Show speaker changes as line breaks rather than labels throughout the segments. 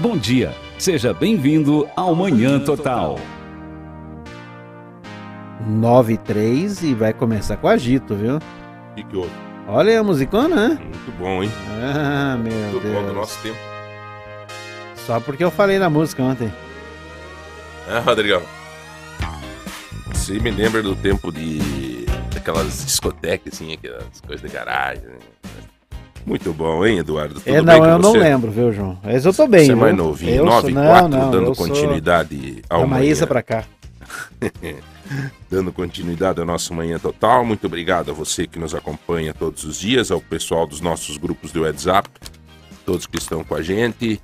Bom dia, seja bem-vindo ao Manhã Total.
9 e 3 e vai começar com agito, viu?
O que, que houve?
Olha a musicona, né?
Muito bom, hein?
Ah, meu
Muito bom do
Deus.
nosso tempo.
Só porque eu falei na música ontem.
Ah, Rodrigão. Você me lembra do tempo de. daquelas discotecas, assim, aquelas coisas de garagem. né? Muito bom, hein, Eduardo? Tudo
é, não, eu não
você?
lembro, viu, João? Mas eu tô bem,
Você é mais novinho,
Eu
9
sou-
e
não,
4,
não,
dando
eu sou
continuidade ao
Da Maísa pra cá.
dando continuidade ao nosso Manhã Total. Muito obrigado a você que nos acompanha todos os dias, ao pessoal dos nossos grupos do WhatsApp, todos que estão com a gente.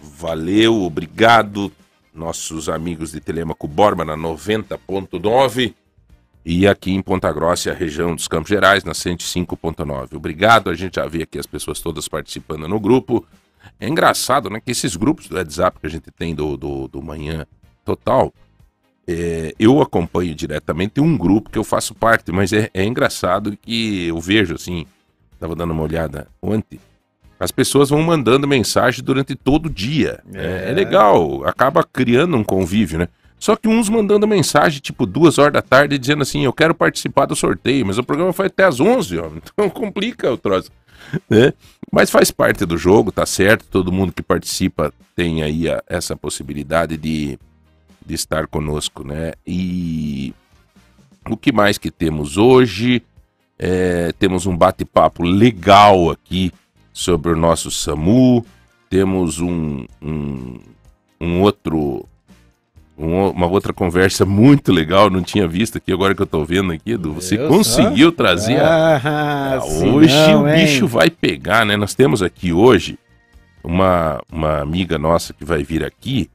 Valeu, obrigado. Nossos amigos de Telemaco Borba na 90.9 e aqui em Ponta Grossa, região dos Campos Gerais, na 105.9. Obrigado, a gente já vê aqui as pessoas todas participando no grupo. É engraçado, né, que esses grupos do WhatsApp que a gente tem do, do, do Manhã Total, é, eu acompanho diretamente um grupo que eu faço parte, mas é, é engraçado que eu vejo assim, estava dando uma olhada ontem, as pessoas vão mandando mensagem durante todo o dia. É,
É.
é legal, acaba criando um convívio, né? Só que uns mandando mensagem, tipo, duas horas da tarde, dizendo assim, eu quero participar do sorteio, mas o programa foi até às 11, ó, então complica o troço, né? Mas faz parte do jogo, tá certo, todo mundo que participa tem aí a- essa possibilidade de, de estar conosco, né? E o que mais que temos hoje? É, temos um bate-papo legal aqui sobre o nosso SAMU, temos um, um, um outro um- uma outra conversa muito legal, não tinha visto aqui, agora que eu tô vendo aqui, Edu, você
Eu
conseguiu
só?
trazer a-
Ah,
ah, hoje
não,
o
hein?
bicho vai pegar, né? Nós temos aqui hoje uma, uma amiga nossa que vai vir aqui,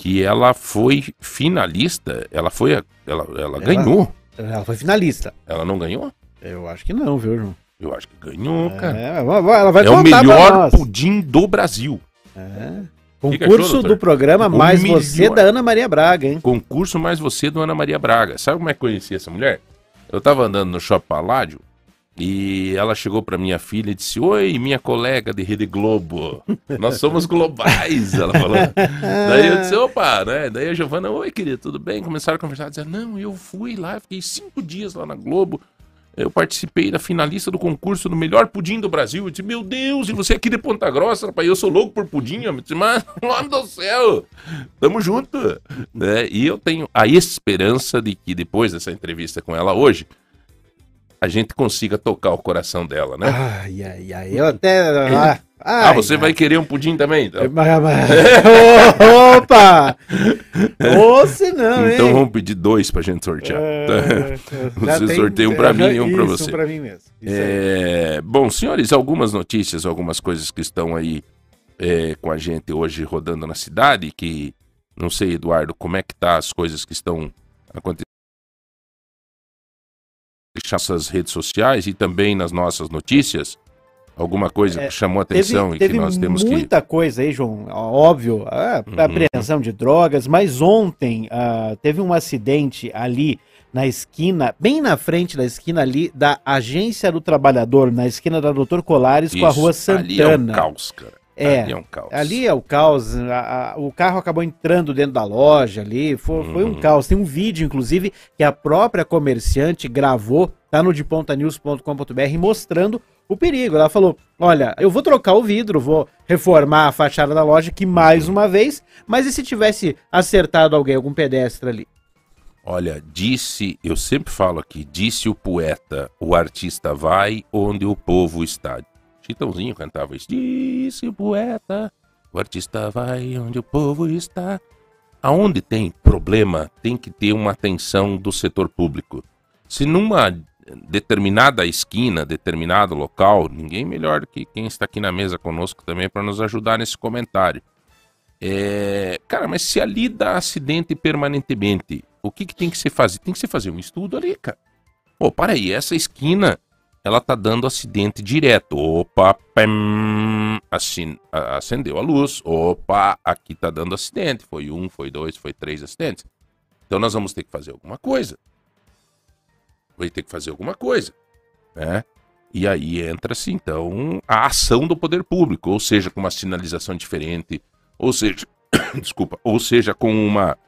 que ela foi finalista, ela foi, a- ela, ela, ganhou.
Ela foi finalista.
Ela não ganhou?
Eu acho que não, viu, João?
Eu acho que ganhou, cara.
É, ela vai
É o melhor pudim do Brasil.
É. Concurso
achou,
do programa
O
Mais Você
melhor.
da Ana Maria Braga, hein?
Concurso mais você do Ana Maria Braga. Sabe como é que eu conheci essa mulher? Eu tava andando no Shopping Paládio e ela chegou pra minha filha e disse: Oi, minha colega de Rede Globo. Nós somos globais, ela falou. Daí eu disse: Opa, né? Daí a Giovana: Oi, querida, tudo bem? Começaram a conversar. Dizer: Não, eu fui lá, fiquei cinco dias lá na Globo. Eu participei da finalista do concurso do melhor pudim do Brasil. Eu disse, meu Deus, e você aqui de Ponta Grossa, rapaz? Eu sou louco por pudim. Eu disse, mas, nome do céu, tamo junto. Né? E eu tenho a esperança de que depois dessa entrevista com ela hoje, a gente consiga tocar o coração dela, né?
Ai, ai, ai. Eu até. Ah,
ah,
ai,
você
ai.
vai querer um pudim também? Então,
Mas- mas- Opa! Ou se não, hein?
então vamos pedir dois pra gente sortear.
É,
Você
tem-
sorteia um pra mim e um pra você.
Um pra mim mesmo.
É, bom, senhores, algumas notícias, algumas coisas que estão aí é, com a gente hoje rodando na cidade, que não sei, Eduardo, como é que tá as coisas que estão acontecendo nossas redes sociais e também nas nossas notícias. Alguma coisa
É,
que chamou a atenção
teve
e que nós temos que.
muita coisa aí, João. Óbvio, a
Uhum.
apreensão de drogas, mas ontem ah, teve um acidente ali na esquina, bem na frente da esquina ali da Agência do Trabalhador, na esquina da Doutor Colares com a
Isso,
Rua
Ali é um
Santana.
caos, cara.
É,
Ali é um caos.
Ali é o caos. a- a- o carro acabou entrando dentro da loja ali. Foi, foi um
Uhum.
caos. Tem um vídeo, inclusive, que a própria comerciante gravou, tá no depontanews.com.br, mostrando o perigo. Ela falou: Olha, eu vou trocar o vidro, vou reformar a fachada da loja aqui mais uma vez, mas e se tivesse acertado alguém, algum pedestre ali?
Olha, disse, eu sempre falo aqui, disse o poeta, o artista vai onde o povo está. Chitãozinho cantava isso. Disse poeta, o artista vai onde o povo está. Aonde tem problema, tem que ter uma atenção do setor público. Se numa determinada esquina, determinado local, ninguém melhor que quem está aqui na mesa conosco também para nos ajudar nesse comentário. É, cara, mas se ali dá acidente permanentemente, o que, que tem que se fazer? Tem que se fazer um estudo ali, cara. Pô, para aí, essa esquina, ela tá dando acidente direto. Opa, pem, acendeu a luz. Opa, aqui tá dando acidente. Foi um, foi dois, foi três acidentes. Então nós vamos ter que fazer alguma coisa. Vai ter que fazer alguma coisa. Né? E aí entra-se, então, a ação do poder público, ou seja, com uma sinalização diferente, ou seja, desculpa, ou seja, com uma,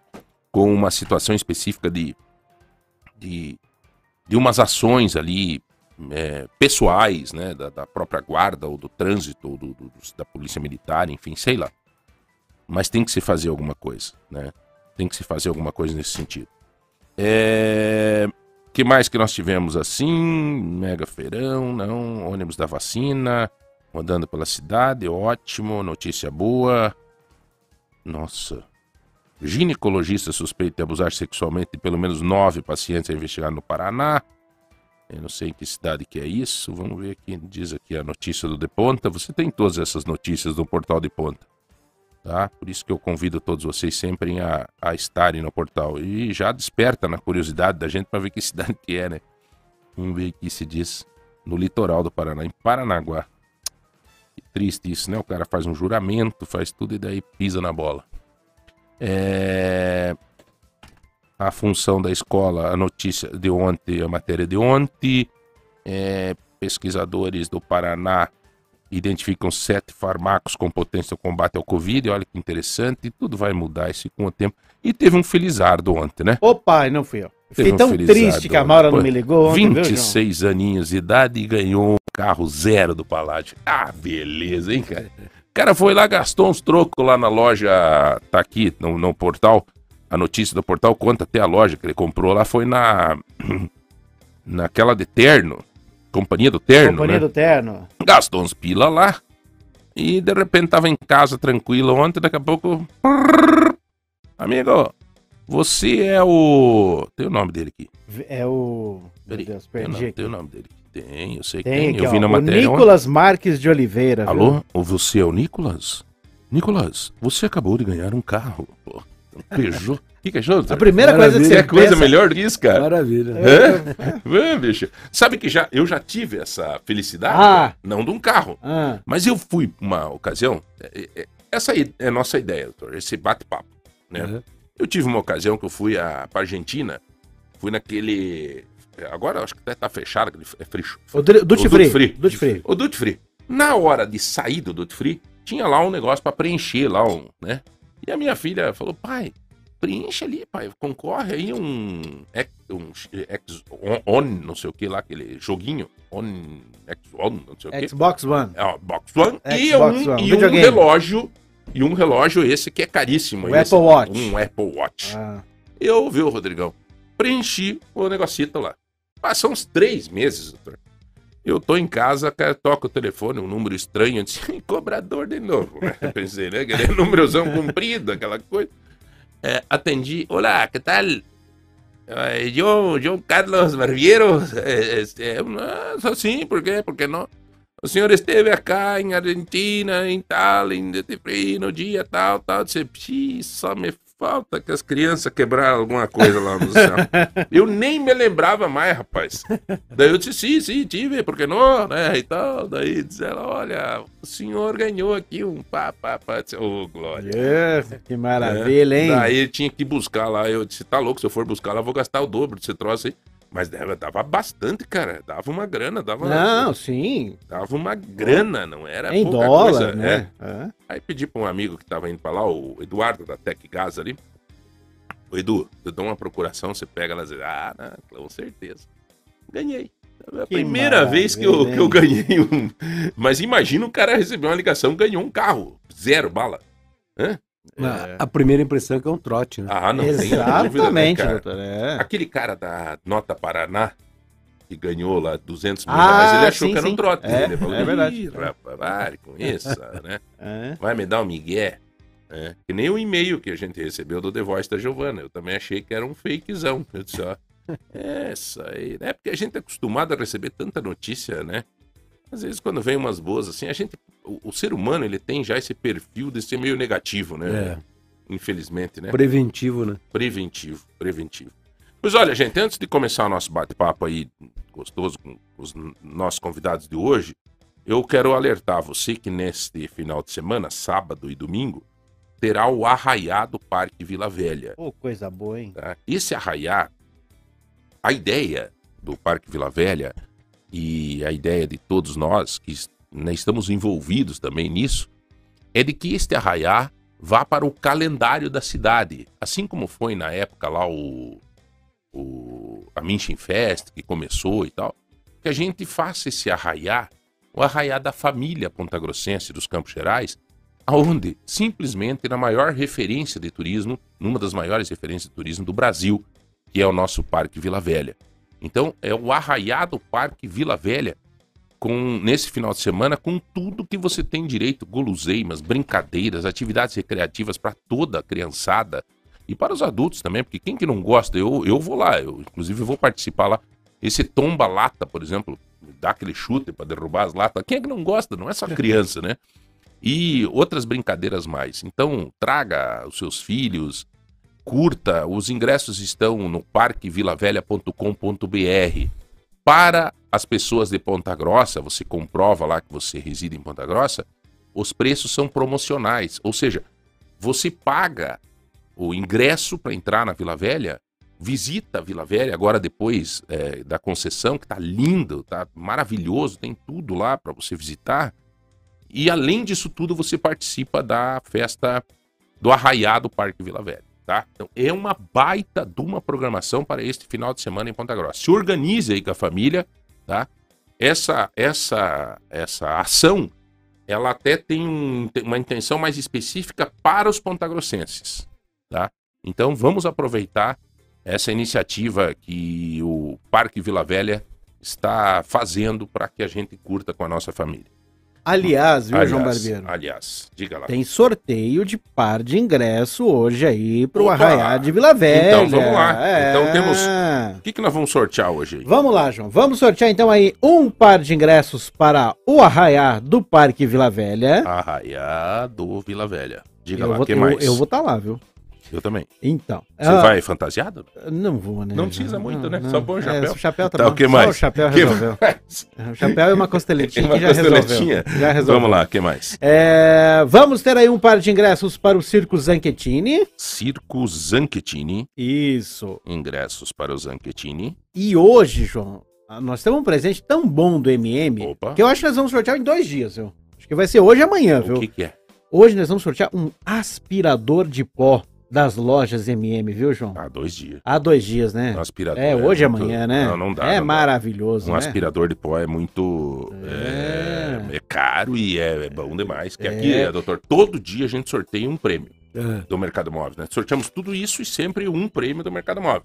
com uma situação específica de, de, de umas ações ali é, pessoais, né, da, da própria guarda, ou do trânsito, ou do, do- da polícia militar, enfim, sei lá. Mas tem que se fazer alguma coisa, né? Tem que se fazer alguma coisa nesse sentido. É que mais que nós tivemos assim? Mega feirão, não, ônibus da vacina, rodando pela cidade, ótimo, notícia boa. Nossa. Ginecologista suspeito de abusar sexualmente de pelo menos nove pacientes a investigar no Paraná. Eu não sei em que cidade que é isso. Vamos ver aqui, diz aqui a notícia do De Ponta. Você tem todas essas notícias no portal de Ponta. Tá? Por isso que eu convido todos vocês sempre a, a estarem no portal. E já desperta na curiosidade da gente para ver que cidade que é, né? Vamos ver aqui se diz no litoral do Paraná, em Paranaguá. Que triste isso, né? O cara faz um juramento, faz tudo e daí pisa na bola. É... A função da escola, a notícia de ontem, a matéria de ontem. É... Pesquisadores do Paraná identificam sete farmacos com potência ao combate ao Covid. Olha que interessante, tudo vai mudar isso com o tempo. E teve um felizardo ontem, né?
Opa, não fui eu. Fiquei
um
tão
felizardo
triste que a. Maura não me ligou ontem, viu, João?
26 aninhos de idade e ganhou um carro zero do Palácio. Ah, beleza, hein, cara? O cara foi lá, gastou uns trocos lá na loja, tá aqui no, no portal, a notícia do portal conta até a loja que ele comprou lá, foi na naquela de terno, companhia do terno,
Companhia
né?
do Terno.
Gastou uns pila lá e de repente tava em casa tranquilo ontem, daqui a pouco... Amigo, você é o... Tem o nome dele aqui.
É o... Meu
Peraí,
Deus,
tem, o
perdi
nome,
aqui.
tem o nome dele. Tem, eu sei que
Tem aqui,
eu vi
ó,
na
o
matéria. ontem.
Nicolas Marques de Oliveira. viu?
Alô? Ou você é o Nicolas? Nicolas, você acabou de ganhar um carro. Pô, Peugeot. que que achou?
A primeira coisa que
Você é coisa
pensa-
melhor do que isso, cara?
Maravilha.
Hã? Hã, bicho? Sabe que já, eu já tive essa felicidade,
Ah.
não de um carro.
Ah,
Mas eu fui uma ocasião, é- é- essa aí é a nossa ideia, doutor, esse bate-papo, né?
Uhum.
Eu tive uma ocasião que eu fui a, pra Argentina, fui naquele... Agora eu acho que até tá fechado, aquele é free,
o Duty
o
Free.
Duty Free.
Duty Free.
O Duty Free. Na hora de sair do Duty Free, tinha lá um negócio pra preencher lá, um, né? E a minha filha falou, pai, preenche ali, pai, concorre aí um, um ex- on, on, não sei o que lá, aquele joguinho, on, ex, on, não sei o que.
Xbox One.
É, Box One e
Xbox
um,
One,
e um relógio, e um relógio esse que é caríssimo.
O
esse,
Apple Watch.
Um Apple Watch.
Ah,
Eu, viu, Rodrigão? Preenchi o negocito lá. Passou uns três meses, doutor. Eu tô em casa, cara, toca o telefone, um número estranho, eu disse, cobrador de novo? Eu pensei, né? Aquele númerozão comprido, aquela coisa. É, atendi, olá, que tal? Eu, João Carlos Barbiero, eh, este, ah, sim, por quê? Por que não? O senhor esteve acá em Argentina, em tal, em no dia tal, tal. Disse, "Psi, só me falta que as crianças quebraram alguma coisa lá no céu. eu nem me lembrava mais, rapaz. Daí eu disse, sim, sim, tive, por que não, né, e tal. Daí diz ela, olha, o senhor ganhou aqui um pá, pá, pá. Disse, Ô, Glória.
é, que maravilha, hein?
Daí tinha que buscar lá. Eu disse, tá louco, se eu for buscar lá, eu vou gastar o dobro desse troço aí. Mas dava, bastante, cara. Dava uma grana, dava,
Não, sim.
dava uma grana, não era
em dólar,
coisa,
né?
é.
É.
Aí pedi pra um amigo que tava indo pra lá, o Eduardo da Tec Gas ali. Ô Edu, eu dou uma procuração, você pega lá e diz, ah, não, com certeza. Ganhei. É a
Que
primeira vez que eu, que eu ganhei um. Mas imagina o cara receber uma ligação e ganhou um carro. Zero bala. Hã?
A, a primeira impressão é que é um trote, né?
Ah, não dúvida, né,
Exatamente,
cara?
doutor. É.
Aquele cara da Nota Paraná, que ganhou lá 200 mil
Ah,
reais, ele achou
sim,
que era um trote.
É,
ele falou,
é verdade.
"Ih, rapaz, pare com isso, né?
É.
Vai me dar um migué? É, que nem o e-mail que a gente recebeu do The Voice da Giovana. Eu também achei que era um fakezão. Eu disse, ó, essa aí, né? Porque a gente é acostumado a receber tanta notícia, né? Às vezes quando vem umas boas assim, a gente, o, o ser humano, ele tem já esse perfil de ser meio negativo, né? Infelizmente, né?
Preventivo, né?
Preventivo, preventivo. Pois olha, gente, antes de começar o nosso bate-papo aí gostoso com os nossos convidados de hoje, eu quero alertar você que neste final de semana, sábado e domingo, terá o Arraiá do Parque Vila Velha.
Pô, coisa boa, hein?
tá? Esse Arraiá, a ideia do Parque Vila Velha e a ideia de todos nós que né, estamos envolvidos também nisso, é de que este Arraiá vá para o calendário da cidade. Assim como foi na época lá o, o a Minchin Fest, que começou e tal, que a gente faça esse Arraiá, o Arraiá da família pontagrossense dos Campos Gerais, aonde simplesmente na maior referência de turismo, numa das maiores referências de turismo do Brasil, que é o nosso Parque Vila Velha. Então, é o Arraiá do Parque Vila Velha, com nesse final de semana, com tudo que você tem direito, guloseimas, brincadeiras, atividades recreativas para toda a criançada e para os adultos também, porque quem que não gosta, eu, eu vou lá, eu inclusive vou participar lá. Esse tomba-lata, por exemplo, dá aquele chute para derrubar as latas, quem é que não gosta? Não é só criança, né? E outras brincadeiras mais. Então, traga os seus filhos, curta, os ingressos estão no parquevilavelha.com.br. Para as pessoas de Ponta Grossa, você comprova lá que você reside em Ponta Grossa, os preços são promocionais, ou seja, você paga o ingresso para entrar na Vila Velha, visita a Vila Velha agora depois é, da concessão, que tá lindo, tá maravilhoso, tem tudo lá para você visitar. E além disso tudo, você participa da festa do Arraiá do Parque Vila Velha, tá? Então é uma baita de uma programação para este final de semana em Ponta Grossa. Se organize aí com a família, tá? Essa essa essa ação, ela até tem um- tem uma intenção mais específica para os pontagrossenses, tá? Então vamos aproveitar essa iniciativa que o Parque Vila Velha está fazendo para que a gente curta com a nossa família.
Aliás, viu, João
Aliás,
Barbeiro?
aliás, diga lá.
Tem sorteio de par de ingresso hoje aí pro
Opa!
Arraiá de Vila Velha.
Então, vamos lá.
É.
Então, temos- O que, que nós vamos sortear hoje aí?
Vamos lá, João. Vamos sortear então aí um par de ingressos para o Arraiá do Parque Vila Velha.
Arraiá do Vila Velha. Diga
eu
lá, o que
eu-
mais?
eu vou estar lá, viu?
Eu também.
Então.
Você
ah,
vai fantasiado?
Não vou, né?
Não precisa
João?
muito,
Não,
né?
não.
Só põe o
É,
chapéu.
o chapéu tá,
Tá,
bom.
o que
Só
mais?
o chapéu resolveu. O chapéu e uma costeletinha
Uma
que já resolveu.
costeletinha?
Já resolveu.
Vamos lá, o que mais?
É, vamos ter aí um par de ingressos para o Circo Zanchettini.
Circo Zanchettini.
Isso.
Ingressos para o Zanchettini.
E hoje, João, ah, nós temos um presente tão bom do MM
Opa.
que eu acho que nós vamos sortear em dois dias, viu? Acho que vai ser hoje e amanhã,
O
viu?
que, que é?
Hoje nós vamos sortear um aspirador de pó das lojas MM, viu, João?
Ah, dois dias.
Há dois dias, né?
Um aspirador.
É, hoje e
muito-
amanhã, né?
Não, não dá.
É
não dá.
maravilhoso,
Um
né?
aspirador de pó é muito. É, é caro e é, é bom demais. Que aqui,
É.
é, doutor, todo dia a gente sorteia um prêmio
É.
do Mercado Móvel, né? Sorteamos tudo isso e sempre um prêmio do Mercado Móvel.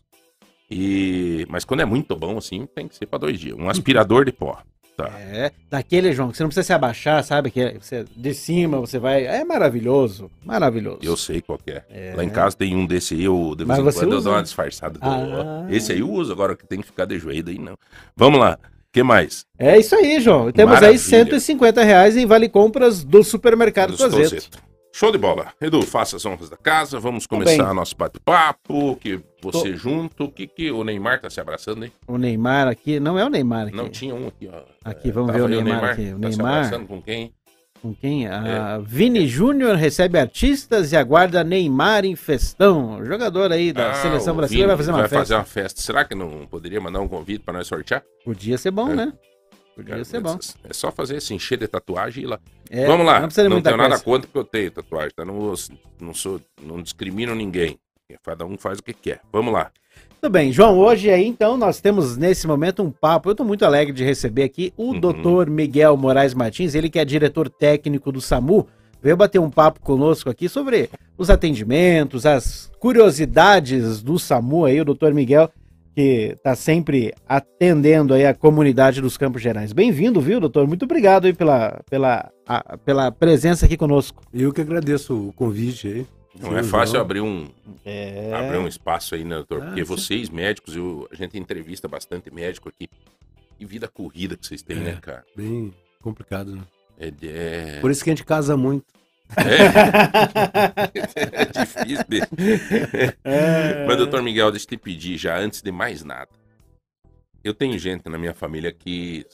E... Mas quando é muito bom, assim, tem que ser para dois dias. Um aspirador de pó. Tá.
É, daquele, João, que você não precisa se abaixar, sabe? Que você, de cima você vai. É maravilhoso. Maravilhoso.
Eu sei qual é.
É.
Lá em casa tem um desse aí, eu de
Mas
vez em quando eu dou uma disfarçada.
Ah.
Esse aí eu uso, agora que tem que ficar de joelho aí, não. Vamos lá. Que mais?
É isso aí, João. Temos aí
Maravilha.
150 reais em vale compras do supermercado
Dos. Show de bola. Edu, faça as honras da casa. Vamos
bem.
começar nosso bate-papo. Que você junto. O que, que o Neymar tá se abraçando, hein?
O Neymar aqui, não é o Neymar aqui.
Não tinha um aqui, ó.
Aqui,
É,
vamos
tava
ver o
aí
Neymar aqui. O
Tá se
Neymar.
abraçando com quem?
Com quem? A Vini Júnior recebe artistas e aguarda Neymar em festão. O jogador aí da
Ah,
seleção
o
brasileira vai fazer uma
vai
festa.
fazer uma festa. Será que não poderia mandar um convite para nós sortear?
Podia ser bom,
É.
né? Podia ser bom.
É só fazer assim, encher de tatuagem e ir lá.
É,
Vamos lá.
Não precisa de
Não tenho nada contra porque eu tenho tatuagem, tá? Não, não, sou, não discrimino ninguém. Cada um faz o que quer. Vamos lá.
Tudo bem, João, hoje aí então nós temos nesse momento um papo. Eu estou muito alegre de receber aqui o
Uhum.
doutor Miguel Moraes Martins, ele que é diretor técnico do SAMU, veio bater um papo conosco aqui sobre os atendimentos, as curiosidades do SAMU aí, o doutor Miguel, que está sempre atendendo aí a comunidade dos Campos Gerais. Bem-vindo, viu, doutor? Muito obrigado aí pela, pela, a- pela presença aqui conosco.
Eu que agradeço o convite aí.
Não é fácil abrir um,
É.
abrir um espaço aí, né, doutor?
Ah,
Porque
sim.
vocês, médicos, eu, a gente entrevista bastante médico aqui. E vida corrida que vocês têm,
É.
né, cara?
Bem complicado, né?
É, é,
Por isso que a gente casa muito.
é difícil. de- Mas, doutor Miguel, deixa eu te pedir já, antes de mais nada. Eu tenho gente na minha família que,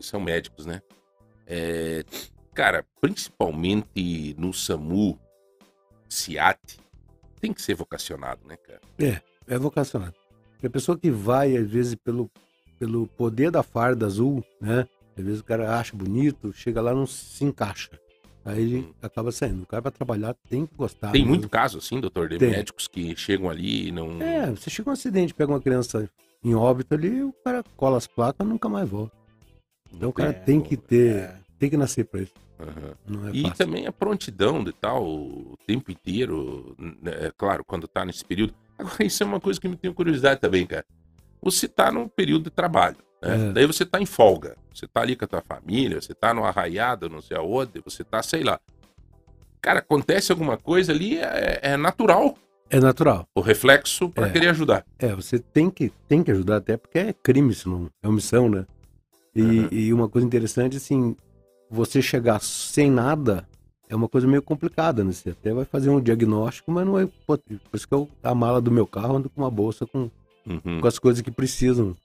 são médicos, né? É, cara, principalmente no SAMU, SIAT, tem que ser vocacionado, né, cara?
É vocacionado. Porque a pessoa que vai, às vezes, pelo, pelo poder da farda azul, né? Às vezes o cara acha bonito, chega lá não se encaixa. Aí ele
Hum.
acaba saindo. O cara para trabalhar tem que gostar.
Tem muito caso, assim, doutor, de
Tem.
médicos que chegam ali e não.
É, você chega um acidente, pega uma criança em óbito ali, o cara cola as placas nunca mais volta. Então o cara
É,
tem que ter,
é.
tem que nascer pra isso. Não é
E
fácil.
também a prontidão de tal, o tempo inteiro, né, é claro, quando tá nesse período. Agora, isso é uma coisa que me tem curiosidade também, cara. Você tá num período de trabalho, né?
É.
Daí você tá em folga. Você tá ali com a tua família, você tá no arraiado, não sei aonde, você tá, sei lá. Cara, acontece alguma coisa ali, é, é natural
É natural.
o reflexo para
É.
querer ajudar.
É, você tem que, tem que ajudar, até porque é crime, se não é omissão, né? E,
Uhum.
e uma coisa interessante, assim, você chegar sem nada é uma coisa meio complicada, né? Você até vai fazer um diagnóstico, mas não é. Por isso que eu, a mala do meu carro ando com uma bolsa com,
Uhum.
com as coisas que precisam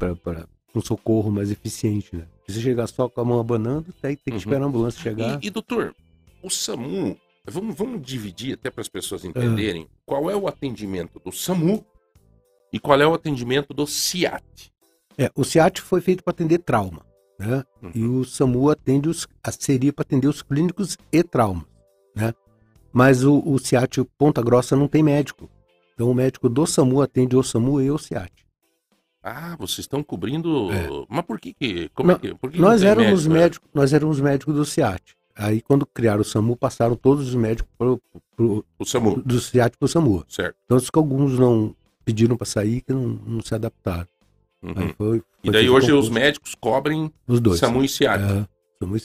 para um socorro mais eficiente, né? Se chegar só com a mão abanando, aí tem que
Uhum.
esperar a ambulância chegar.
E, e, doutor, o SAMU, vamos, vamos dividir até para as pessoas entenderem qual é o atendimento do SAMU e qual é o atendimento do CIAT.
É, o CIAT foi feito para atender trauma, né?
Uhum.
E o SAMU atende os, seria para atender os clínicos e traumas, né? Mas o, o CIAT Ponta Grossa não tem médico. Então o médico do SAMU atende o SAMU e o CIAT.
Ah, vocês estão cobrindo.
É.
Mas por que que. Como é
Não,
que por que
Nós éramos
médico, é?
médicos, nós éramos médicos do CIAT. Aí quando criaram o SAMU, passaram todos os médicos pro, pro,
O SAMU,
do CIAT para o SAMU.
certo.
Tanto que alguns não pediram para sair que não, não se adaptaram.
Uhum.
Aí foi,
E
foi
daí hoje os
concurso.
médicos cobrem
Os dois.
SAMU e CIAT.
É, SAMU e.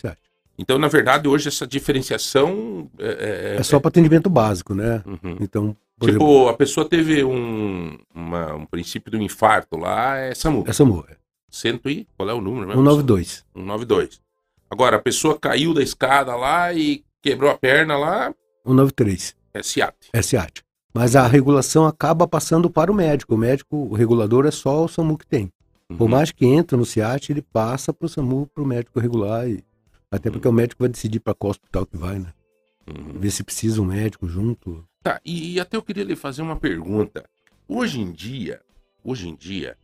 Então, na verdade, hoje essa diferenciação é.
É só para atendimento básico, né?
Uhum.
Então, por
Tipo,
exemplo,
a pessoa teve um, uma- um princípio do infarto lá, é SAMU.
é SAMU. é
Cento e. Qual é o número mesmo?
192.
192. Agora, a pessoa caiu da escada lá e quebrou a perna lá,
193.
é CIAT.
É SIAT. Mas a regulação acaba passando para o médico. O médico, o regulador é só o SAMU que tem. Por
Uhum.
mais que entre no SIAT, ele passa para o SAMU, para o médico regular. E... Até porque o médico vai decidir para qual hospital que vai, né?
Uhum.
Ver se precisa um médico junto.
Tá, e, e até eu queria lhe fazer uma pergunta. Hoje em dia, hoje em dia,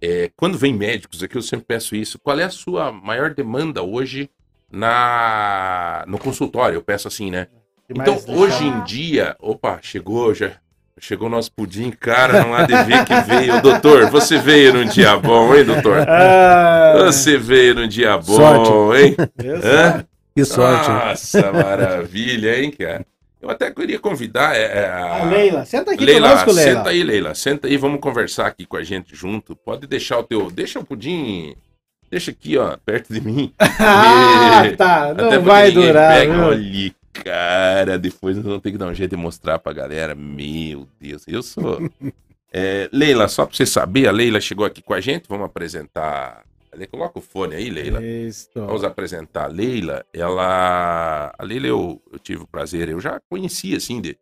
é, quando vem médicos aqui, eu sempre peço isso. Qual é a sua maior demanda hoje na no consultório? Eu peço assim, né? Então,
mais
hoje em dia, opa, chegou já. Chegou o nosso pudim, cara, não há de ver que veio. Doutor, você veio num dia bom, hein, doutor?
Ah,
Você veio num dia bom,
Sorte.
hein? Hã?
Que sorte. né?
Nossa, maravilha, hein, cara? Eu até queria convidar é, é,
A Leila, senta aqui
Leila,
conosco, Leila.
senta aí, Leila. Senta aí, vamos conversar aqui com a gente junto. Pode deixar o teu. Deixa o pudim. Deixa aqui, ó, perto de mim.
Ah, tá.
Até
Não
porque
vai durar,
pega.
viu?
Olha, cara, depois nós vamos ter que dar um jeito de mostrar pra galera. Meu Deus, eu sou. É, Leila, só pra você saber, a Leila chegou aqui com a gente. Vamos apresentar. Ale- Coloca o fone aí, Leila.
Isso.
Vamos apresentar a Leila. Ela. A Leila, eu, eu tive o prazer, eu já conhecia assim de,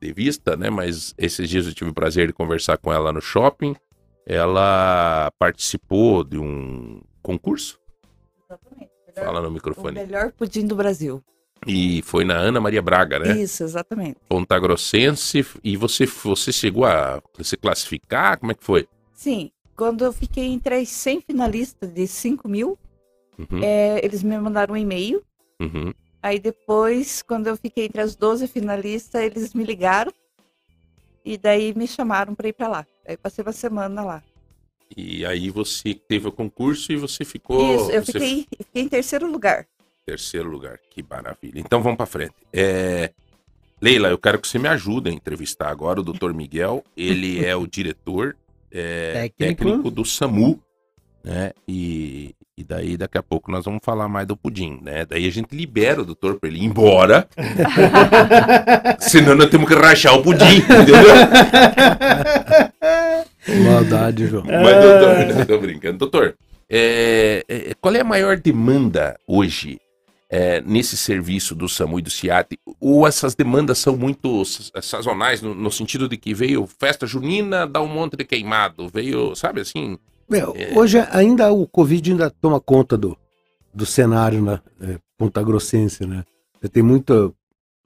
de vista, né? Mas esses dias eu tive o prazer de conversar com ela no shopping. Ela participou de um concurso.
Exatamente.
Fala no
O
microfone.
melhor pudim do Brasil.
E foi na Ana Maria Braga, né?
Isso, exatamente.
Ponta Grossense. E você, você chegou a se classificar? Como é que foi?
Sim, quando eu fiquei entre as 100 finalistas de 5 mil,
Uhum,
é, eles me mandaram um e-mail.
uhum.
Aí depois, quando eu fiquei entre as 12 finalistas, eles me ligaram. E daí me chamaram para ir para lá. Aí passei uma semana lá.
E aí você teve o concurso e você ficou.
Isso, eu
você
fiquei, fiquei em terceiro lugar.
Terceiro lugar, que maravilha. Então vamos para frente. É, Leila, eu quero que você me ajude a entrevistar agora o Dr. Miguel. Ele é o diretor é,
Técnico.
técnico do SAMU, né? E, e daí daqui a pouco nós vamos falar mais do pudim, né? Daí a gente libera o doutor para ele ir embora, senão nós temos que rachar o pudim, entendeu?
Maldade, João.
Mas, doutor, não tô brincando. Doutor, é, é, qual é a maior demanda hoje é, nesse serviço do SAMU e do CIAT? Ou essas demandas são muito sa- sazonais, no, no sentido de que veio festa junina, dá um monte de queimado, veio, sabe assim?
É, Hoje ainda o Covid ainda toma conta do, do cenário na é, Ponta Grossense, né? Você tem muita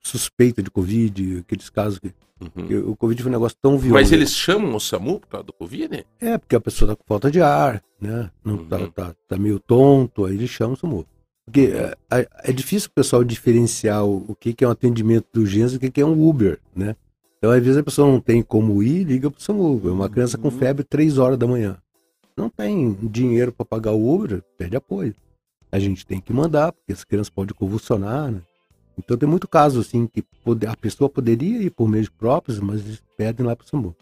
suspeita de Covid, aqueles casos que,
Uhum.
o Covid foi um negócio tão violento.
Mas eles chamam o SAMU por causa do Covid?
É, porque a pessoa tá com falta de ar, né? Não tá,
Uhum.
tá, tá meio tonto, aí eles chamam o SAMU. Porque é, é- é difícil o pessoal diferenciar o, o que, é um atendimento de urgência e o que, é um Uber, né? Então, às vezes, a pessoa não tem como ir, liga pro SAMU. É Uma criança com
Uhum.
febre, três horas da manhã. Não tem dinheiro para pagar o Uber, perde apoio. A gente tem que mandar, porque as crianças podem convulsionar, né? Então, tem muito caso, assim, que pode- a pessoa poderia ir por meios próprios, mas eles pedem lá pro SAMU.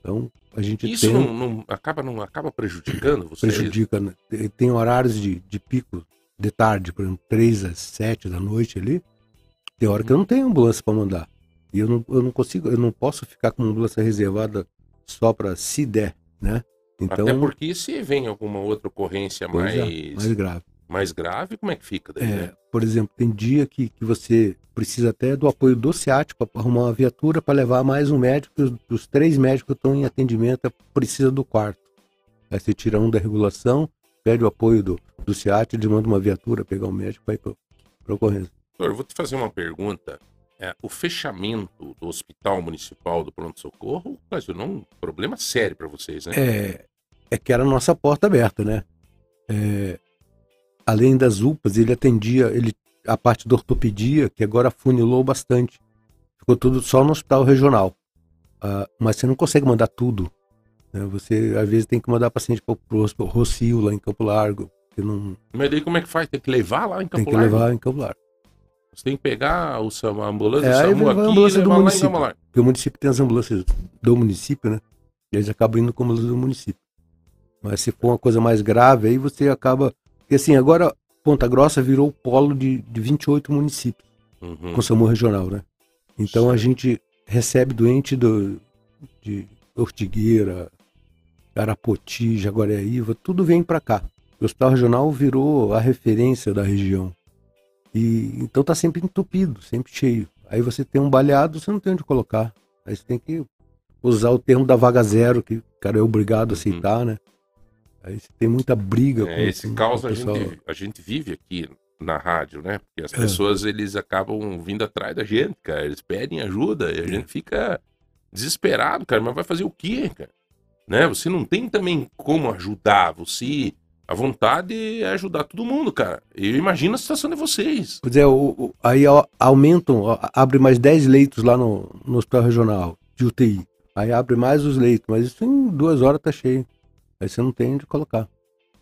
Então, a gente
Isso
tem...
não, não acaba, não acaba prejudicando vocês?
prejudica. né? Tem- Tem horários de, de pico de tarde, por exemplo, 3 às 7 da noite ali. Tem hora que eu não tenho ambulância para mandar. E eu não, eu não consigo, eu não posso ficar com uma ambulância reservada só para se der, né? Então,
Até porque se vem alguma outra ocorrência
pois
mais,
é, mais grave.
mais grave, como é que fica daí,
É,
né?
por exemplo, tem dia que, que você precisa até do apoio do SEAT para arrumar uma viatura para levar mais um médico, os, os três médicos que estão em atendimento precisa do quarto. Aí você tira um da regulação, pede o apoio do, do SEAT, ele manda uma viatura pegar o médico para ir para ocorrência.
Doutor, eu vou te fazer uma pergunta. É, o fechamento do Hospital Municipal do Pronto Socorro ocasionou um problema sério para vocês, né?
É, é que era a nossa porta aberta, né? É, além das UPAs, ele atendia ele, a parte da ortopedia, que agora funilou bastante. Ficou tudo só no hospital regional. Ah, mas você não consegue mandar tudo. Né? Você, às vezes, tem que mandar paciente para o Rocio, lá em Campo Largo. Que não
Mas daí como é que faz? Tem que levar lá em Campo
tem que
Largo?
levar em Campo Largo.
Você tem que pegar o SAMU, a ambulância
É, aí
SAMU
a
aqui e
ambulância do
levar lá em
município.
Largo.
Porque o município tem as ambulâncias do município, né? E eles acabam indo como ambulância do município. Mas se for uma coisa mais grave, aí você acaba. Porque assim, agora Ponta Grossa virou o polo de, de 28 municípios
Uhum.
com SAMU regional, né? Então a
Certo.
gente recebe doente do, de Ortigueira, Arapoti, Jaguareaíva, tudo vem para cá. O hospital regional virou a referência da região. E então tá sempre entupido, sempre cheio. Aí você tem um baleado, você não tem onde colocar. Aí você tem que usar o termo da vaga zero, que o cara é obrigado a aceitar, né? Aí você tem muita briga
É, esse
com
caos a
pessoal.
gente, a gente vive aqui na rádio, né? Porque as
É.
pessoas, eles acabam vindo atrás da gente, cara. Eles pedem ajuda e a
É.
gente fica desesperado, cara. Mas vai fazer o quê, cara? Né? Você não tem também como ajudar. Você... A vontade é ajudar todo mundo, cara. Eu imagino a situação de vocês.
Pois é, o- o- aí aumentam, abre mais 10 leitos lá no, no hospital regional de UTI. Aí abre mais os leitos, mas isso em duas horas tá cheio. Aí você não tem onde colocar.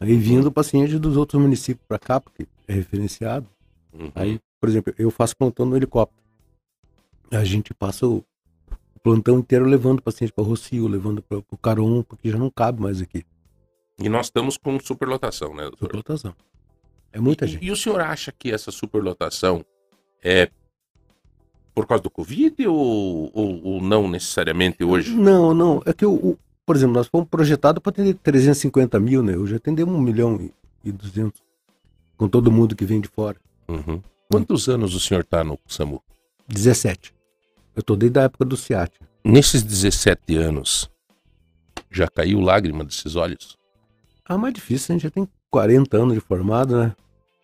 Aí vindo paciente dos outros municípios para cá, porque é referenciado.
Uhum.
Aí, por exemplo, eu faço plantão no helicóptero. A gente passa o plantão inteiro levando paciente para Rocio, levando para o Caron, porque já não cabe mais aqui.
E nós estamos com superlotação, né, doutor?
Superlotação. É muita
e,
gente.
E o senhor acha que essa superlotação é por causa do Covid ou, ou, ou não necessariamente hoje?
Não, não. É que, o, o- por exemplo, nós fomos projetados para atender 350 mil, né? Hoje atendemos 1 milhão e, e 200. Com todo mundo que vem de fora.
Uhum. Quantos anos o senhor está no SAMU?
17. Eu estou desde a época do SIAT.
Nesses 17 anos, já caiu lágrima desses olhos?
Ah, mais difícil, a gente já tem 40 anos de formado, né?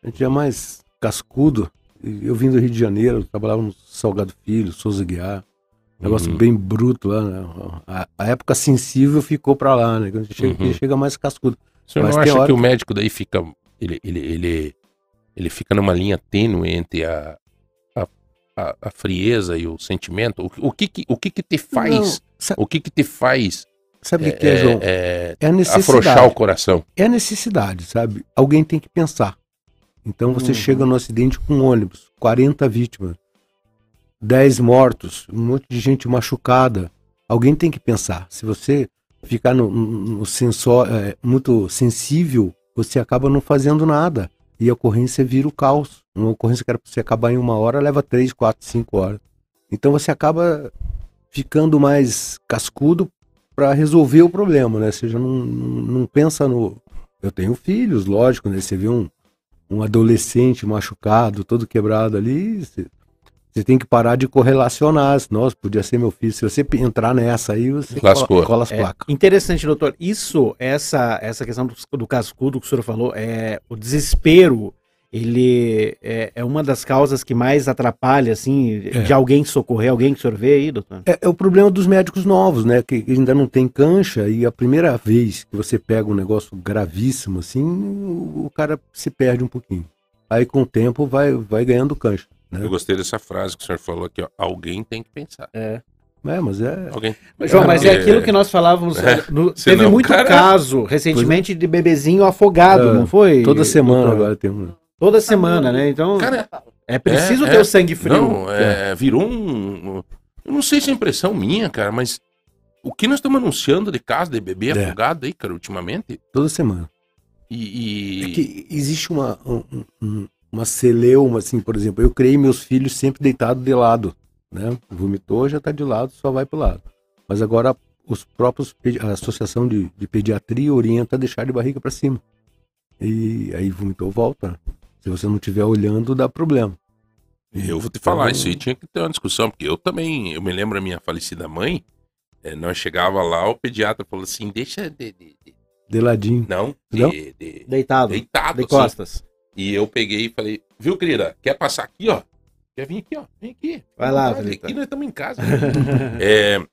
A gente já é mais cascudo. Eu vim do Rio de Janeiro, trabalhava no Salgado Filho, Souza Guiar. Negócio
Uhum.
bem bruto lá, né? A, a época sensível ficou pra lá, né? Quando a gente chega
Uhum.
chega mais cascudo.
O senhor
Mas
não acha que o médico daí fica. Ele, ele, ele, ele fica numa linha tênue entre a, a, a, frieza e o sentimento? O, o, que, que, o que, que te faz?
Não,
O que, que te faz
sabe o que, que é, João?
é,
É a necessidade.
afrouxar o coração?
é a necessidade, sabe? Alguém tem que pensar. Então você
Uhum.
chega no acidente com um ônibus, 40 vítimas, 10 mortos, um monte de gente machucada. Alguém tem que pensar. Se você ficar no, no sensor é, muito sensível, você acaba não fazendo nada. E a ocorrência vira o caos. Uma ocorrência que era para você acabar em uma hora, leva 3, 4, 5 horas. Então você acaba ficando mais cascudo para resolver o problema, né? Você já não, não, não pensa no. Eu tenho filhos, lógico, né? Você vê um, um adolescente machucado, todo quebrado ali, você, você tem que parar de correlacionar. Nossa, podia ser meu filho. Se você entrar nessa aí, você
Lascou.
cola, as
É,
placas.
interessante, doutor. Isso, essa, essa questão do, do cascudo que o senhor falou, é o desespero ele é, é uma das causas que mais atrapalha, assim,
É.
de alguém socorrer, alguém que o senhor vê aí, doutor?
É, é o problema dos médicos novos, né? Que ainda não tem cancha e a primeira vez que você pega um negócio gravíssimo assim, o, o cara se perde um pouquinho. Aí com o tempo vai, vai ganhando cancha. Né?
Eu gostei dessa frase que o senhor falou aqui, ó. Alguém tem que pensar.
É.
É, mas é.
Alguém.
João, mas é aquilo que nós falávamos.
É.
no-
Senão
teve
o
muito
cara-
caso recentemente de bebezinho afogado,
É,
não foi?
Toda semana agora tem um.
Toda semana, né? Então
Cara,
é preciso
é,
ter
é.
o sangue frio.
Não, é, virou um. Eu não sei se é impressão minha, cara, mas o que nós estamos anunciando de caso de bebê
É.
afogado aí, cara, ultimamente?
Toda semana.
E. e-
É que existe uma, um- um- uma celeuma, assim, por exemplo. Eu criei meus filhos sempre deitados de lado. Né? Vomitou, já está de lado, só vai para o lado. Mas agora os próprios, a Associação de, de Pediatria orienta a deixar de barriga para cima. E aí vomitou, volta. Se você não estiver olhando, dá problema.
Eu vou te falar,
Então,
isso aí tinha que ter uma discussão, porque eu também, eu me lembro a minha falecida mãe, eh, nós chegava lá, o pediatra falou assim, deixa de, de- de-
De ladinho.
não,
Não?
de, de-
Deitado.
deitado,
de
assim.
costas.
E eu peguei e falei, viu, querida, quer passar aqui, ó? Quer vir aqui, ó? Vem aqui.
Vai lá,
Vai,
Thalita.
Aqui nós estamos em casa. É,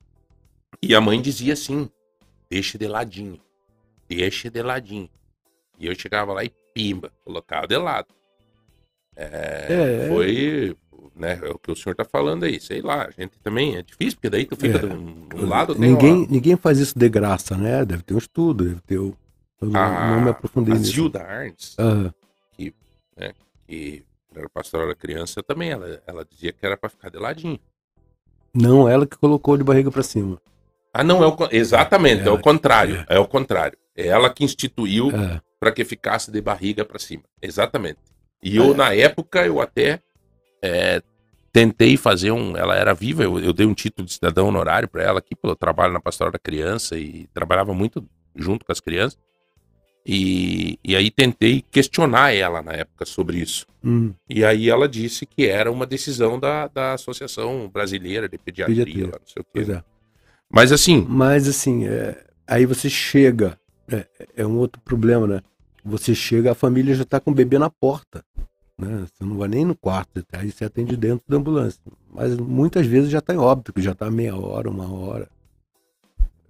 e a mãe dizia assim, deixa de ladinho, deixa de ladinho. E eu chegava lá e pimba, colocava de lado. É,
É,
foi, né, é o que o senhor tá falando aí, sei lá, a gente também é difícil, porque daí tu fica
É.
de um, um lado,
ninguém, ninguém faz isso de graça, né? Deve ter um estudo, deve ter. o- Eu não,
a,
não me aprofundei
a
nisso.
Zilda Arns,
Ah,
que era pastora da criança, também, ela, ela dizia que era pra ficar de ladinho.
não, ela que colocou de barriga para cima.
Ah, não, é o, exatamente, é,
É,
o contrário, é. o contrário. É ela que instituiu
É.
para que ficasse de barriga para cima. Exatamente. E eu, na época, eu até é, tentei fazer um. Ela era viva, eu, eu dei um título de cidadão honorário para ela aqui, pelo trabalho na pastoral da criança e trabalhava muito junto com as crianças. E, e aí tentei questionar ela na época sobre isso.
Hum,
E aí ela disse que era uma decisão da, da Associação Brasileira de Pediatria,
Pediatria.
lá, não sei o quê.
é.
Mas assim,
Mas assim, é, aí você chega, é, é um outro problema, né? Você chega, a família já tá com o bebê na porta, né? Você não vai nem no quarto, aí você atende dentro da ambulância. Mas muitas vezes já tá em óbito, que já tá meia hora, uma hora.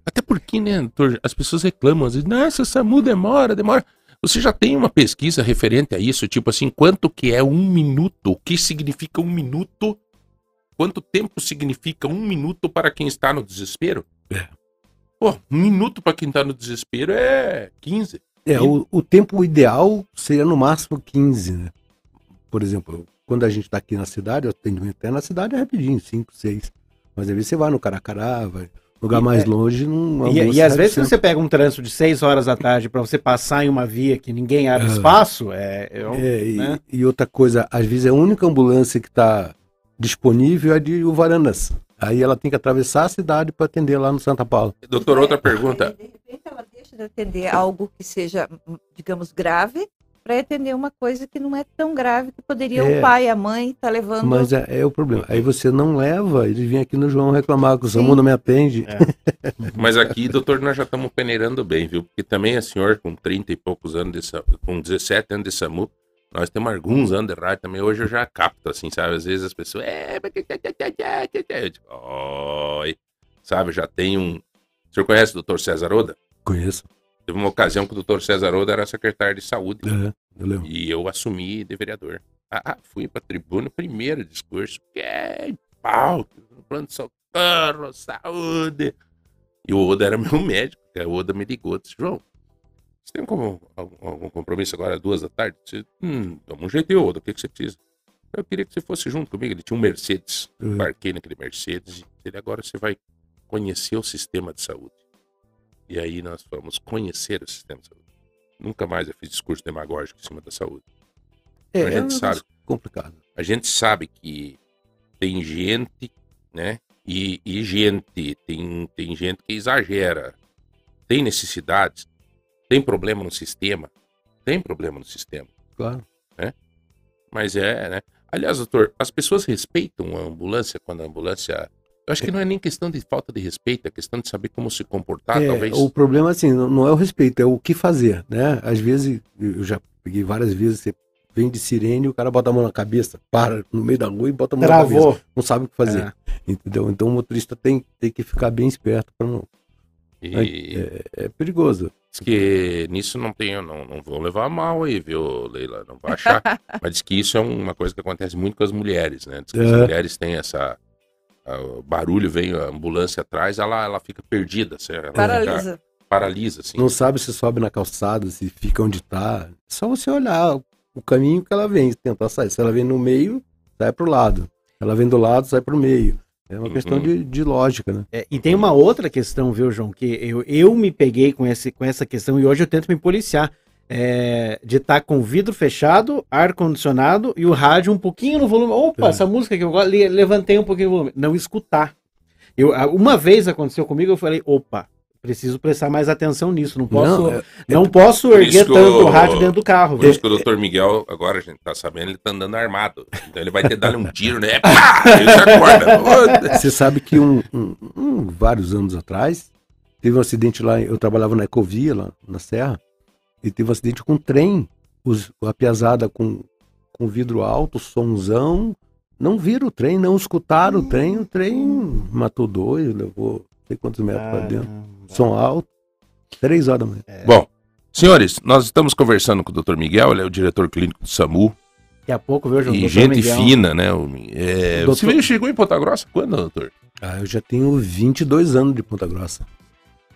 Até porque, né, doutor, as pessoas reclamam, às vezes, nossa, SAMU demora, demora. Você já tem uma pesquisa referente a isso, tipo assim, quanto que é um minuto? O que significa um minuto? Quanto tempo significa um minuto para quem está no desespero?
É.
Pô, um minuto para quem está no desespero é 15.
É, o, o tempo ideal seria no máximo 15, né? Por exemplo, quando a gente tá aqui na cidade, o atendimento é na cidade é rapidinho, 5, 6. Mas às vezes você vai no Caracará, vai lugar
E
mais
é-
longe, não
E, e às vezes se você pega um trânsito de 6 horas da tarde para você passar em uma via que ninguém abre
É.
espaço, é, é
É, e,
né?
e outra coisa, às vezes é a única ambulância que está disponível é a de Uvaranas. Aí ela tem que atravessar a cidade para atender lá no Santa Paula.
Doutor, outra pergunta.
De repente ela deixa de atender algo que seja, hum, digamos, grave, para atender uma coisa que não é tão grave que poderia
É.
o pai, a mãe estar levando.
Mas é, é o problema. Aí você não leva, eles vêm aqui no João reclamar que o. SAMU não me atende.
Mas aqui, doutor, nós já estamos peneirando bem, viu? Porque também a senhor, com 30 e poucos anos, de, com 17 anos de SAMU, nós temos alguns anos de rádio também. Hoje eu já capto, assim, sabe? Às vezes as pessoas. É, mas que- que- que- que- que- que- que-" Eu digo, Oi. Sabe, já tem um. O senhor conhece o doutor César Oda?
Conheço.
Teve uma ocasião que o doutor César Oda era secretário de saúde.
É, eu.
E eu assumi de vereador. Ah, ah, fui pra tribuna, primeiro discurso, que é pau, plano de socorro, saúde. E o Oda era meu médico, que o Oda me ligou, disse, João, você tem como, algum, algum compromisso agora duas da tarde? Disse, hum, toma um jeito, Oda, o que, que você precisa? Eu queria que você fosse junto comigo, ele tinha um Mercedes,
Uhum.
embarquei naquele Mercedes, ele agora você vai conhecer o sistema de saúde. E aí nós fomos conhecer o sistema de saúde. Nunca mais eu fiz discurso demagógico em cima da saúde.
É,
A gente
é
sabe.
complicado.
A gente sabe que tem gente, né? E, e gente, tem, tem gente que exagera. Tem necessidades, tem problema no sistema, tem problema no sistema.
Claro.
Mas é, né? Aliás, doutor, as pessoas respeitam a ambulância quando a ambulância. Eu acho que não é nem questão de falta de respeito, é questão de saber como se comportar,
É,
talvez.
O problema, assim, não é o respeito, é o que fazer, né? Às vezes, eu já peguei várias vezes, você vem de sirene, o cara bota a mão na cabeça, para no meio da rua e bota a mão na cabeça.
Travou.
Não sabe o que fazer. Entendeu? Então o motorista tem, tem que ficar bem esperto para não.
E
É, é perigoso.
diz que nisso não tem, não, não vou levar mal aí, viu, Leila? Não vai achar. Mas diz que isso é uma coisa que acontece muito com as mulheres, né? Diz que as
É.
mulheres têm essa. O barulho vem, a ambulância atrás, ela, ela fica perdida. assim, ela fica-
Paralisa.
paralisa, assim.
Não sabe se sobe na calçada, se fica onde tá. É só você olhar o caminho que ela vem, tentar sair. Se ela vem no meio, sai pro lado. Ela vem do lado, sai pro meio. É uma
Uhum.
questão de, de lógica, né?
É, e tem uma outra questão, viu, João, que eu, eu me peguei com, esse, com essa questão e hoje eu tento me policiar. É, de estar com o vidro fechado, ar-condicionado e o rádio um pouquinho no volume. Opa,
É.
essa música que eu gosto, le- levantei um pouquinho o volume. Não escutar. Eu, uma vez aconteceu comigo, eu falei, opa, preciso prestar mais atenção nisso. Não posso,
Não,
não,
é-
posso erguer tanto
o-
o rádio dentro do carro.
Por isso que o doutor Miguel, agora a gente tá sabendo, ele tá andando armado. Então ele vai ter que dar um tiro, né? Pá! Ele já acorda.
Você sabe que um, um- um- vários anos atrás, teve um acidente lá, eu trabalhava na Ecovia, lá na Serra, e teve um acidente com um trem. Os, a piazada com, com vidro alto, somzão, não viram o trem, não escutaram o trem, o trem matou dois, levou não sei quantos metros para dentro. Som alto, três horas da manhã.
Bom, senhores, nós estamos conversando com o doutor Miguel, ele é o diretor clínico do SAMU.
Daqui a pouco, viu, João?
e gente
Miguel.
fina, né? o- é,
O doutor-
Você veio- chegou em Ponta Grossa quando, doutor?
Ah, eu já tenho 22 anos de Ponta Grossa.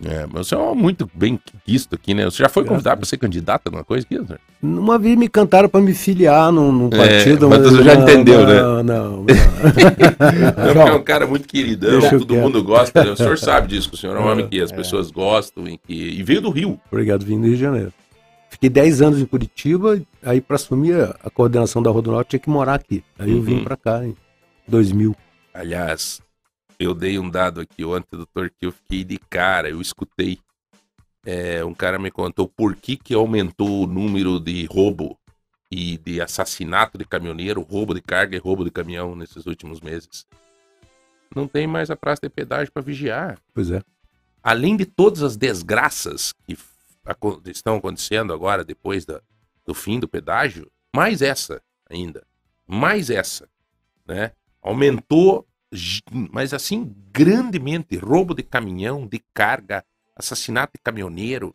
É, mas você é muito bem quisto aqui, né? Você já foi
Graças
convidado para ser candidato a alguma coisa aqui, doutor?
Uma vez me cantaram para me filiar num, num
É,
partido.
mas você já
não,
entendeu, né?
não, Não, não.
Não, é um cara muito queridão, todo
quieto.
mundo gosta. Né? O senhor sabe disso, o senhor é um
É,
homem que as pessoas gostam e que. E veio do Rio.
Obrigado, vindo do Rio de Janeiro. Fiquei 10 anos em Curitiba, aí para assumir a, coordenação da Rodonorte tinha que morar aqui. Aí eu vim
Uhum.
para cá em 2000.
Aliás, eu dei um dado aqui ontem, doutor, que eu fiquei de cara, eu escutei. É, um cara me contou por que, que aumentou o número de roubo e de assassinato de caminhoneiro, roubo de carga e roubo de caminhão nesses últimos meses. Não tem mais a praça de pedágio para vigiar.
Pois é.
Além de todas as desgraças que estão acontecendo agora, depois da- do fim do pedágio, mais essa ainda. Mais essa. Né? Aumentou, mas assim, grandemente, roubo de caminhão, de carga, assassinato de caminhoneiro,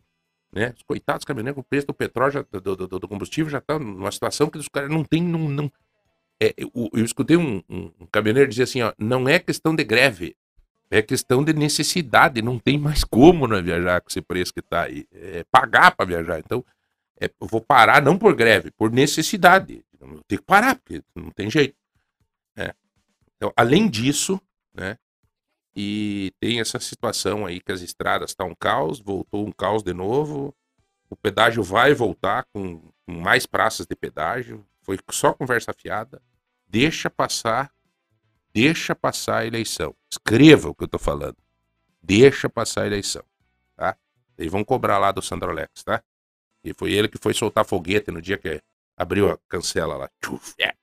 né? Os coitados caminhoneiros, o preço do petróleo, já- do, do- do combustível já está numa situação que os caras não têm, não, não... É, eu, eu escutei um, um- um caminhoneiro dizer assim, ó, não é questão de greve, é questão de necessidade, não tem mais como né, viajar com esse preço que está aí, é pagar para viajar, então é, eu vou parar não por greve, por necessidade, eu tenho que parar, porque não tem jeito. Então, além disso, né, e tem essa situação aí que as estradas estão um caos, voltou um caos de novo. O pedágio vai voltar com, com mais praças de pedágio. Foi só conversa fiada. Deixa passar, deixa passar a eleição. Escreva o que eu tô falando. Deixa passar a eleição, tá? Eles vão cobrar lá do Sandrolex, tá? E foi ele que foi soltar foguete no dia que abriu a cancela lá. É,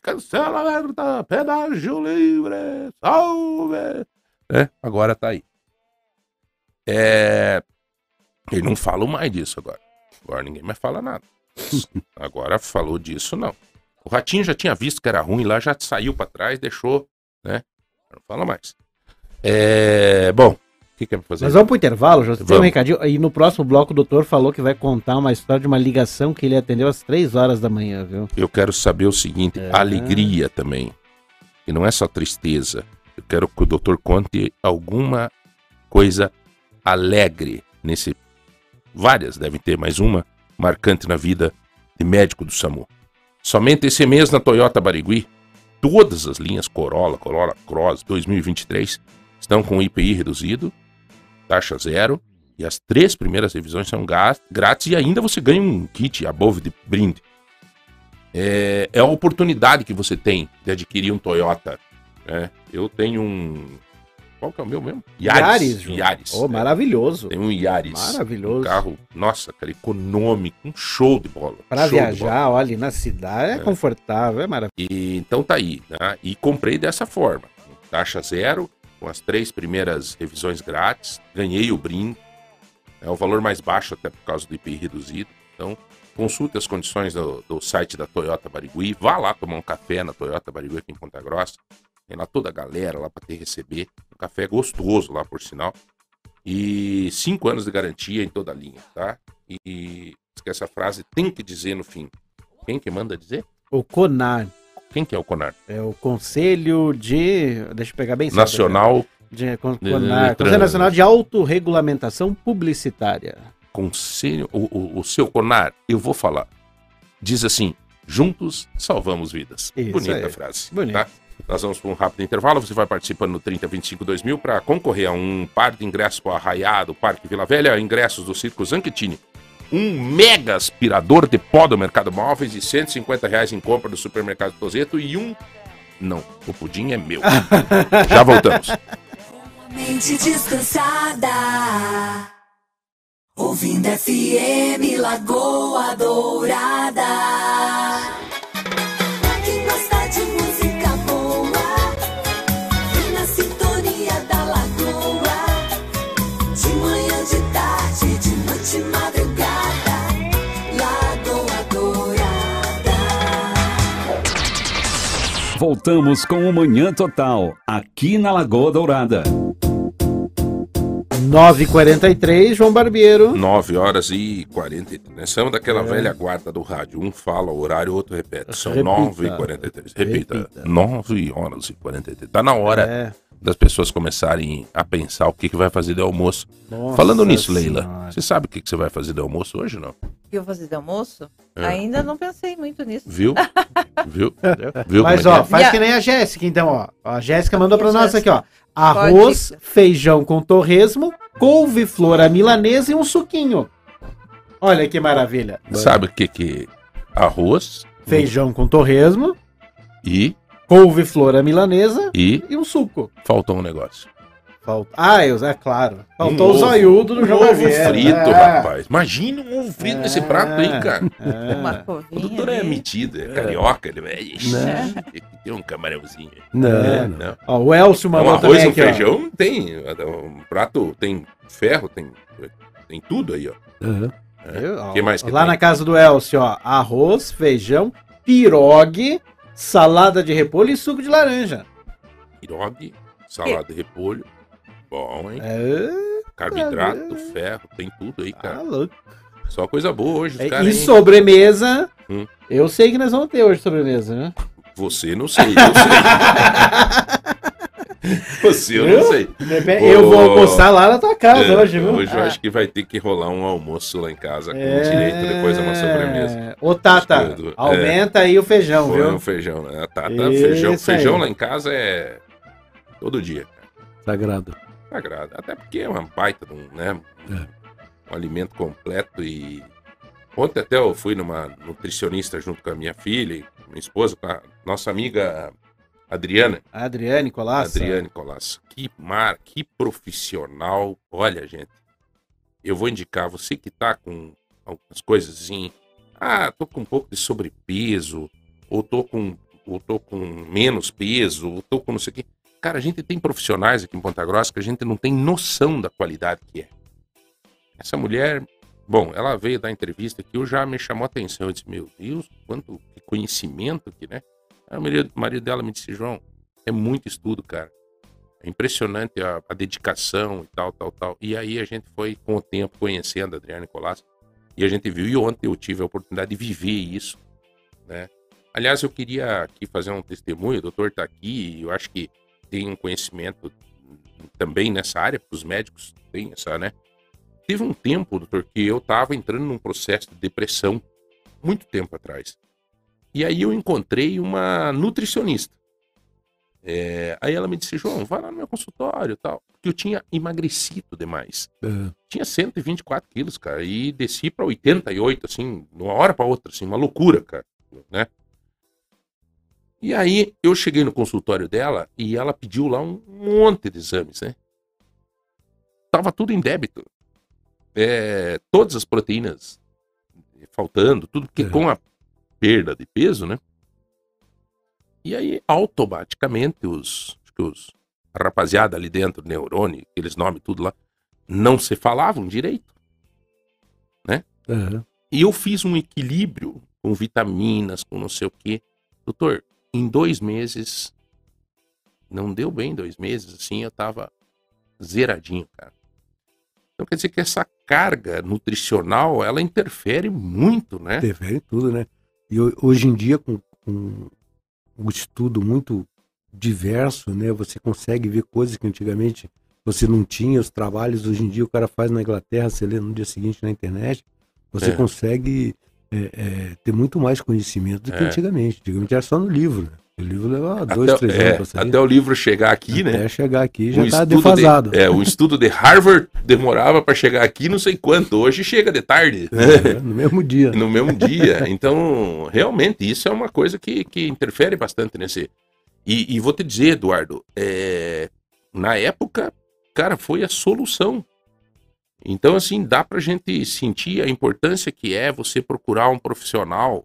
cancela aberta, pedágio livre, salve! É, agora tá aí. É, ele não fala mais disso agora. Agora ninguém mais fala nada. Agora falou disso, não. O Ratinho já tinha visto que era ruim lá, já saiu pra trás, deixou, né? Não fala mais. É, bom, que que é pra fazer?
Nós vamos pro intervalo, já tem um recadinho. E no próximo bloco o doutor falou que vai contar uma história de uma ligação que ele atendeu às 3 horas da manhã, viu?
Eu quero saber o seguinte,
É.
alegria também. E não é só tristeza. Eu quero que o doutor conte alguma coisa alegre nesse. Várias devem ter, mais uma marcante na vida de médico do SAMU. Somente esse mês na Toyota Barigui, todas as linhas Corolla, Corolla Cross 2023 estão com IPI reduzido, taxa zero, e as três primeiras revisões são grátis e ainda você ganha um kit above de brinde. É, é a oportunidade que você tem de adquirir um Toyota. né? Eu tenho um. Qual que é o meu mesmo? Yaris.
João.
Yaris.
Oh,
é.
maravilhoso.
Tem um Yaris.
Maravilhoso.
Um carro, nossa, cara, econômico, um show de bola. Show de bola.
viajar, olha, na cidade é, confortável, é maravilhoso.
E, então tá aí, né? E comprei dessa forma. Taxa zero, com as três primeiras revisões grátis. Ganhei o brinde. É o valor mais baixo, até por causa do IPI reduzido. Então, consulte as condições do, do site da Toyota Barigui, vá lá tomar um café na Toyota Barigui aqui em Ponta Grossa. Tem lá toda a galera lá para te receber. Um café gostoso lá, por sinal. E cinco anos de garantia em toda a linha, tá? E esquece a frase, tem que dizer no fim. Quem que manda dizer?
O CONAR.
Quem que é o Conar?
É o Conselho de. Deixa eu pegar bem.
Nacional
De, con- CONAR. Conselho Nacional de Autorregulamentação Publicitária.
Conselho, o, o, o seu Conar, eu vou falar. Diz assim: juntos salvamos vidas.
Isso
Bonita frase.
Bonito.
Tá? Nós vamos para um rápido intervalo. Você vai participando no 3025 2000 para concorrer a um par de ingressos para o Arraiá do Parque Vila Velha, ingressos do Circo Zanchettini, um mega aspirador de pó do Mercado Móveis e 150 reais em compra do Supermercado Tozeto e um. Não, o pudim é meu. Já voltamos.
Mente descansada. Ouvindo FM Lagoa Dourada.
Voltamos com o Manhã Total, aqui na Lagoa Dourada.
9h43, João Barbeiro.
9 horas e 43. Nós somos daquela
É.
velha guarda do rádio. Um fala o horário, outro repete. São
Repita.
9 e 43. Repita.
Repita.
9 horas e 43. Tá na hora
É.
das pessoas começarem a pensar o que, que vai fazer de almoço.
Nossa
Falando nisso, Leila,
Senhora.
você sabe o que, que você vai fazer de almoço hoje, não?
O que eu vou fazer de almoço?
É.
Ainda não pensei muito nisso.
Viu? Viu? Viu?
Mas,
é
ó,
é?
faz
E
que nem a Jéssica, então, ó. A Jéssica mandou pra
Isso,
nós aqui, ó. Arroz,
Pode.
feijão com torresmo, couve-flor à milanesa e um suquinho. Olha que maravilha.
Sabe o que que... Arroz
Feijão com torresmo,
e...
couve-flor à milanesa
E
e um suco.
faltou um negócio.
Falta... Ah, eu, é claro. Faltou
Um
o
ovo.
zoiudo do
Um ovo frito,
É.
rapaz. Imagina um ovo frito nesse prato aí, cara.
Uma
É.
O
covinha.
doutor é metido, é carioca, ele.
Né?
Tem um camarãozinho.
Não,
É.
não.
Não.
Ó, o Elcio
Um
mandou
arroz
também
e um
aqui, ó.
feijão tem. Um prato tem ferro, tem, tem tudo aí, ó.
Aham.
Viu? Ó,
que mais que
Lá
tem?
na casa do Elcio, ó. Arroz, feijão, pirogue, salada de repolho e suco de laranja.
Pirogue, salada de repolho. Bom, hein?
É,
Carboidrato,
é.
ferro, tem tudo aí, cara.
louco.
Só coisa boa hoje,
É,
caras.
E
hein?
sobremesa,
Hum.
eu sei que nós vamos ter hoje sobremesa, né?
Você não sei, eu sei. Você eu não sei.
Eu vou almoçar lá na tua casa
É,
hoje, viu?
hoje eu acho que vai ter que rolar um almoço lá em casa com
É.
direito depois de uma sobremesa.
Ô, Tata,
Escudo. É.
aumenta aí o feijão,
um
viu?
feijão, né? Tá,
Isso
feijão,
aí.
feijão lá em casa é todo dia.
Sagrado.
Sagrado. Até porque é uma baita, de um, né? Um alimento completo e. Ontem até eu fui numa nutricionista junto com a minha filha e minha esposa, com a nossa amiga Adriana.
Adriane Colasso.
Adriane Colasso. Que mar, que profissional. Olha, gente, eu vou indicar você que tá com algumas coisas assim. Ah, tô com um pouco de sobrepeso, ou tô com, ou tô com menos peso, ou tô com não sei o quê. Cara, a gente tem profissionais aqui em Ponta Grossa que a gente não tem noção da qualidade que é. Essa mulher, bom, ela veio dar entrevista aqui, eu já me chamou a atenção. Eu disse, meu Deus, quanto conhecimento que, né? O marido, marido dela me disse, João, é muito estudo, cara. É impressionante a, a dedicação e tal, tal, tal. E aí a gente foi, com o tempo, conhecendo a Adriana Nicolás. E a gente viu, e ontem eu tive a oportunidade de viver isso, né? Aliás, eu queria aqui fazer um testemunho, o doutor está aqui, e eu acho que tem um conhecimento também nessa área, porque os médicos têm essa, né? Teve um tempo, doutor, que eu estava entrando num processo de depressão, muito tempo atrás. E aí eu encontrei uma nutricionista. É, aí ela me disse, João, vai lá no meu consultório tal. Porque eu tinha emagrecido demais.
É.
Tinha 124 quilos, cara, e desci para 88, assim, de uma hora para outra, assim, uma loucura, cara, né? E aí eu cheguei no consultório dela e ela pediu lá um monte de exames, né? Tava tudo em débito. É, todas as proteínas faltando, tudo porque
Uhum.
com a perda de peso, né? E aí automaticamente os, os a rapaziada ali dentro, neurônio, aqueles nomes tudo lá, não se falavam direito.
Aham.
E eu fiz um equilíbrio com vitaminas, com não sei o quê. Doutor, em dois meses, não deu bem dois meses, assim, eu tava zeradinho, cara. Então quer dizer que essa carga nutricional, ela interfere muito, né?
Interfere em tudo, né? E ho- hoje em dia, com, com um estudo muito diverso, né? Você consegue ver coisas que antigamente você não tinha, os trabalhos hoje em dia o cara faz na Inglaterra, você lê no dia seguinte na internet, você
É.
consegue é, é, ter muito mais conhecimento do que
É.
antigamente. Antigamente era só no livro, né? O livro levava dois,
Até,
três
é,
anos
até o livro chegar aqui, né?
Até chegar aqui já tá
estudo
defasado.
De, é, o estudo de Harvard demorava para chegar aqui não sei quanto. Hoje chega de tarde.
É, no mesmo dia.
no mesmo dia. Então, realmente, isso é uma coisa que, que interfere bastante nesse. E, e vou te dizer, Eduardo, é, na época, cara, foi a solução. Então, assim, dá pra gente sentir a importância que é você procurar um profissional.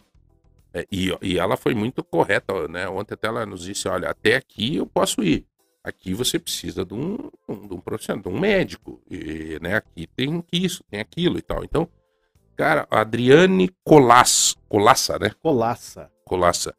É, e, e ela foi muito correta, né? Ontem até ela nos disse: olha, até aqui eu posso ir. Aqui você precisa de um, de um profissional, de um médico. E, né, aqui tem isso, tem aquilo e tal. Então, Cara, Adriane Colas, Colassa, né?
Colaça.
Colassa.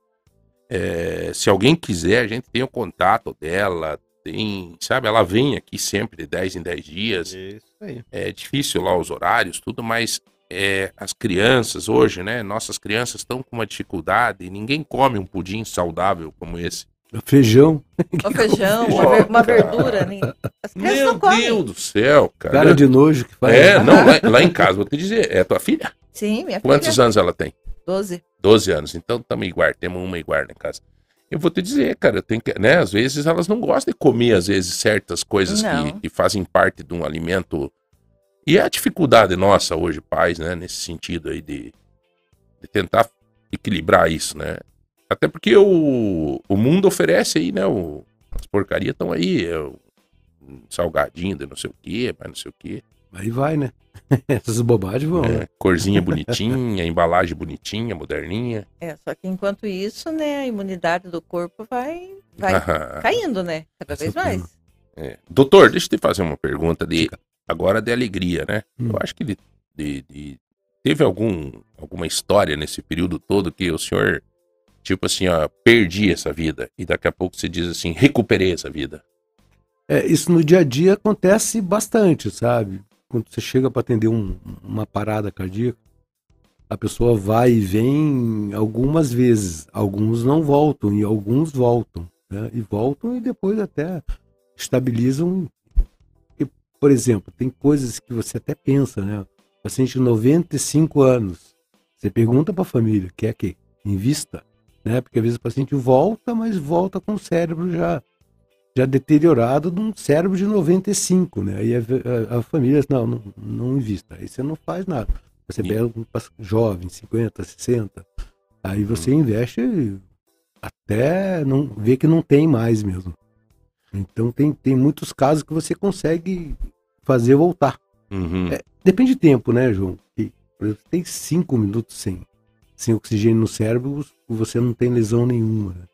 É, se alguém quiser, a gente tem o contato dela, tem, sabe, ela vem aqui sempre de 10 em 10 dias.
Isso aí.
É difícil lá os horários, tudo, mas é, as crianças hoje, né? Nossas crianças estão com uma dificuldade e ninguém come um pudim saudável como esse.
Feijão,
Um feijão,
Pô,
uma, ver- uma verdura. Nem... As crianças
Meu
não comem.
Deus do céu, cara.
cara de nojo que faz.
É, não, lá, lá em casa, vou te dizer, é tua filha?
Sim, minha
Quantos
filha.
anos ela tem?
12.
12 anos, então estamos igual, temos uma igual em casa. Eu vou te dizer, cara, eu tenho que, né, às vezes elas não gostam de comer, às vezes, certas coisas que, que fazem parte de um alimento. E é a dificuldade nossa hoje, pais, né, nesse sentido aí de, de tentar equilibrar isso, né? Até porque o, o mundo oferece aí, né, o, as porcarias estão aí, é, o, um salgadinho de não sei o quê, mas não sei o quê.
Aí vai, né? Essas bobagens vão, né?
É, corzinha bonitinha, embalagem bonitinha, moderninha.
É, só que enquanto isso, né, a imunidade do corpo vai, vai
Aham.
caindo, né? Cada vez mais.
É. Doutor, deixa eu te fazer uma pergunta de agora de alegria, né?
Hum.
Eu acho que de, de- de- teve algum, alguma história nesse período todo que o senhor, tipo assim, ó, perdi essa vida e daqui a pouco você diz assim, recuperei essa vida.
É, isso no dia a dia acontece bastante, sabe? Quando você chega para atender um- uma parada cardíaca, a pessoa vai e vem algumas vezes. Alguns não voltam e alguns voltam. né? E voltam e depois até estabilizam. Por exemplo, tem coisas que você até pensa, né? Paciente de 95 anos. Você pergunta para a família, quer que invista? Né? Porque às vezes o paciente volta, mas volta com o cérebro já já deteriorado de um cérebro de 95, né? Aí a, a- a família diz, não, não, não invista. Aí você não faz nada. Você
E-
pega um jovem, 50, 60, aí você investe até não ver que não tem mais mesmo. Então tem, tem muitos casos que você consegue fazer voltar.
Uhum.
É, Depende de tempo, né, João? Que, por exemplo, tem cinco minutos sem, sem oxigênio no cérebro, você não tem lesão nenhuma. né?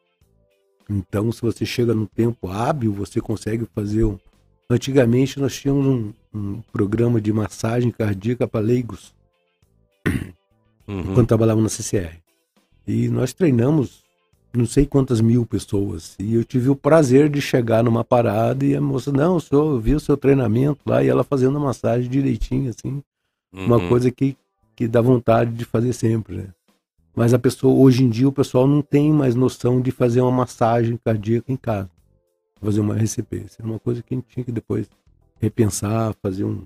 Então, se você chega no tempo hábil, você consegue fazer um. Antigamente nós tínhamos um, um programa de massagem cardíaca para leigos,
Uhum.
quando trabalhava na CCR. E nós treinamos não sei quantas mil pessoas. E eu tive o prazer de chegar numa parada e a moça, não, senhor viu o seu treinamento lá e ela fazendo a massagem direitinho, assim uma
Uhum.
coisa que, que dá vontade de fazer sempre, né? Mas a pessoa, hoje em dia, o pessoal não tem mais noção de fazer uma massagem cardíaca em casa. Fazer uma RCP. Isso é uma coisa que a gente tinha que depois repensar, fazer um,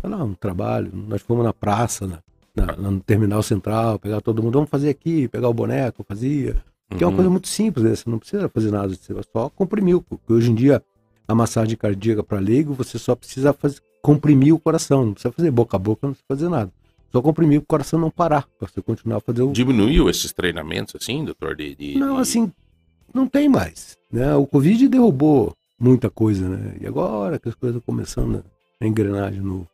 sei lá, um trabalho. Nós fomos na praça, na, na- no terminal central, pegar todo mundo, vamos fazer aqui, pegar o boneco, fazia. Que é uma
Uhum.
coisa muito simples, né? Você não precisa fazer nada, você só comprimir. Porque hoje em dia, a massagem cardíaca para leigo, você só precisa fazer, comprimir o coração. Não precisa fazer boca a boca, não precisa fazer nada. Só comprimir o coração não parar, para você continuar a fazer o.
Diminuiu esses treinamentos assim, doutor? De, de-
Não, assim, não tem mais. Né? O Covid derrubou muita coisa, né? E agora que as coisas estão começando a engrenar de novo.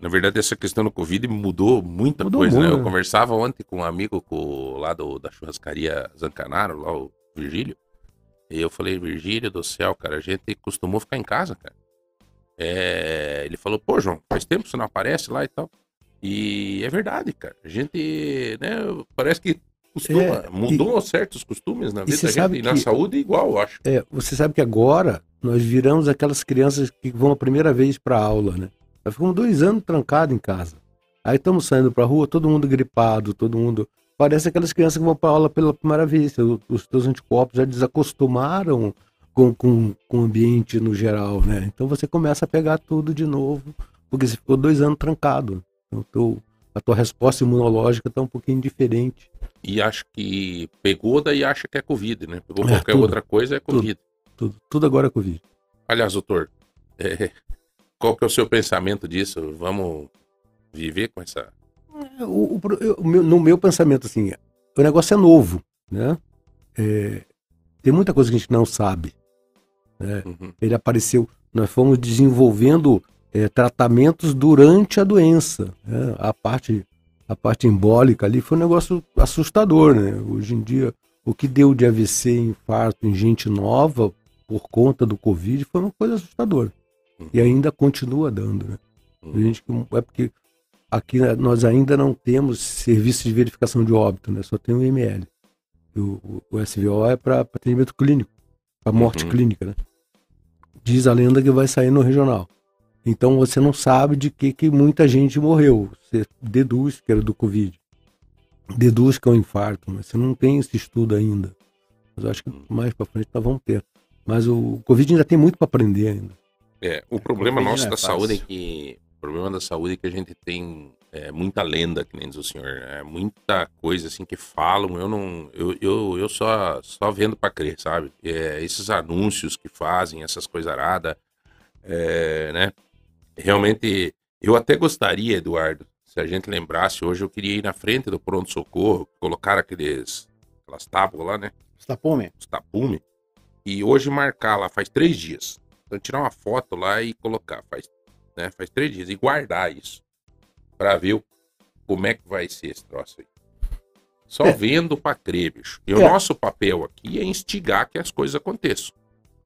Na verdade, essa questão do Covid mudou muita
Mudou
coisa, né?
muito.
Eu conversava ontem com um amigo com, lá do, da churrascaria Zancanaro, lá o Virgílio. E eu falei, Virgílio do céu, cara, a gente costumou ficar em casa, cara. É, ele falou, pô, João, faz tempo que você não aparece lá e tal. E é verdade, cara. A gente, né, parece que costuma,
É,
mudou certos costumes na vida da gente e na
que-
saúde igual, eu acho.
É, você sabe que agora nós viramos aquelas crianças que vão a primeira vez para aula, né? Nós ficamos dois anos trancados em casa. Aí estamos saindo para rua, todo mundo gripado, todo mundo. Parece aquelas crianças que vão para aula pela primeira vez. Os teus anticorpos já desacostumaram com, com, com o ambiente no geral, né? Então você começa a pegar tudo de novo, porque você ficou dois anos trancado. Então, teu- a tua resposta imunológica está um pouquinho diferente.
E acho que pegou, daí acha que é Covid, né? Pegou
É,
qualquer
tudo,
outra coisa, é Covid.
Tudo, tudo agora é Covid.
Aliás, doutor, é, qual que é o seu pensamento disso? Vamos viver com essa.
É, o- o o meu- no meu pensamento, assim, o negócio é novo, né? É, tem muita coisa que a gente não sabe.
Uhum.
Ele apareceu, nós fomos desenvolvendo é, tratamentos durante a doença. né? A parte a parte embólica ali foi um negócio assustador, né? Hoje em dia, o que deu de AVC, infarto em gente nova por conta do Covid foi uma coisa assustadora. E ainda continua dando, né? A gente, é porque aqui né, nós ainda não temos serviço de verificação de óbito, né? Só tem o IML. O, o, o SVO é para atendimento clínico, para morte
Uhum.
clínica, né? Diz a lenda que vai sair no regional. Então você não sabe de que, que muita gente morreu. Você deduz que era do Covid. Deduz que é um infarto, mas você não tem esse estudo ainda. Mas eu acho que mais para frente nós vamos ter. Mas o Covid ainda tem muito para aprender ainda.
É, o problema
Covid
nosso
é
da saúde é
fácil.
que. O problema da saúde é que a gente tem é, muita lenda, que nem diz o senhor. É, muita coisa assim que falam. Eu não. Eu, eu, eu só, só vendo pra crer, sabe? É, esses anúncios que fazem, essas coisas aradas. É, né? Realmente, eu até gostaria, Eduardo, se a gente lembrasse, hoje eu queria ir na frente do pronto-socorro, colocar aqueles, aquelas tábuas lá, né? Os tapume, e hoje marcar lá faz três dias. Então tirar uma foto lá e colocar, faz, né, faz três dias, e guardar isso. Pra ver o- como é que vai ser esse troço aí. Só
É.
vendo pra crer, bicho. E o
É.
nosso papel aqui é instigar que as coisas aconteçam.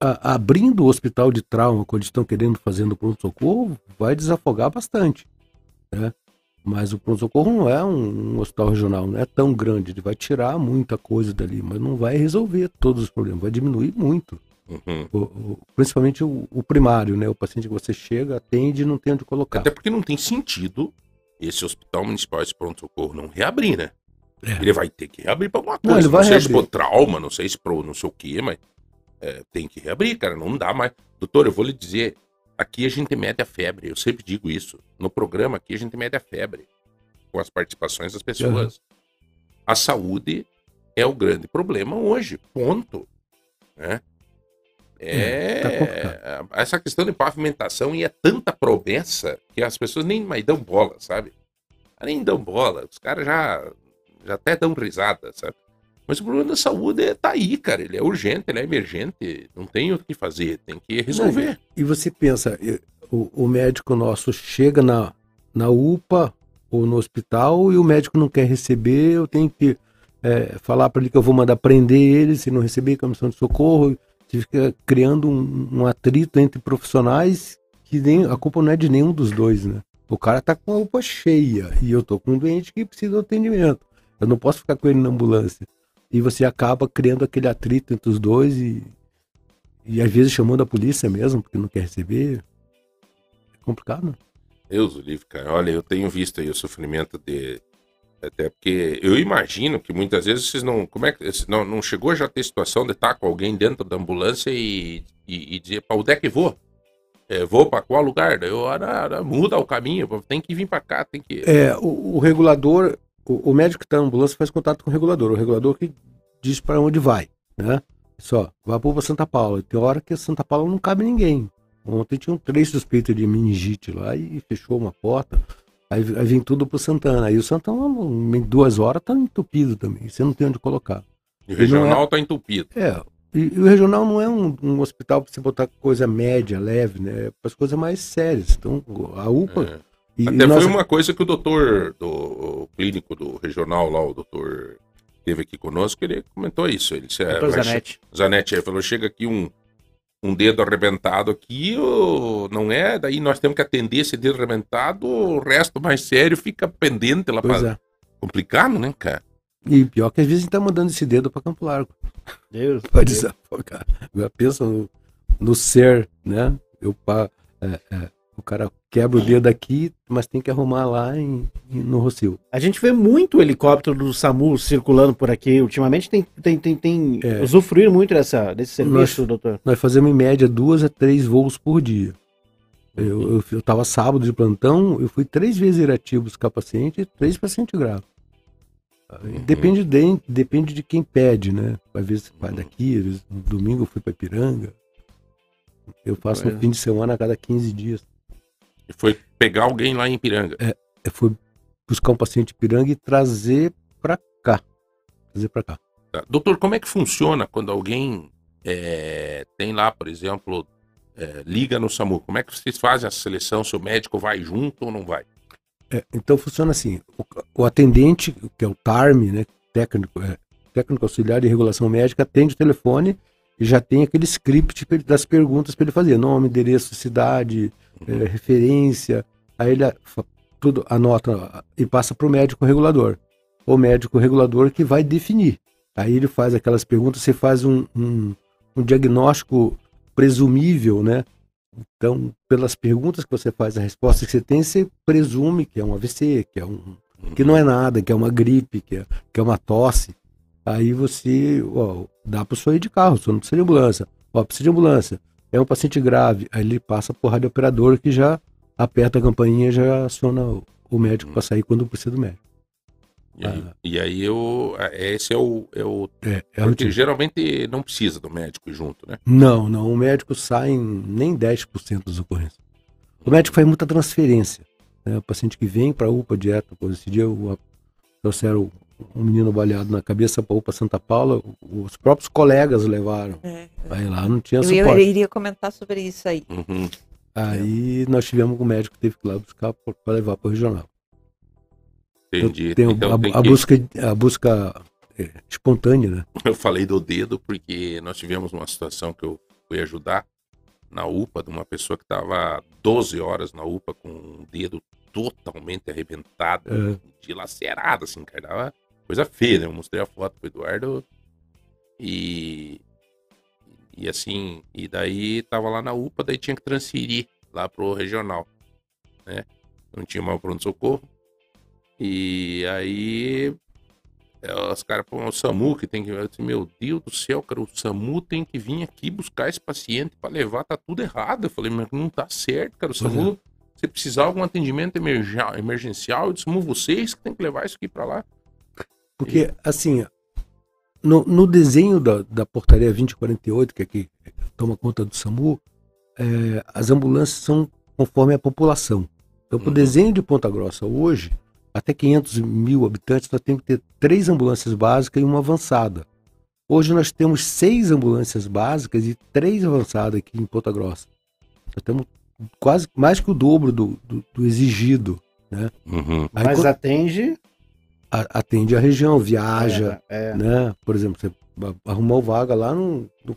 a- abrindo o hospital de trauma, quando eles estão querendo fazer no pronto-socorro, vai desafogar bastante. Né? Mas o pronto-socorro não é um, um hospital regional, não é tão grande. Ele vai tirar muita coisa dali, mas não vai resolver todos os problemas, vai diminuir muito.
Uhum.
O- o- principalmente o, o primário, né? O paciente que você chega, atende e não tem onde colocar.
Até porque não tem sentido esse hospital municipal, esse pronto-socorro, não reabrir, né?
É.
Ele vai ter que reabrir pra alguma
Não,
coisa.
ele
Não,
vai
sei se
reabrir.
por trauma, não sei se pro não sei o quê, mas é, tem que reabrir, cara. Não dá mais. Doutor, eu vou lhe dizer, aqui a gente mede a febre. Eu sempre digo isso. No programa aqui a gente mede a febre com as participações das pessoas. A saúde é o grande problema hoje. Ponto. Né? É,
tá
essa questão de pavimentação e é tanta promessa que as pessoas nem mais dão bola, sabe? Nem dão bola. Os caras já, já até dão risada, sabe? Mas o problema da saúde é, tá aí, cara. Ele é urgente, ele é emergente. Não tem o que fazer, tem que resolver.
E você pensa, o, o médico nosso chega na, na UPA ou no hospital e o médico não quer receber, eu tenho que eh, falar para ele que eu vou mandar prender ele se não receber comissão de socorro. Fica criando um, um atrito entre profissionais que nem, a culpa não é de nenhum dos dois, né? O cara tá com a UPA cheia e eu tô com um doente que precisa de atendimento. Eu não posso ficar com ele na ambulância. E você acaba criando aquele atrito entre os dois e, e às vezes chamando a polícia mesmo, porque não quer receber. É complicado, né?
Deus o livre, cara. Olha, eu tenho visto aí o sofrimento de. Até porque eu imagino que muitas vezes vocês não. Como é que. Não, não chegou já a ter situação de estar com alguém dentro da ambulância e, e, e dizer, para onde é que vou? É, vou para qual lugar? Daí Eu, muda o caminho, tem que vir para cá, tem que.
É, o, o regulador, o, o médico que está na ambulância faz contato com o regulador. O regulador que diz para onde vai, né? Só, vai para Santa Paula. Tem hora que Santa Paula não cabe ninguém. Ontem tinham três suspeitos de meningite lá e fechou uma porta. Aí, aí vem tudo pro Santana. Aí o Santana, em duas horas, tá entupido também. Você não tem onde colocar.
E o regional
é-
tá entupido.
É, e, e o regional não é um, um hospital para você botar coisa média, leve, né? É para as coisas mais sérias. Então, a UPA.
É.
E,
Até
e nós-
foi uma coisa que o doutor do o clínico do regional lá, o doutor esteve aqui conosco, ele comentou isso. Ele disse, é,
Zanetti.
che- Zanetti, ele falou, chega aqui um, um dedo arrebentado aqui, não é? Daí nós temos que atender esse dedo arrebentado, o resto mais sério fica pendente lá pra...
é.
Complicado, né, cara?
E pior que às vezes a gente tá mandando esse dedo pra Campo Largo.
Deus.
Pode desafogar. Agora pensa no, no ser, né? Eu, pa- é, é, o cara quebra o dedo aqui, mas tem que arrumar lá em, em- no Rocio.
A gente vê muito helicóptero do SAMU circulando por aqui. Ultimamente tem, tem, tem, tem
É.
usufruir muito dessa, desse serviço,
Nós-
doutor.
Nós fazemos em média duas a três voos por dia. Eu, eu, eu tava sábado de plantão, eu fui três vezes a Irati buscar paciente e três pacientes graves. Aí Depende, de, depende de quem pede, né? Às vezes vai daqui, às vezes no domingo eu fui para Ipiranga. Eu faço
é.
fim de semana a cada 15 dias.
E foi pegar alguém lá em Piranga.
Eu fui buscar um paciente em Ipiranga e trazer para cá. Trazer para cá.
Tá. Doutor, como é que funciona quando alguém é, tem lá, por exemplo, é, liga no SAMU? Como é que vocês fazem a seleção? Se o médico vai junto ou não vai?
É, então funciona assim: o, o atendente, que é o TARM, né, técnico, é, técnico auxiliar de regulação médica, atende o telefone já tem aquele script das perguntas para ele fazer: nome, endereço, cidade, é, referência. Aí ele tudo anota e passa para o médico regulador. O médico regulador que vai definir. Aí ele faz aquelas perguntas, você faz um, um, um diagnóstico presumível, né? Então, pelas perguntas que você faz, a resposta que você tem, você presume que é um AVC, que é um que não é nada, que é uma gripe, que é, que é uma tosse. Aí você ó, dá para o senhor ir de carro, o senhor não precisa de ambulância. Ó, precisa de ambulância. É um paciente grave. Aí ele passa por rádio operador que já aperta a campainha e já aciona o, o médico para sair quando precisa do médico.
E aí,
Ah.
e aí eu, esse é o. É o
É, é o
porque
tipo.
geralmente não precisa do médico junto, né?
Não, não. O médico sai em nem 10% das ocorrências. O médico faz muita transferência. Né? O paciente que vem para a UPA direto, esse dia o, trouxeram um menino baleado na cabeça para a UPA Santa Paula, os próprios colegas levaram. Aí lá não tinha
Eu, ia- eu
suporte.
iria comentar sobre isso aí.
Uhum.
Aí nós tivemos que o médico teve que ir lá buscar para levar para o regional.
Entendi. então
a,
tem
a
que-
busca, a busca é, espontânea, né?
Eu falei do dedo porque nós tivemos uma situação que eu fui ajudar na UPA de uma pessoa que estava 12 horas na UPA com um dedo totalmente arrebentado,
É.
dilacerado, assim, cara. Coisa feia, né? Eu mostrei a foto pro Eduardo e. E assim, e daí tava lá na UPA, daí tinha que transferir lá pro regional, né? Não tinha mais pronto-socorro. E aí é, os caras põem o SAMU que tem que. Eu disse, meu Deus do céu, cara, o SAMU tem que vir aqui buscar esse paciente pra levar, tá tudo errado. Eu falei, mas não tá certo, cara. O SAMU, se precisar de algum atendimento emergen- emergencial, eu disse, "Mu, vocês que tem que levar isso aqui pra lá.
Porque, assim, no, no desenho da, da portaria 2048, que é que toma conta do SAMU, é, as ambulâncias são conforme a população. Então, para o
Uhum.
desenho de Ponta Grossa hoje, até 500 mil habitantes, nós temos que ter três ambulâncias básicas e uma avançada. Hoje nós temos seis ambulâncias básicas e três avançadas aqui em Ponta Grossa. Nós temos quase mais que o dobro do, do- do exigido. Né?
Uhum.
Aí,
Mas
quando
atende.
Atende a região, viaja,
É, é.
né? Por exemplo, você arrumou vaga lá no, no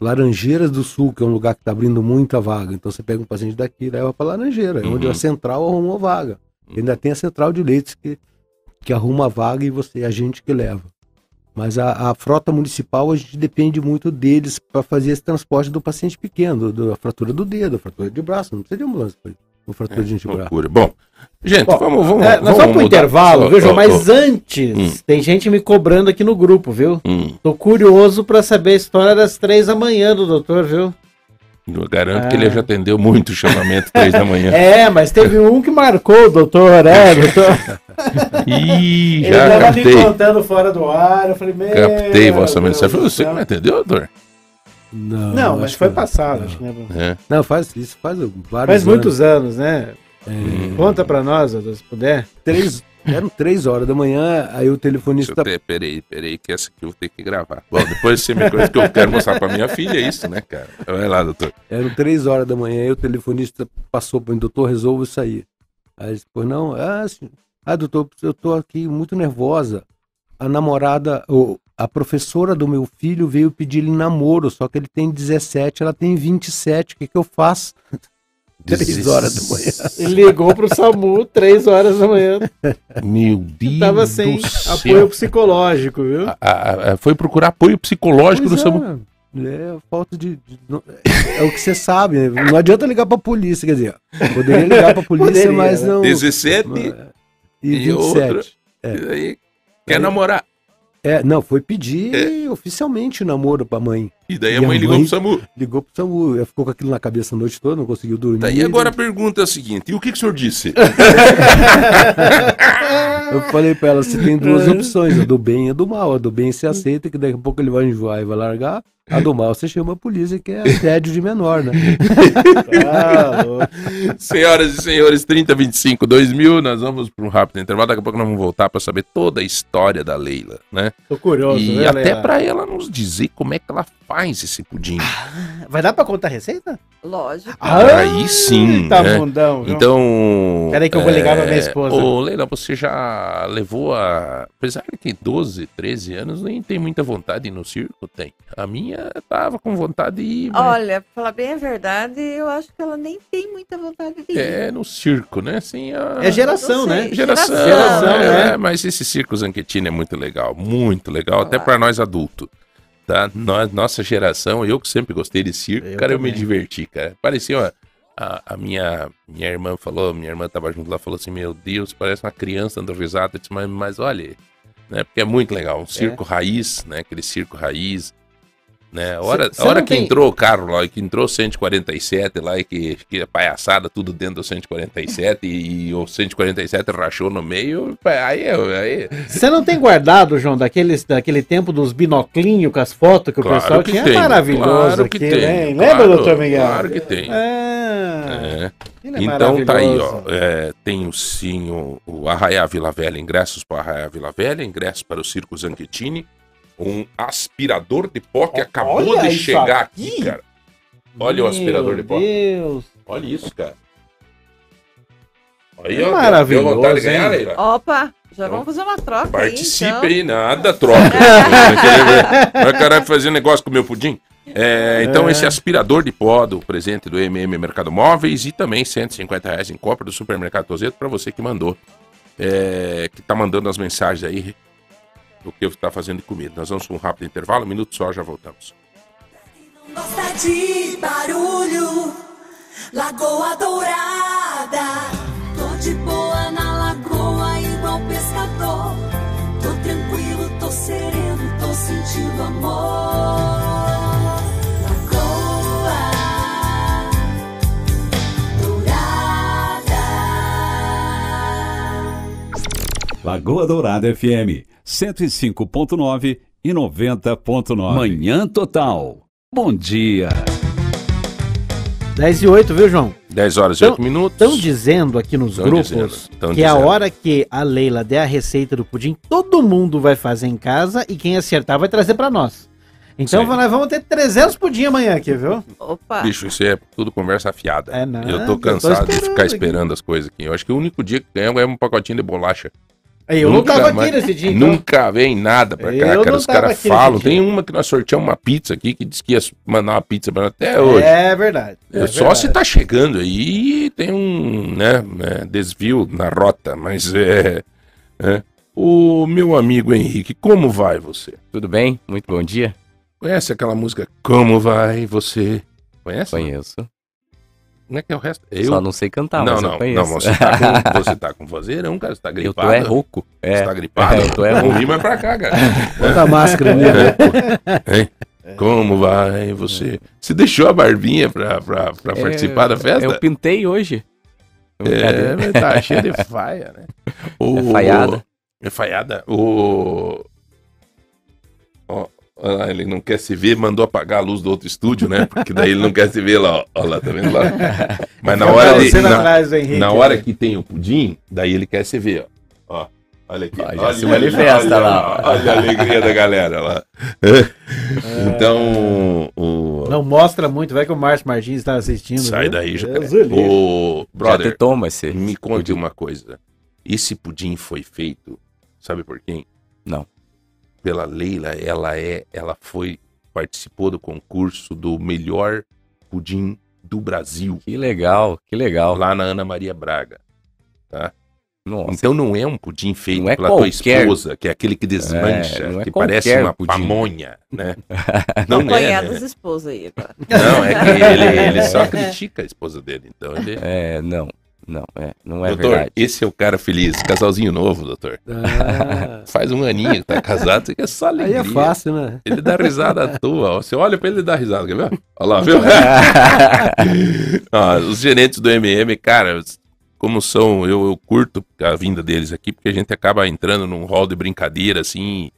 Laranjeiras do Sul, que é um lugar que está abrindo muita vaga. Então você pega um paciente daqui e leva para Laranjeira, é onde
Uhum.
a central arrumou vaga. Ainda tem a central de leitos que, que arruma a vaga e você é a gente que leva. Mas a, a frota municipal, a gente depende muito deles para fazer esse transporte do paciente pequeno, da fratura do dedo, a fratura de braço. Não precisa de ambulância para uma fratura de braço.
Loucura. Bom, gente,
Bom,
vamos, vamos.
É, nós vamos pro intervalo, viu, João? Mas
ó.
antes,
Hum.
tem gente me cobrando aqui no grupo, viu?
Hum,
Tô curioso pra saber a história das três da manhã do doutor, viu?
eu garanto
Ah.
que ele já atendeu muito o chamamento três da manhã.
É, mas teve um que marcou o doutor, é, doutor.
Ih,
Ele
já
tava me
captei.
contando fora do ar, eu falei, meu
Captei vossa mensagem. Você me atendeu, doutor?
Não,
Não,
acho
mas foi
que-
passado,
não.
acho que, né?
É.
Não, faz isso, faz vários
Faz
anos.
muitos anos, né?
É,
Conta pra nós, doutor, se puder.
três, eram três horas da manhã, aí o telefonista
eu peraí, peraí, que essa aqui eu vou ter que gravar. Bom, depois você me coisa que eu quero mostrar pra minha filha, é isso, né, cara? Vai lá, doutor.
Eram três horas da manhã, aí o telefonista passou para mim, doutor, resolvo sair. Aí ele disse, não, ah, senhor- ah, doutor, eu tô aqui muito nervosa. a namorada, o, a professora do meu filho veio pedir ele namoro, só que ele tem 17, ela tem 27. O que, que eu faço? Três horas da manhã.
Ele ligou pro SAMU três horas da manhã.
Meu Deus
Tava sem
do céu.
apoio psicológico, viu?
A- a- a- foi procurar apoio psicológico
Pois
do
é,
SAMU.
É, falta de. de- não- é o que você sabe, né? Não adianta ligar pra polícia, quer dizer, poderia ligar pra polícia,
Poderia,
mas
né?
não.
17
E
e outra.
27.
e aí, quer
Aí-
namorar.
É, não, foi pedir oficialmente o namoro pra mãe.
E daí
E
a
a
mãe ligou
mãe-
pro SAMU.
Ligou pro SAMU, ela ficou com aquilo na cabeça a noite toda, não conseguiu dormir.
Daí agora a pergunta é a seguinte: e o que, que o senhor disse?
Eu falei pra ela, você tem duas opções, a do bem e a do mal. A do bem você aceita, que daqui a pouco ele vai enjoar e vai largar. A do mal você chama a polícia, que é assédio de menor, né?
Ah.
Senhoras e senhores, 3025 2000, nós vamos para um rápido intervalo. Daqui a pouco nós vamos voltar para saber toda a história da Leila, né?
Tô curioso,
E
viu,
até para ela nos dizer como é que ela faz esse pudim.
Vai dar pra contar a receita?
Lógico.
Aí sim,
Tá
né?
bundão, viu?
Então.
Peraí que eu vou ligar pra minha esposa.
Ô, Leila, você já levou a. Apesar de ter 12, 13 anos, nem tem muita vontade de ir no circo? Tem. A minha tava com vontade de ir. mas
Olha, pra falar bem a verdade, eu acho que ela nem tem muita vontade de ir.
É no circo, né? Assim, a...
É geração, né?
Geração,
Geração,
é,
né?
mas esse circo Zanquetini é muito legal, muito legal, até para nós adultos. Tá? Nós, nossa geração, eu que sempre gostei de circo,
Eu
cara, eu me
também.
diverti, cara. Parecia uma, a, a minha, minha irmã falou, minha irmã tava junto lá, falou assim, meu Deus, parece uma criança dando risada. Eu disse, mas, mas olha, né? Porque é muito legal, um circo raiz, né? Aquele circo raiz. Né? A hora,
cê
a hora que
tem-
entrou o carro lá, que entrou o 147 lá, e que, que a palhaçada tudo dentro do 147, e, e o 147 rachou no meio, aí, aí
Você não tem guardado, João, daqueles, daquele tempo dos binoclinhos com as fotos que o
Claro
pessoal
que
tinha?
tem,
É maravilhoso
claro que tem, claro,
Lembra, doutor Miguel?
claro que tem.
Ah,
É.
ele é
Então tá aí, ó. é, tem o sim o, o Arraiá Vila Velha, ingressos para Arraiá Vila Velha, ingressos para o Circo Zanquetini, um aspirador de pó que acabou
olha
de chegar
aqui.
aqui, cara. Olha o aspirador de pó.
Meu Deus.
Olha isso, cara. Aí,
É
ó,
maravilhoso,
Deu vontade de ganhar,
hein?
Leila?
Opa, já
Então,
vamos fazer uma troca
Participe
aí, então.
aí, nada, troca. Vai caralho fazer negócio com o meu pudim? É, então, esse aspirador de pó do presente do MM Mercado Móveis e também 150 reais em compra do Supermercado Tozeto para você que mandou, é, que tá mandando as mensagens aí do que tá fazendo de comida. Nós vamos para um rápido intervalo, um minuto só, já voltamos.
Gosta de barulho, Lagoa Dourada. Tô de boa na lagoa, igual pescador. Tô tranquilo, tô sereno, tô sentindo amor. Lagoa Dourada.
Lagoa Dourada FM 105.9 e 90.9. Manhã Total. Bom dia.
10 e 8, viu, João?
10 horas e
Tão-
8 minutos.
Estão dizendo aqui nos
Tão
grupos
dizendo,
que a
dizendo.
hora que a Leila der a receita do pudim, todo mundo vai fazer em casa e quem acertar vai trazer pra nós. Então
Sim.
nós vamos ter 300 pudim amanhã aqui, viu?
Opa,
Bicho, isso é tudo conversa afiada.
É nada,
eu
eu
tô
tô
cansado de
esperando
ficar
aqui.
esperando as coisas aqui. Eu acho que o único dia que ganhamos é um pacotinho de bolacha.
Aí, eu
Nunca
não tava aqui nesse dia, então.
Nunca vem nada pra cá,
Eu
cara.
não
Os caras falam. Tem
dia.
uma que nós sorteamos uma pizza aqui que disse que ia mandar uma pizza pra nós até hoje.
É verdade. é
Só
verdade.
se tá chegando aí tem um né, né, desvio na rota, mas é, é. O meu amigo Henrique, como vai você?
Tudo bem? Muito bom dia.
Conhece aquela música Como vai você? Conhece?
Conheço.
Como é que é o resto? Eu?
Só não sei cantar,
não,
mas
não,
eu conheço.
não, você tá com, você tá com vozeirão, cara, você tá
eu
gripado.
tô é rouco.
Você
É.
tá gripado?
É, eu tô é rouco.
vir mais pra cá, cara.
Bota a máscara né?
Hein? Como vai você? Você deixou a barbinha pra, pra, pra participar da festa?
Eu pintei hoje.
É, mas tá cheio de faia, né? O...
É falhada.
É falhada. O... Ó, ele não quer se ver, mandou apagar a luz do outro estúdio, né? Porque daí ele não quer se ver lá, ó. Lá, tá vendo lá? Mas na hora, de, na,
atrás Henrique,
na hora
né?
que tem o pudim, daí ele quer se ver, ó. Ó, olha aqui.
Ó, já
olha,
se manifesta
olha,
lá.
Olha a alegria da galera lá. Então, o...
Não mostra muito, vai que o Márcio Martins está assistindo.
Sai
viu?
daí, já. Ô,
Já
brother,
toma esse.
me conte uma coisa. Esse pudim foi feito, sabe por quem?
Não.
Pela Leila, ela é, ela foi, participou do concurso do melhor pudim do Brasil,
Que legal, que legal.
lá na Ana Maria Braga.
Nossa,
Então não é um pudim feito
é
pela tua
qualquer-
esposa, que é aquele que desmancha,
É, é
que parece uma
pudim.
pamonha, né?
Não
Não é, né?
das esposas aí agora.
Não, é que ele, ele só critica a esposa dele. Então ele.
é, não, não, é, não é
doutor,
verdade.
esse é o cara feliz. Casalzinho novo, doutor.
Ah,
Faz um aninho que tá casado, isso aqui é só
aí
alegria.
é fácil, né?
Ele dá risada à toa. ó. Você olha pra ele e dá risada, quer ver? Olha lá, viu? Ó, os gerentes do MM, cara, como são, eu, eu curto a vinda deles aqui, porque a gente acaba entrando num hall de brincadeira, assim.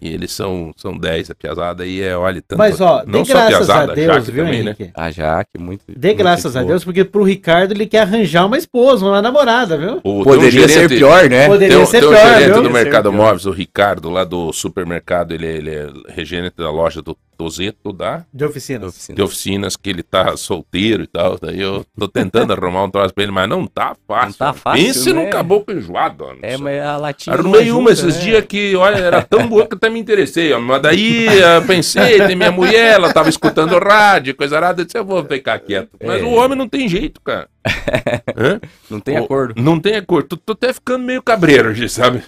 E eles são, são 10, a piazada, e é, olha, tanto.
Mas, ó,
não
dê
só a
graças a
piazada,
Deus,
Jaque
viu,
também, né?
Henrique?
A Jaque, muito.
Dê
muito
graças a
boa.
Deus, porque pro Ricardo ele quer arranjar uma esposa, uma namorada, viu?
O- tem um
Poderia ser pior, né?
Poderia
Tem, um-
ser
tem um
pior,
gerente
viu?
do
Poderia
Mercado. Móveis, o Ricardo, lá do supermercado, ele, ele é regente da loja do Tozeto, da,
De oficina.
Oficina.
de oficinas, que ele tá solteiro e tal. Daí eu tô tentando arrumar um troço pra ele, mas não tá fácil.
Não tá fácil,
Pense
né?
num caboclo enjoado.
É, mas a latinha.
Arrumei uma
ajuda,
esses
né?
dias que, olha, era tão boa que até me interessei. ó. Mas daí eu pensei, tem minha mulher, ela tava escutando rádio, coisa arada, eu disse, eu vou ficar quieto. Mas
É.
o homem não tem jeito, cara. Hã?
Não tem
O-
acordo.
Não tem acordo. Tô, tô até ficando meio cabreiro, sabe?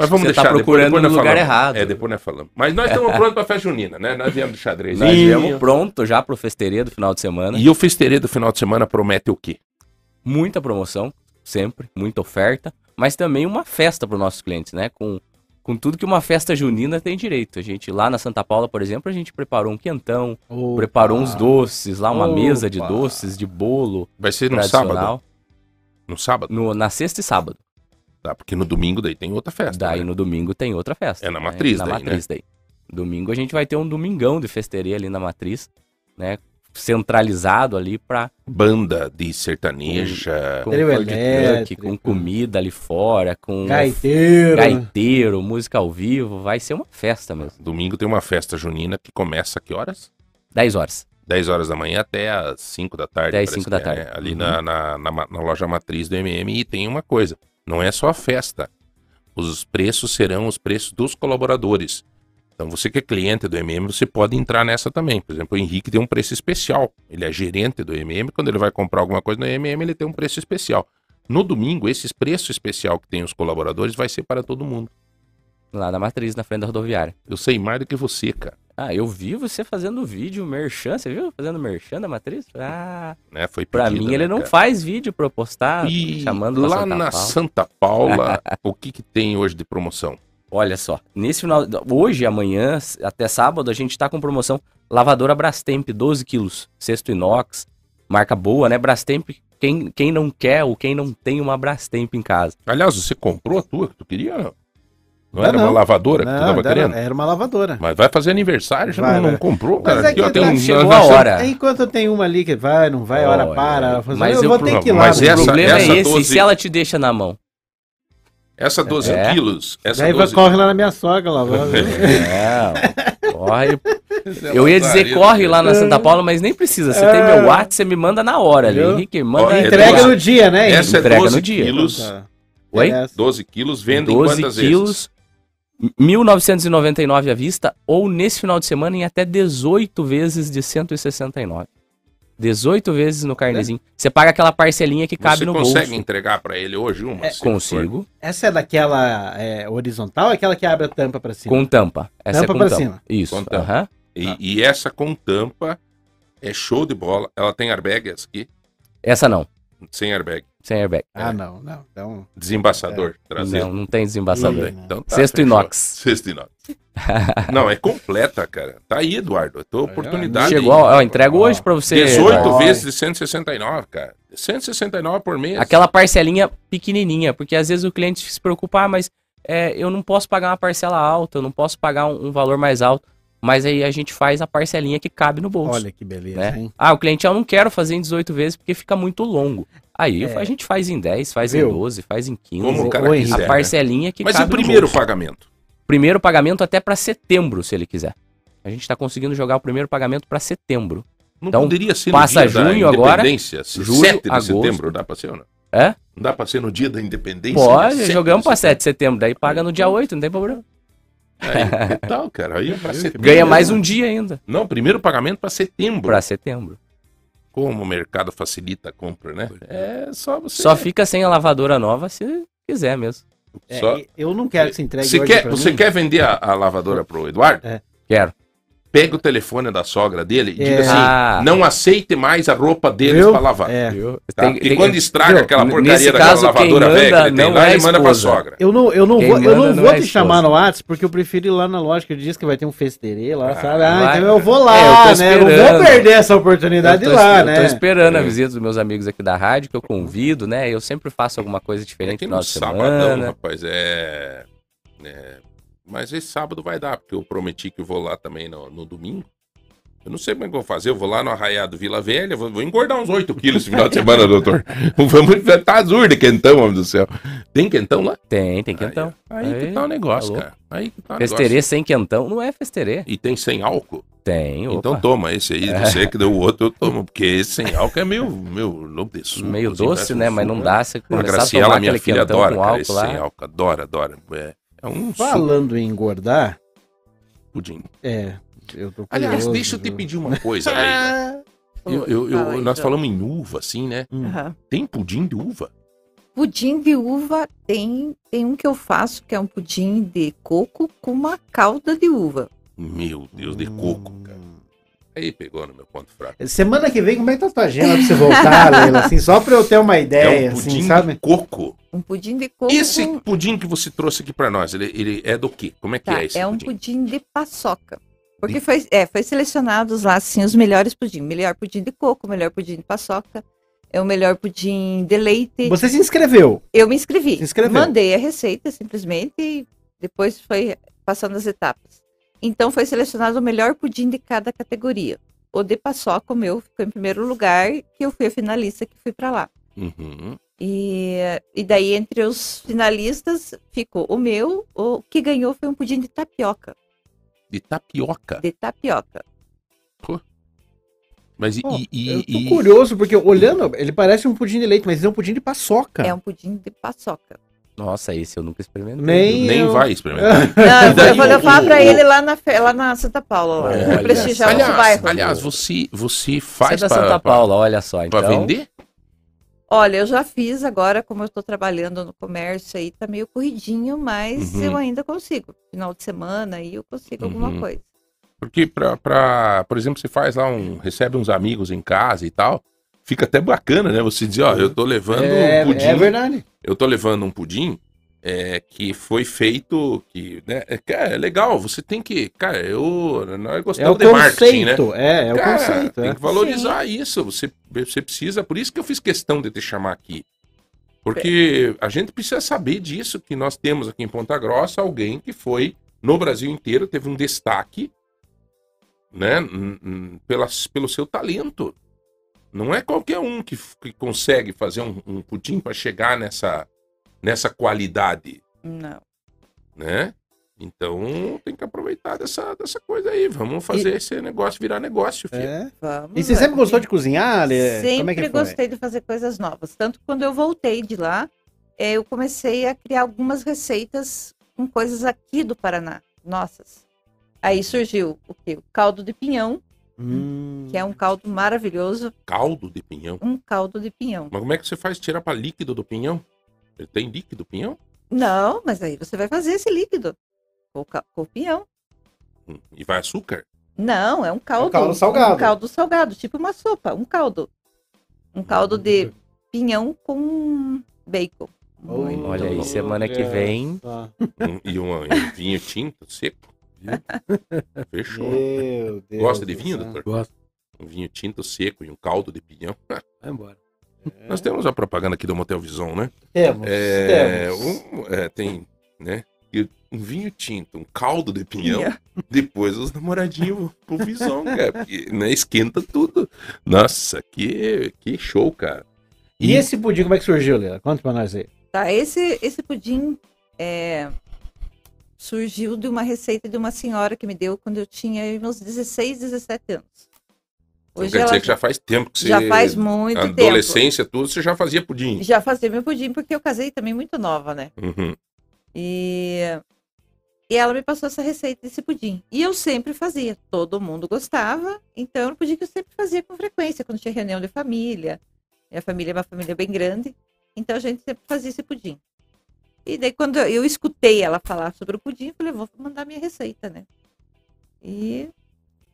Mas vamos
Você tá
deixar.
procurando
depois,
no
nós
lugar
falamos.
errado.
É, depois nós falamos. Mas nós estamos prontos pra festa junina, né? Nós viemos do xadrez.
Nós viemos pronto já pro festeria do final de semana.
E o festeirê do final de semana promete o quê?
Muita promoção, sempre, muita oferta, mas também uma festa para os nossos clientes, né? Com, com tudo que uma festa junina tem direito. A gente, lá na Santa Paula, por exemplo, a gente preparou um quentão,
Opa.
preparou uns doces lá, uma mesa de
Opa.
doces, de bolo
Vai ser no sábado? No sábado?
No, na sexta e sábado.
Tá, porque no domingo daí tem outra festa.
Daí
né?
no domingo tem outra festa.
É na
né?
matriz
Na
daí,
matriz daí. Domingo a gente vai ter um domingão de festeria ali na matriz, né? Centralizado ali pra
Banda de sertaneja.
com food truck, com comida ali fora, com
Gaiteiro.
gaiteiro, música ao vivo, vai ser uma festa mesmo.
Domingo tem uma festa junina que começa a que horas?
10 horas.
10 horas da manhã até as 5 da tarde.
10,
parece
5 da
é, né?
tarde.
Ali
Uhum.
na, na, na na loja matriz do MM. E tem uma coisa: não é só a festa. Os preços serão os preços dos colaboradores. Então, você que é cliente do MM, você pode entrar nessa também. Por exemplo, o Henrique tem um preço especial. Ele é gerente do MM. Quando ele vai comprar alguma coisa no MM, ele tem um preço especial. No domingo, esse preço especial que tem os colaboradores vai ser para todo mundo.
Lá na matriz, na frente da rodoviária.
Eu sei mais do que você, cara.
Ah, eu vi você fazendo vídeo merchan, você viu? Fazendo merchan da matriz? Ah,
Né? Foi
pra
pedido,
mim ele
né,
não
cara?
faz vídeo pra eu postar,
E
chamando pra
lá
Santa
na
Paula.
Santa Paula, o que, que tem hoje de promoção?
Olha só, nesse final, hoje, amanhã, até sábado, a gente tá com promoção lavadora Brastemp, 12 quilos, cesto inox, marca boa, né? Brastemp, quem, quem não quer ou quem não tem uma Brastemp em casa.
Aliás, você comprou a tua que tu queria? Não, não era uma
não.
lavadora que tu
Não,
tava
era,
querendo?
era uma lavadora.
Mas vai fazer aniversário, já
Vai,
não, não
vai.
comprou,
Mas
cara.
é
Aqui, ó,
que
tem
tá-
um-
chegou a
nós-
hora.
Enquanto tem uma ali que vai, não vai, hora
Olha,
para. Fala,
mas
eu
eu
vou ter que ir lá.
mas
o
essa-
problema
essa
é esse,
12
e se ela te deixa na mão?
Essa 12
É.
quilos, essa
Daí vai,
12...
corre lá na minha sogra lá. vai-
É, corre. Eu ia dizer corre lá na Santa Paula, mas nem precisa. Você tem meu WhatsApp, você me manda na hora ali. Henrique, manda
Ó, é
Entrega no dia, né?
Essa é
Entrega
12
no dia.
quilos,
Tá.
Oi?
Beleza.
12 quilos, vendem
12
quantas
quilos, 1.999 à vista, ou nesse final de semana em até 18 vezes de 169. 18 vezes no carnezinho. Você paga aquela parcelinha que cabe
Você
no
consegue
bolso.
entregar pra ele hoje uma? for?
Consigo.
Essa é daquela é, horizontal ou aquela que abre a tampa pra cima?
Com tampa. Essa
Tampa
é com
pra
tampa.
cima.
Isso.
Com tampa.
aham.
E, e essa com tampa é show de bola. Ela tem airbag aqui,
Essa não.
sem airbag.
Sem airbag.
Ah, não, não. Então,
Desembaçador, traseiro.
Não, não tem desembaçador.
Não tem. Então tá, fechou.
inox.
Cesto inox. Não, é completa, cara. Tá aí, Eduardo. A tua oportunidade.
Chegou,
aí.
ó, entrego hoje pra você.
18
Eduardo.
vezes de 169, cara. 169 por mês.
Aquela parcelinha pequenininha, porque às vezes o cliente se preocupa, ah, mas é, eu não posso pagar uma parcela alta, eu não posso pagar um, um valor mais alto, mas aí a gente faz a parcelinha que cabe no bolso.
olha que beleza,
né?
hein?
Ah, o cliente, eu não quero fazer em 18 vezes porque fica muito longo. Aí
É.
a gente faz em 10, faz
Viu?
em 12, faz em 15.
Como o cara
a
Henrique,
quiser. né?
parcelinha que
Mas e
cabe
o
no
primeiro pagamento?
Primeiro pagamento até pra setembro, se ele quiser. A gente tá conseguindo jogar o primeiro pagamento pra setembro.
Não
Então,
poderia ser
passa
no dia
junho
da
agora, julho,
7 de
agosto.
setembro dá pra ser ou não?
É?
Não dá pra ser no dia da independência?
Pode,
dia 7
jogamos
setembro?
7 de setembro, daí paga no dia 8, não tem problema.
Aí, que tal, cara? Aí é pra setembro.
Ganha mais um dia ainda
Não, primeiro pagamento pra setembro.
pra setembro.
Como o mercado facilita a compra, né? É só você.
Só fica sem a lavadora nova se quiser mesmo.
É,
só-
eu não quero que se entregue
Você
hoje
quer,
pra
você
mim.
quer vender a, a lavadora pro Eduardo?
Quero.
Pega o telefone da sogra dele e
É.
diga assim:
Ah.
não aceite mais a roupa deles pra lavar.
É.
Tá?
Tem-
Porque
tem-
quando estraga
viu?
aquela porcaria daquela
caso,
lavadora velha que tem lá,
é a
ele manda pra sogra.
Eu não, eu não
Quem
vou, eu não
não
vou
é
te chamar no WhatsApp porque eu prefiro ir lá na loja que diz que vai ter um festeirê lá,
Ah,
sabe? Ah,
vai.
então eu vou
É,
lá,
eu tô
né? Eu não vou perder essa oportunidade
eu
de
tô,
ir lá,
eu
né?
tô esperando a
É.
visita dos meus amigos aqui da rádio, que eu convido, né? Eu sempre faço alguma coisa
É
diferente
que
no final de
sabadão,
semana.
rapaz, é... é- Mas esse sábado vai dar, porque eu prometi que eu vou lá também no, no domingo. Eu não sei como é que eu vou fazer. Eu vou lá no Arraiado Vila Velha, vou, vou engordar uns 8 quilos esse final de semana, doutor. Vamos tá azul de quentão, homem do céu. Tem quentão lá?
Tem, tem quentão.
Aí, aí que
Aí,
tá o negócio,
tá
cara. Aí que tá o negócio.
Festerê sem quentão não é festerê.
E tem sem álcool?
Tem, opa.
Então toma esse aí,
É.
você que deu o outro, eu tomo. Porque esse sem álcool é meio, meio louco de suco.
Meio
assim,
doce,
parece um
né? Mas não dá. Você
A
começar a
Graciela,
tomar
minha
aquele
filha,
quentão
adora,
com álcool lá.
sem álcool. Adora, adora. É, é um
Falando em engordar,
pudim.
é. Eu tô
Aliás,
curioso,
deixa eu te pedir uma coisa, Leila. Eu, eu- eu-
Fala aí,
nós falamos em uva, assim, né?
Hum.
Aham.
Tem pudim de uva?
Pudim de uva tem, tem um que eu faço, que é um pudim de coco com uma calda de uva.
Meu Deus, de coco. Aí pegou no meu ponto fraco.
Semana que vem, como é que tá a tua agenda pra você voltar, Leila? Assim, só pra eu ter uma ideia,
é um pudim
assim, sabe?
de coco.
Um pudim de coco
Esse
com...
pudim que você trouxe aqui pra nós, ele, ele é do quê? Como é que
Tá,
é esse
é um
pudim?
pudim de paçoca. Porque foi, é, foi selecionados lá, assim, os melhores pudim. Melhor pudim de coco, melhor pudim de paçoca, é o melhor pudim de leite.
Você se inscreveu.
Eu me inscrevi.
Se inscreveu.
Mandei a receita, simplesmente, e depois foi passando as etapas. Então, foi selecionado o melhor pudim de cada categoria. O de paçoca, o meu, ficou em primeiro lugar, que eu fui a finalista que fui para lá.
Uhum.
E, e daí, entre os finalistas, ficou o meu, o que ganhou foi um pudim de tapioca.
De tapioca.
De tapioca.
Mas e.
Ó,
e- e-
eu tô
e-
curioso, porque olhando, ele parece um pudim de leite, mas é um pudim de paçoca.
É um pudim de paçoca.
Nossa, esse eu nunca experimentei.
Nem,
Nem
eu-
vai experimentar.
Não, eu
daí
vou, levar
o-
ele lá na, lá na Santa Paula, lá. Pra prestigiar o nosso
aliás,
bairro.
aliás, você, você
Você é
faz
da
pra,
Santa
pra-
Paula, olha só.
pra
Então,
vender?
Olha, eu já fiz agora, como eu estou trabalhando no comércio aí, tá meio corridinho, mas
Uhum.
eu ainda consigo. Final de semana aí eu consigo alguma
Uhum.
coisa.
Porque, pra, pra, por exemplo, você faz lá um. recebe uns amigos em casa e tal. Fica até bacana, né? Você dizer, ó, eu tô levando
É,
um pudim.
é verdade.
eu tô levando um pudim é, que foi feito. Que, né, é, que é legal, você tem que. Cara, eu. Nós
É
gostamos
o
de marketing, né?
conceito. É, é o
Cara,
conceito.
tem
É.
que valorizar isso. Você, você precisa. Por isso que eu fiz questão de te chamar aqui. Porque a gente precisa saber disso, que nós temos aqui em Ponta Grossa alguém que foi, no Brasil inteiro, teve um destaque, né? Pelas, pelo seu talento. Não é qualquer um que, que consegue fazer um, um pudim para chegar nessa, nessa qualidade,
Não.
né? Então tem que aproveitar dessa, dessa coisa aí. Vamos fazer esse negócio virar negócio, filho.
É.
Vamos.
E você sempre gostou de cozinhar, Ale?
Sempre
Como é que foi?
gostei de fazer coisas novas. Tanto que quando eu voltei de lá, eh, eu comecei a criar algumas receitas com coisas aqui do Paraná, nossas. Aí surgiu o quê? O caldo de pinhão,
Hum.
que é um caldo maravilhoso,
Caldo de pinhão.
um caldo de pinhão.
Mas como é que você faz tirar para líquido do pinhão? Ele tem líquido pinhão?
Não, mas aí você vai fazer esse líquido com com o pinhão.
Hum, E vai açúcar?
Não, é um caldo.
caldo salgado.
Um caldo salgado, tipo uma sopa, um caldo. Um caldo de pinhão com bacon. Muito
Olha aí, semana que vem.
Um- e um, e um vinho tinto seco? Fechou.
Meu Deus.
Gosta de vinho, doutor?
Gosto.
Um vinho tinto seco e um caldo de pinhão.
Vai embora.
Nós temos a propaganda aqui do Motel Visão, né?
Temos.
É,
temos.
um- é, tem, né? e Um vinho tinto, um caldo de pinhão. Depois os namoradinhos pro Visão, cara. Porque, né, esquenta tudo. Nossa, que, que show, cara.
E esse pudim, como é que surgiu, Leila? Conta pra nós aí.
Tá, esse, esse pudim é, surgiu de uma receita de uma senhora que me deu quando eu tinha meus 16, 17 anos.
Então
Hoje
quer
ela
dizer que já faz tempo que você.
já faz muito tempo.
Adolescência, tudo, você já fazia pudim.
Já fazia meu pudim, porque eu casei também muito nova, né?
Uhum.
E E ela me passou essa receita desse pudim. E eu sempre fazia. Todo mundo gostava. Então, era um pudim que eu sempre fazia com frequência, quando tinha reunião de família. Minha família é uma família bem grande. Então, a gente sempre fazia esse pudim. E daí, quando eu, eu escutei ela falar sobre o pudim, eu falei, vou mandar minha receita, né? E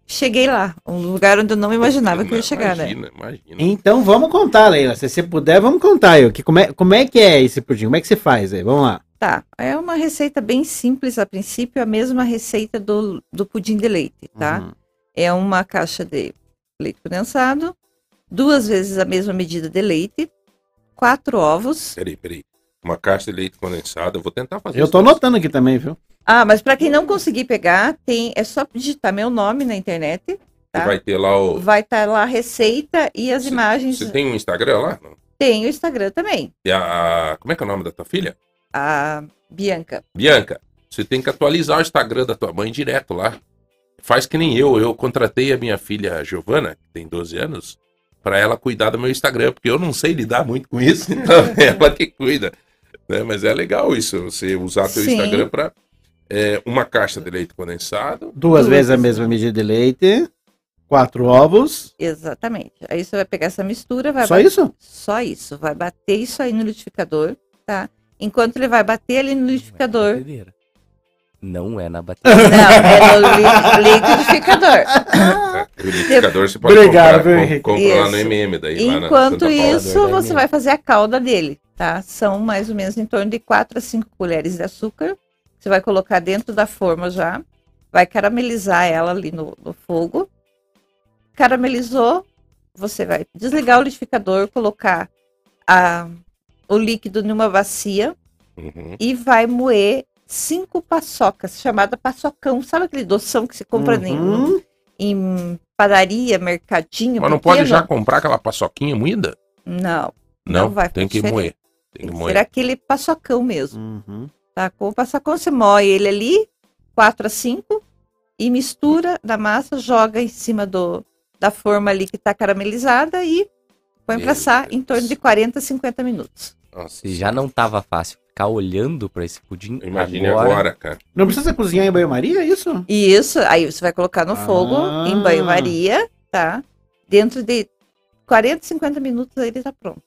cheguei lá. Um lugar onde eu não imaginava que eu ia chegar, né?
imagina, Imagina,
Então vamos contar, Leila. Se você puder, vamos contar aí. Que, como, é, como é que é esse pudim? Como é que você faz aí? Vamos lá.
Tá, é uma receita bem simples a princípio, a mesma receita do, do pudim de leite, tá?
Uhum.
É uma caixa de leite condensado, duas vezes a mesma medida de leite, quatro ovos.
Peraí, peraí. Uma caixa de leite condensado. Eu vou tentar fazer
Eu
isso.
tô anotando aqui também, viu?
Ah, mas para quem não conseguir pegar, tem é só digitar meu nome na internet, tá?
Vai ter lá o.
Vai estar lá a receita e as
Cê-
imagens.
Você tem um Instagram lá?
Tem o Instagram também,
E a... Como é que é o nome da tua filha?
a Bianca.
Bianca, você tem que atualizar o Instagram da tua mãe direto lá. Faz que nem eu. Eu contratei a minha filha Giovana, que tem 12 anos, para ela cuidar do meu Instagram, porque eu não sei lidar muito com isso, então é ela que cuida. Né? Mas é legal isso, você usar
Sim.
Instagram para uma caixa de leite condensado.
Duas
Duas
vezes a mesma medida de leite, quatro ovos.
Exatamente. Aí você vai pegar essa mistura, vai
Só
bater-
isso?
Só isso. Vai bater isso aí no liquidificador, tá? Enquanto ele vai bater ali no liquidificador.
Não é na bateria.
Não, é no li-.
O liquidificador você pode
Obrigado,
comprar,
viu,
com-
Henrique?
compra lá no
Isso.
MM daí. lá na
Enquanto isso,
Paula.
você vai fazer a calda dele, tá? São mais ou menos em torno de 4 a 5 colheres de açúcar. Você vai colocar dentro da forma já. Vai caramelizar ela ali no, no fogo. Caramelizou, você vai desligar o liquidificador, colocar a, o líquido numa bacia
Uhum.
e vai moer cinco paçocas, chamada paçocão. Sabe aquele doção que se compra em,
Uhum.
em padaria, mercadinho?
Mas não pode já comprar aquela paçoquinha moída?
Não.
Não,
Não vai
tem que
diferente.
moer. Tem
Tem
que moer.
ser aquele paçocão mesmo,
Uhum.
tá? Com o paçocão você moe ele ali, 4 a 5, e mistura na massa, joga em cima do, da forma ali que tá caramelizada e põe pra assar em torno de 40 a 50 minutos.
Nossa,
Se já não tava fácil ficar olhando pra esse pudim,
Imagine agora, cara.
Não precisa cozinhar em banho-maria, é isso?
Isso, aí você vai colocar no
Ah.
fogo, em banho-maria, tá? Dentro de 40, 50 minutos ele tá pronto.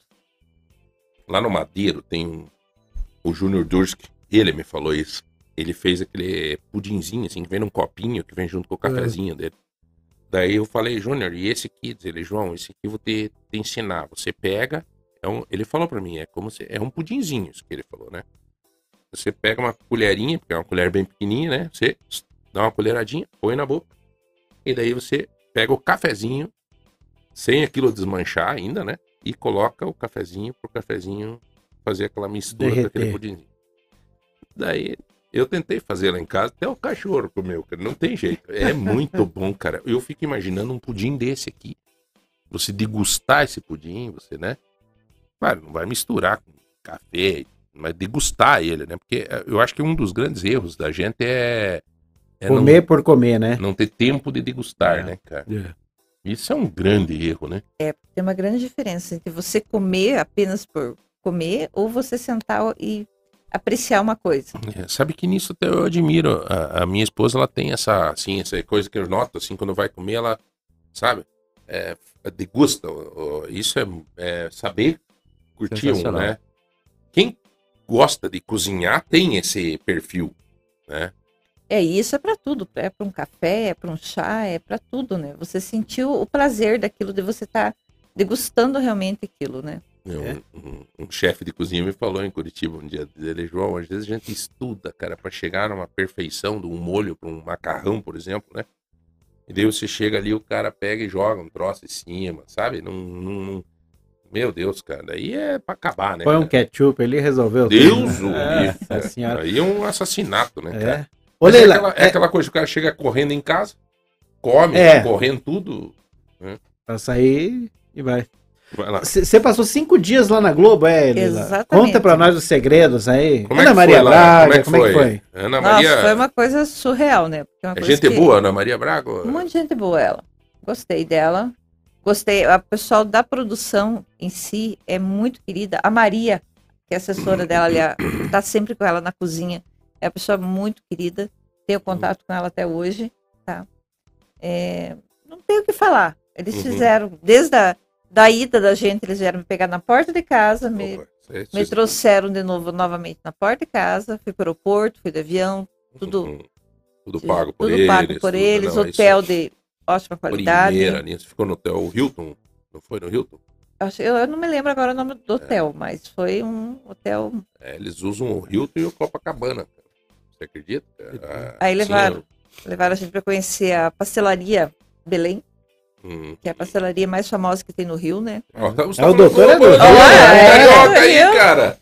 Lá no Madeiro tem um, o Júnior Durski, ele me falou isso. Ele fez aquele pudinzinho, assim, que vem num copinho, que vem junto com o cafezinho dele. Daí eu falei, Júnior, e esse aqui? Ele, João, esse aqui eu vou te, te ensinar. Você pega, é um, ele falou pra mim, é como se, é um pudinzinho, isso que ele falou, né? Você pega uma colherinha, porque é uma colher bem pequenininha, né? Você dá uma colheradinha, põe na boca. E daí você pega o cafezinho, sem aquilo desmanchar ainda, né? E coloca o cafezinho pro cafezinho fazer aquela mistura
Derreter.
com aquele pudinzinho. Daí eu tentei fazer lá em casa, até o cachorro comeu, cara. Não tem jeito. É muito bom, cara. Eu fico imaginando um pudim desse aqui. Você degustar esse pudim, você, né? Claro, não vai misturar com café, mas degustar ele, né? Porque eh, eu acho que um dos grandes erros da gente é, é não,
Comer por comer, né?
não ter tempo de degustar,
É.
né, cara?
É.
Isso é um grande erro, né?
Tem uma grande diferença entre você comer apenas por comer ou você sentar e apreciar uma coisa.
É, sabe que nisso até eu admiro. A, a minha esposa, ela tem essa, assim, essa coisa que eu noto, assim, quando vai comer, ela, sabe, é, degusta. Isso é, é saber
Sensacional.
né? Quem gosta de cozinhar tem esse perfil, né?
É isso, é para tudo. É para um café, é para um chá, é para tudo, né? Você sentiu o prazer daquilo de você estar degustando realmente aquilo, né?
Um, um- um chefe de cozinha me falou em Curitiba um dia dele, João, às vezes a gente estuda, cara, para chegar numa perfeição de um molho para um macarrão, por exemplo, né? E daí você chega ali, o cara pega e joga um troço em cima, sabe? Num, num- num- Meu Deus, cara, daí é pra acabar, né?
Põe um ketchup ali e resolveu.
Deus o
né? Nossa senhora.
Aí é um assassinato, né, cara?
É.
Mas é, aquela, é aquela coisa que o cara chega correndo em casa, come,
É.
correndo tudo,
pra sair e vai. Você passou cinco dias lá na Globo, é, Leila?
Exatamente.
Conta pra nós os segredos aí.
Como é
Ana
que
Maria
foi?
Braga,
como é que foi? Ana
Nossa,
Maria,
foi uma coisa surreal, né? É uma
é
coisa
gente
que-
boa, Ana Maria Braga?
Um monte de gente boa ela. Gostei dela. Gostei. A pessoal da produção em si é muito querida. A Maria, que é assessora dela, ali, a- tá sempre com ela na cozinha. É uma pessoa muito querida. tenho contato com ela até hoje, tá? É, não tenho o que falar. Eles
Uhum.
fizeram, desde a da ida da gente, eles vieram me pegar na porta de casa, me,
Opa, cê-
me trouxeram de novo, novamente na porta de casa, fui para o aeroporto, fui de avião, tudo,
Uhum. Tudo pago por
tudo
eles.
pago por
tudo,
eles,
não,
hotel
é
de ótima qualidade.
Primeira, né? Você ficou no hotel Hilton? Não foi no Hilton?
Eu, eu não me lembro agora o nome do hotel, mas foi um hotel.
É, eles usam o Hilton e o Copacabana. Você acredita? Ah,
Aí
sim,
levaram. Levaram a gente para conhecer a pastelaria Belém,
hum.
que é a pastelaria mais famosa que tem no Rio, né?
Ó, tá-
É o doutor é do Rio,
é,
é,
carioca
é,
aí,
eu.
cara.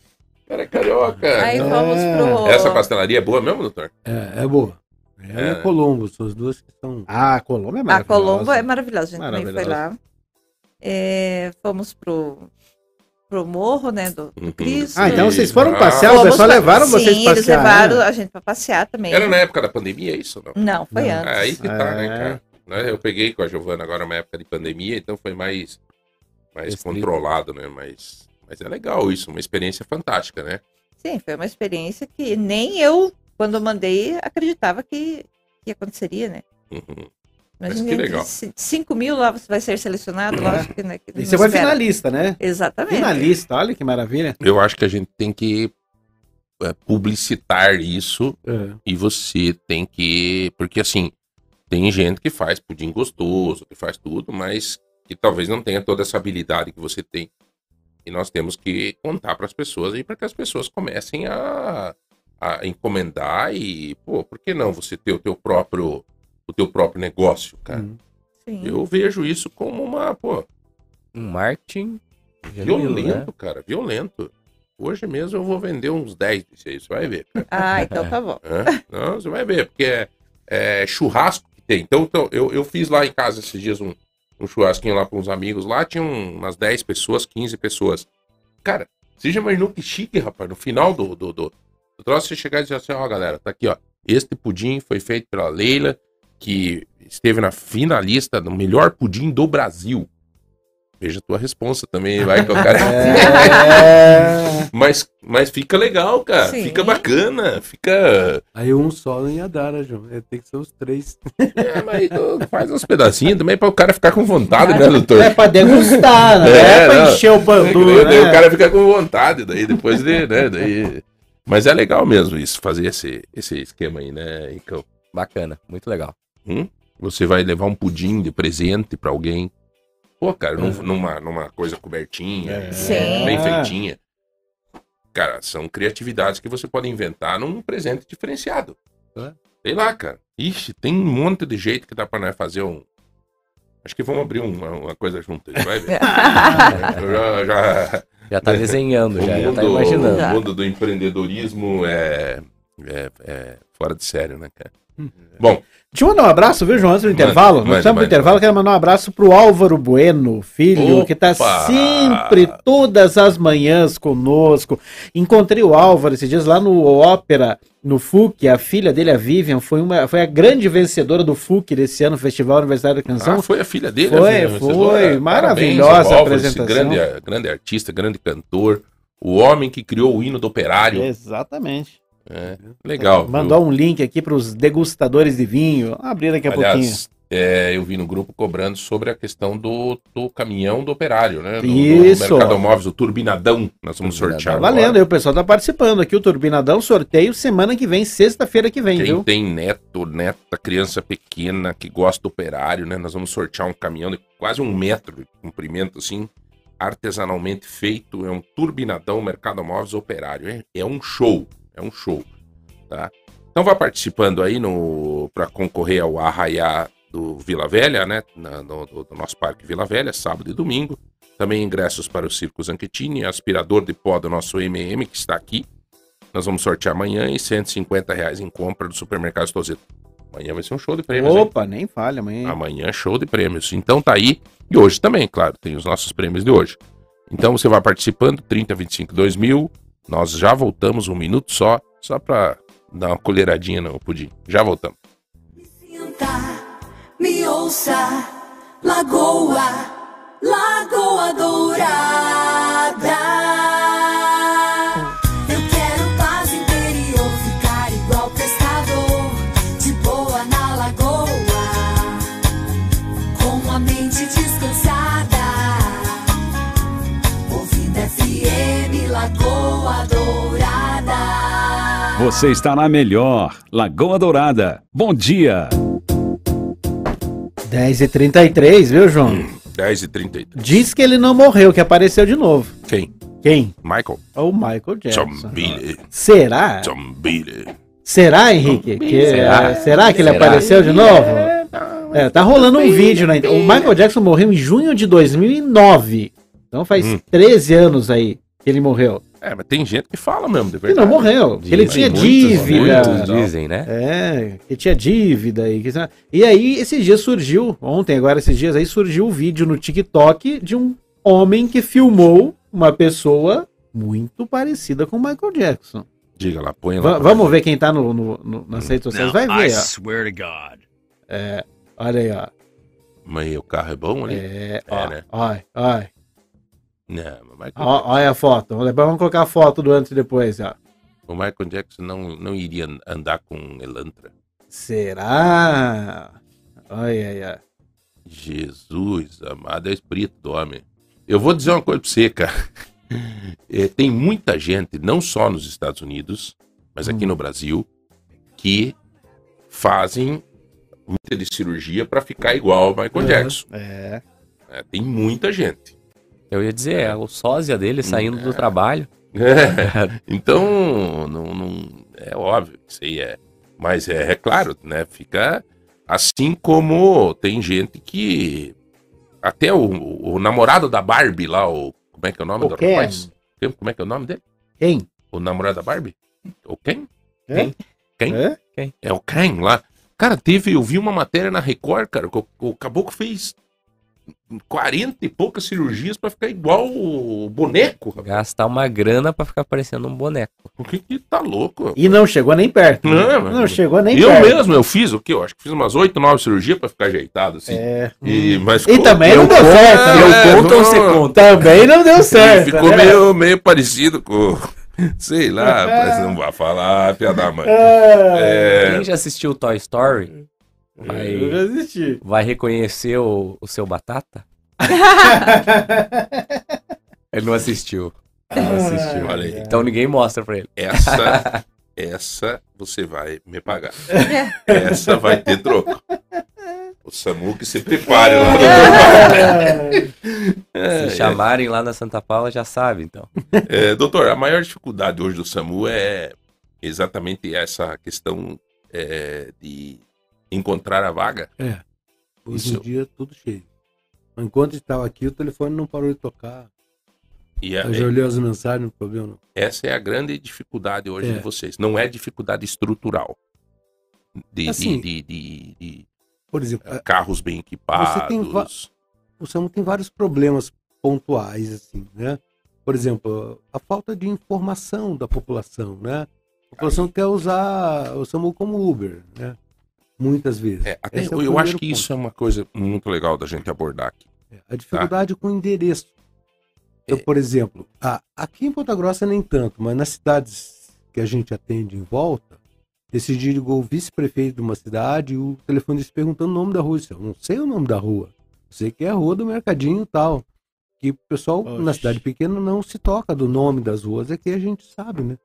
Cara, é carioca.
Aí
É.
fomos pro.
Essa pastelaria é boa mesmo, doutor?
É, é boa. Ela
É.
é Colombo, são as duas que são.
Ah, a Colômbia é
A
maravilhosa.
Colombo é maravilhosa, a gente também foi lá. É, fomos pro, pro morro, né, do, do
Uhum.
Cristo.
Ah, então vocês foram
Ah,
passear, o
Fomos
pessoal
pa-
levaram
Sim,
vocês passear.
eles levaram
né?
a gente para passear também.
Era na época da pandemia, é isso? Não?
Não, foi
Não.
antes.
É aí que tá, né,
É.
cara? Né, Eu peguei com a Giovana agora uma época de pandemia, então foi mais, mais
Restrito.
controlado, né? Mas, mas é legal isso, uma experiência fantástica, né?
Sim, foi uma experiência que nem eu, quando eu mandei, acreditava que, que aconteceria, né?
Uhum.
Mas,
Mas que legal.
disse, 5 mil lá você vai ser selecionado, lógico que, né, que
E você foi
espera.
finalista, né?
Exatamente.
Finalista, olha que maravilha.
Eu acho que a gente tem que é, publicitar isso
É.
e você tem que. Porque assim, tem gente que faz pudim gostoso, que faz tudo, mas que talvez não tenha toda essa habilidade que você tem. E nós temos que contar para as pessoas aí para que as pessoas comecem a, a encomendar e, pô, por que não você ter o teu próprio o teu próprio negócio, cara?
Hum.
Sim.
Eu vejo isso como uma, pô,
Um marketing genuíno,
violento,
né?
cara, violento. Hoje mesmo eu vou vender uns 10 desse aí, você vai ver. cara.
Ah, então tá bom.
Hã? Não, você vai ver, porque é, é churrasco que tem. Então, então, eu, eu fiz lá em casa esses dias um, um churrasquinho lá com uns amigos lá, tinha um- umas 10 pessoas, 15 pessoas. Cara, você já imaginou que chique, rapaz? No final do, do, do, do troço, você chegar e dizer assim, ó, galera, tá aqui, ó. Este pudim foi feito pela Leila, que esteve na finalista do melhor pudim do Brasil. Veja a tua resposta também, vai que o cara...
É...
Mas, mas fica legal, cara.
Sim.
Fica bacana. Fica.
Aí um só não ia dar, né, João? Ia ter que ser os três.
É, mas faz uns pedacinhos também para o cara ficar com vontade, né, doutor?
É pra degustar, né?
É,
É, pra
não.
encher o
É,
pandu,
que daí
né?
O cara fica com vontade, daí depois de, né, daí... Mas é legal mesmo isso, fazer esse, esse esquema aí, né, Icão?
Bacana, muito legal.
Hum? Você vai levar um pudim de presente para alguém. Pô, cara, num-
É.
numa, numa coisa cobertinha,
Sim.
bem feitinha. Cara, são criatividades que você pode inventar num presente diferenciado.
É.
Sei lá, cara. Ixi, tem um monte de jeito que dá pra nós fazer um. Acho que vamos abrir uma, uma coisa junto aí, vai ver. Eu já, já-
Já tá desenhando, já, já tá
mundo,
imaginando.
o mundo do empreendedorismo é, é, é fora de sério, né, cara? Bom,
Deixa eu mandar um abraço, viu, João, antes do intervalo.
manda,
Nós estamos pro
manda.
intervalo, quero mandar um abraço pro Álvaro Bueno, filho, que tá
Opa!
sempre, todas as manhãs conosco. Encontrei o Álvaro esses dias lá no Ópera, no FUC, a filha dele, a Vivian, foi, uma, foi a grande vencedora do FUC desse ano, Festival Universitário da Canção.
ah, foi a filha dele?
Foi,
a filha
foi.
vencedora?
Maravilhosa
Parabéns Álvaro, esse
apresentação.
Grande, grande artista, grande cantor. O homem que criou o hino do operário.
Exatamente.
É, legal.
Mandou um link aqui para os degustadores de vinho. Abrir daqui a pouquinho.
Aliás, é, eu vi no grupo cobrando sobre a questão do, do caminhão do operário, né? Do,
Isso.
Do Mercado Móveis, o Turbinadão. Nós vamos
Turbinadão.
sortear.
Tá valendo,
agora.
aí o pessoal tá participando aqui. O Turbinadão sorteio semana que vem, sexta-feira que vem,
Quem
viu?
tem neto, neta, criança pequena que gosta do operário, né? Nós vamos sortear um caminhão de quase um metro de comprimento, assim, artesanalmente feito. É um turbinadão Mercado Móveis Operário. É, é um show, é um show, tá? Então vá participando aí no para concorrer ao Arraiá do Vila Velha, né? Na- no- do, nosso Parque Vila Velha, sábado e domingo. Também ingressos para o Circo Zanchettini, aspirador de pó do nosso MM, que está aqui. Nós vamos sortear amanhã e 150 reais em compra do Supermercado Tozeto. Amanhã vai ser um show de prêmios, hein?
Opa, nem falha, amanhã.
Amanhã show de prêmios. Então tá aí. E hoje também, claro, tem os nossos prêmios de hoje. Então você vai participando, 30, 25, 2000. Nós já voltamos um minuto só, só pra dar uma colheradinha no pudim. Já voltamos.
Sinta, me ouça, Lagoa, Lagoa Dourada.
Você está na melhor, Lagoa Dourada. Bom dia.
10h33, viu, João?
10 e 33.
Diz que ele não morreu, que apareceu de novo.
Quem?
Quem?
Michael?
O Michael Jackson.
Zombie.
Será?
Zombie.
Será, Henrique? Que-
Será?
será que ele
Será?
apareceu de novo? É, tá rolando um vídeo na internet. O Michael Jackson morreu em junho de 2009. Então faz
Hum.
13 anos aí que ele morreu.
É, mas tem gente que fala mesmo, de
Ele
verdade.
não morreu. que ele
Dizem,
tinha
muitos,
dívida.
Muitos dizem, né?
É, que tinha dívida. E, e aí, esses dias surgiu, ontem, agora, esses dias aí, surgiu o vídeo no TikTok de um homem que filmou uma pessoa muito parecida com o Michael Jackson.
Diga lá, põe lá.
Vamos ver quem tá no, no- no- nas redes sociais. Vai ver, ó.
swear to God.
Olha aí, ó.
Mas o carro é bom ali?
É,
É,
ó.
né?
Olha, olha.
Não, Michael,
Olha a foto. Depois vamos colocar a foto do antes e depois, ó.
o Michael Jackson não, não iria andar com Elantra.
Será? Olha ó.
Jesus amado, é o espírito do homem. Eu vou dizer uma coisa pra você, cara. É, tem muita gente, não só nos Estados Unidos, mas aqui
Hum.
no Brasil, que fazem muita de cirurgia pra ficar igual ao Michael Jackson.
É.
É, tem muita gente.
Eu ia dizer, é o sósia dele saindo do trabalho.
É, então, não, não- é óbvio que isso aí é. Mas é, é claro, né? Fica assim como tem gente que. Até o, o namorado da Barbie lá, o. Como é que é o nome
O
do
Ken.
rapaz? Quem- Como é que é o nome dele?
Quem?
O namorado da Barbie? O quem?
É?
Quem?
É?
É o Ken lá. Cara, teve, eu vi uma matéria na Record, cara, que o, o caboclo fez 40 e poucas cirurgias pra ficar igual o boneco. rapaz.
Gastar uma grana pra ficar parecendo um boneco.
O que que tá louco?
E não chegou nem perto.
Não,
não
mano.
chegou nem
eu
perto.
mesmo, eu fiz o quê? Eu acho que fiz umas 8, 9 cirurgias pra ficar ajeitado, assim.
É.
E, mas
E também não
eu
deu certo, né?
é,
Eu conto ou
não,
você conta?
Também não deu certo.
Ficou
né?
meio, meio parecido com. Sei lá, mas não vai falar, piada da mãe.
É.
É,
Quem já assistiu Toy Story
Eu
vai,
já assisti.
vai reconhecer o, o seu Batata? Ele não assistiu. Não assistiu.
olha aí.
Então ninguém mostra pra ele.
Essa, essa você vai me pagar. Essa vai ter troco. O Samu que se prepare lá.
Se chamarem lá na Santa Paula, já sabe, então.
É, doutor, a maior dificuldade hoje do SAMU é exatamente essa questão é, de encontrar a vaga.
É. Hoje
Isso.
em dia tudo cheio. Enquanto estava aqui, o telefone não parou de tocar.
E a-
Eu já olhei as mensagens, não tem problema não.
essa é a grande dificuldade hoje
É.
de vocês. Não é dificuldade estrutural. De,
Assim,
de- de- de-
Por exemplo,
de carros bem equipados.
tem va- o SAMU tem vários problemas pontuais, assim, né? Por exemplo, a falta de informação da população, né? A população quer usar o SAMU como Uber, né? Muitas vezes.
É, até
é
eu,
o
eu acho que
ponto.
isso é uma coisa muito legal da gente abordar aqui.
É, A dificuldade com o endereço. Então,
É.
por exemplo, a- aqui em Ponta Grossa nem tanto, mas nas cidades que a gente atende em volta, esse dia ligou o vice-prefeito de uma cidade e o telefone se perguntando o nome da rua. Eu disse, Eu não sei o nome da rua. Eu sei que é a rua do Mercadinho e tal. Que o pessoal na
Oxe.
cidade pequena não se toca do nome das ruas, é que a gente sabe, né?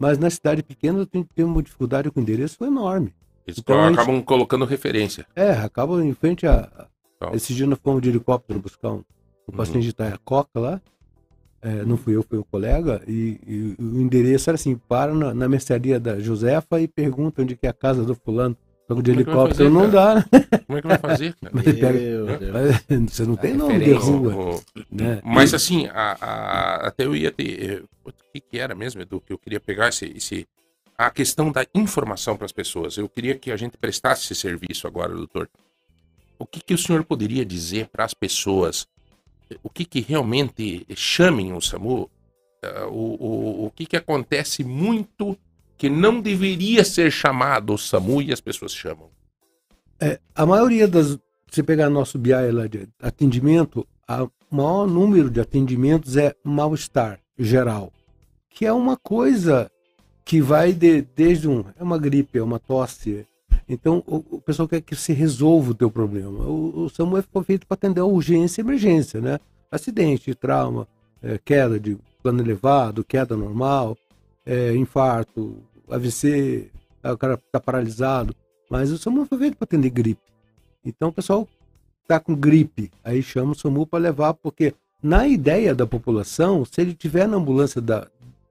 Mas na cidade pequena tem, tem uma dificuldade com o endereço enorme.
Eles
Então, gente-
acabam colocando referência.
É, acaba em frente a.
Então.
Esse dia nós fomos de helicóptero buscar um, um paciente de Itaiacoca lá. É, não fui eu, foi o colega. E, e o endereço era assim: para na, na mercearia da Josefa e pergunta onde que é a casa do fulano. Só que de
é
helicóptero
fazer,
não dá, né?
Como é que vai fazer, cara?
Mas ele pega-
Meu Deus.
Mas Você não tem
A
nome de rua.
O- o-
Né?
Mas assim, a- a- até eu ia ter. O que, que era mesmo, Edu, que eu queria pegar esse, esse- a questão da informação para as pessoas. Eu queria que a gente prestasse esse serviço agora, doutor. O que, que o senhor poderia dizer para as pessoas? O que, que realmente chamem o SAMU? Ah, O, o, o que, que acontece muito que não deveria ser chamado o SAMU e as pessoas chamam?
É, a maioria das. Se pegar nosso BI lá de atendimento, o maior número de atendimentos é mal-estar geral, que é uma coisa que vai de- desde um. É uma gripe, é uma tosse. Então, o, o pessoal quer que se resolva o teu problema. O, o SAMU foi feito para atender a urgência e emergência, né? Acidente, trauma, é, queda de plano elevado, queda normal, é, infarto, AVC, o cara tá paralisado. Mas o SAMU foi feito para atender gripe. Então o pessoal tá com gripe, aí chama o SAMU para levar, porque na ideia da população, se ele tiver na ambulância da,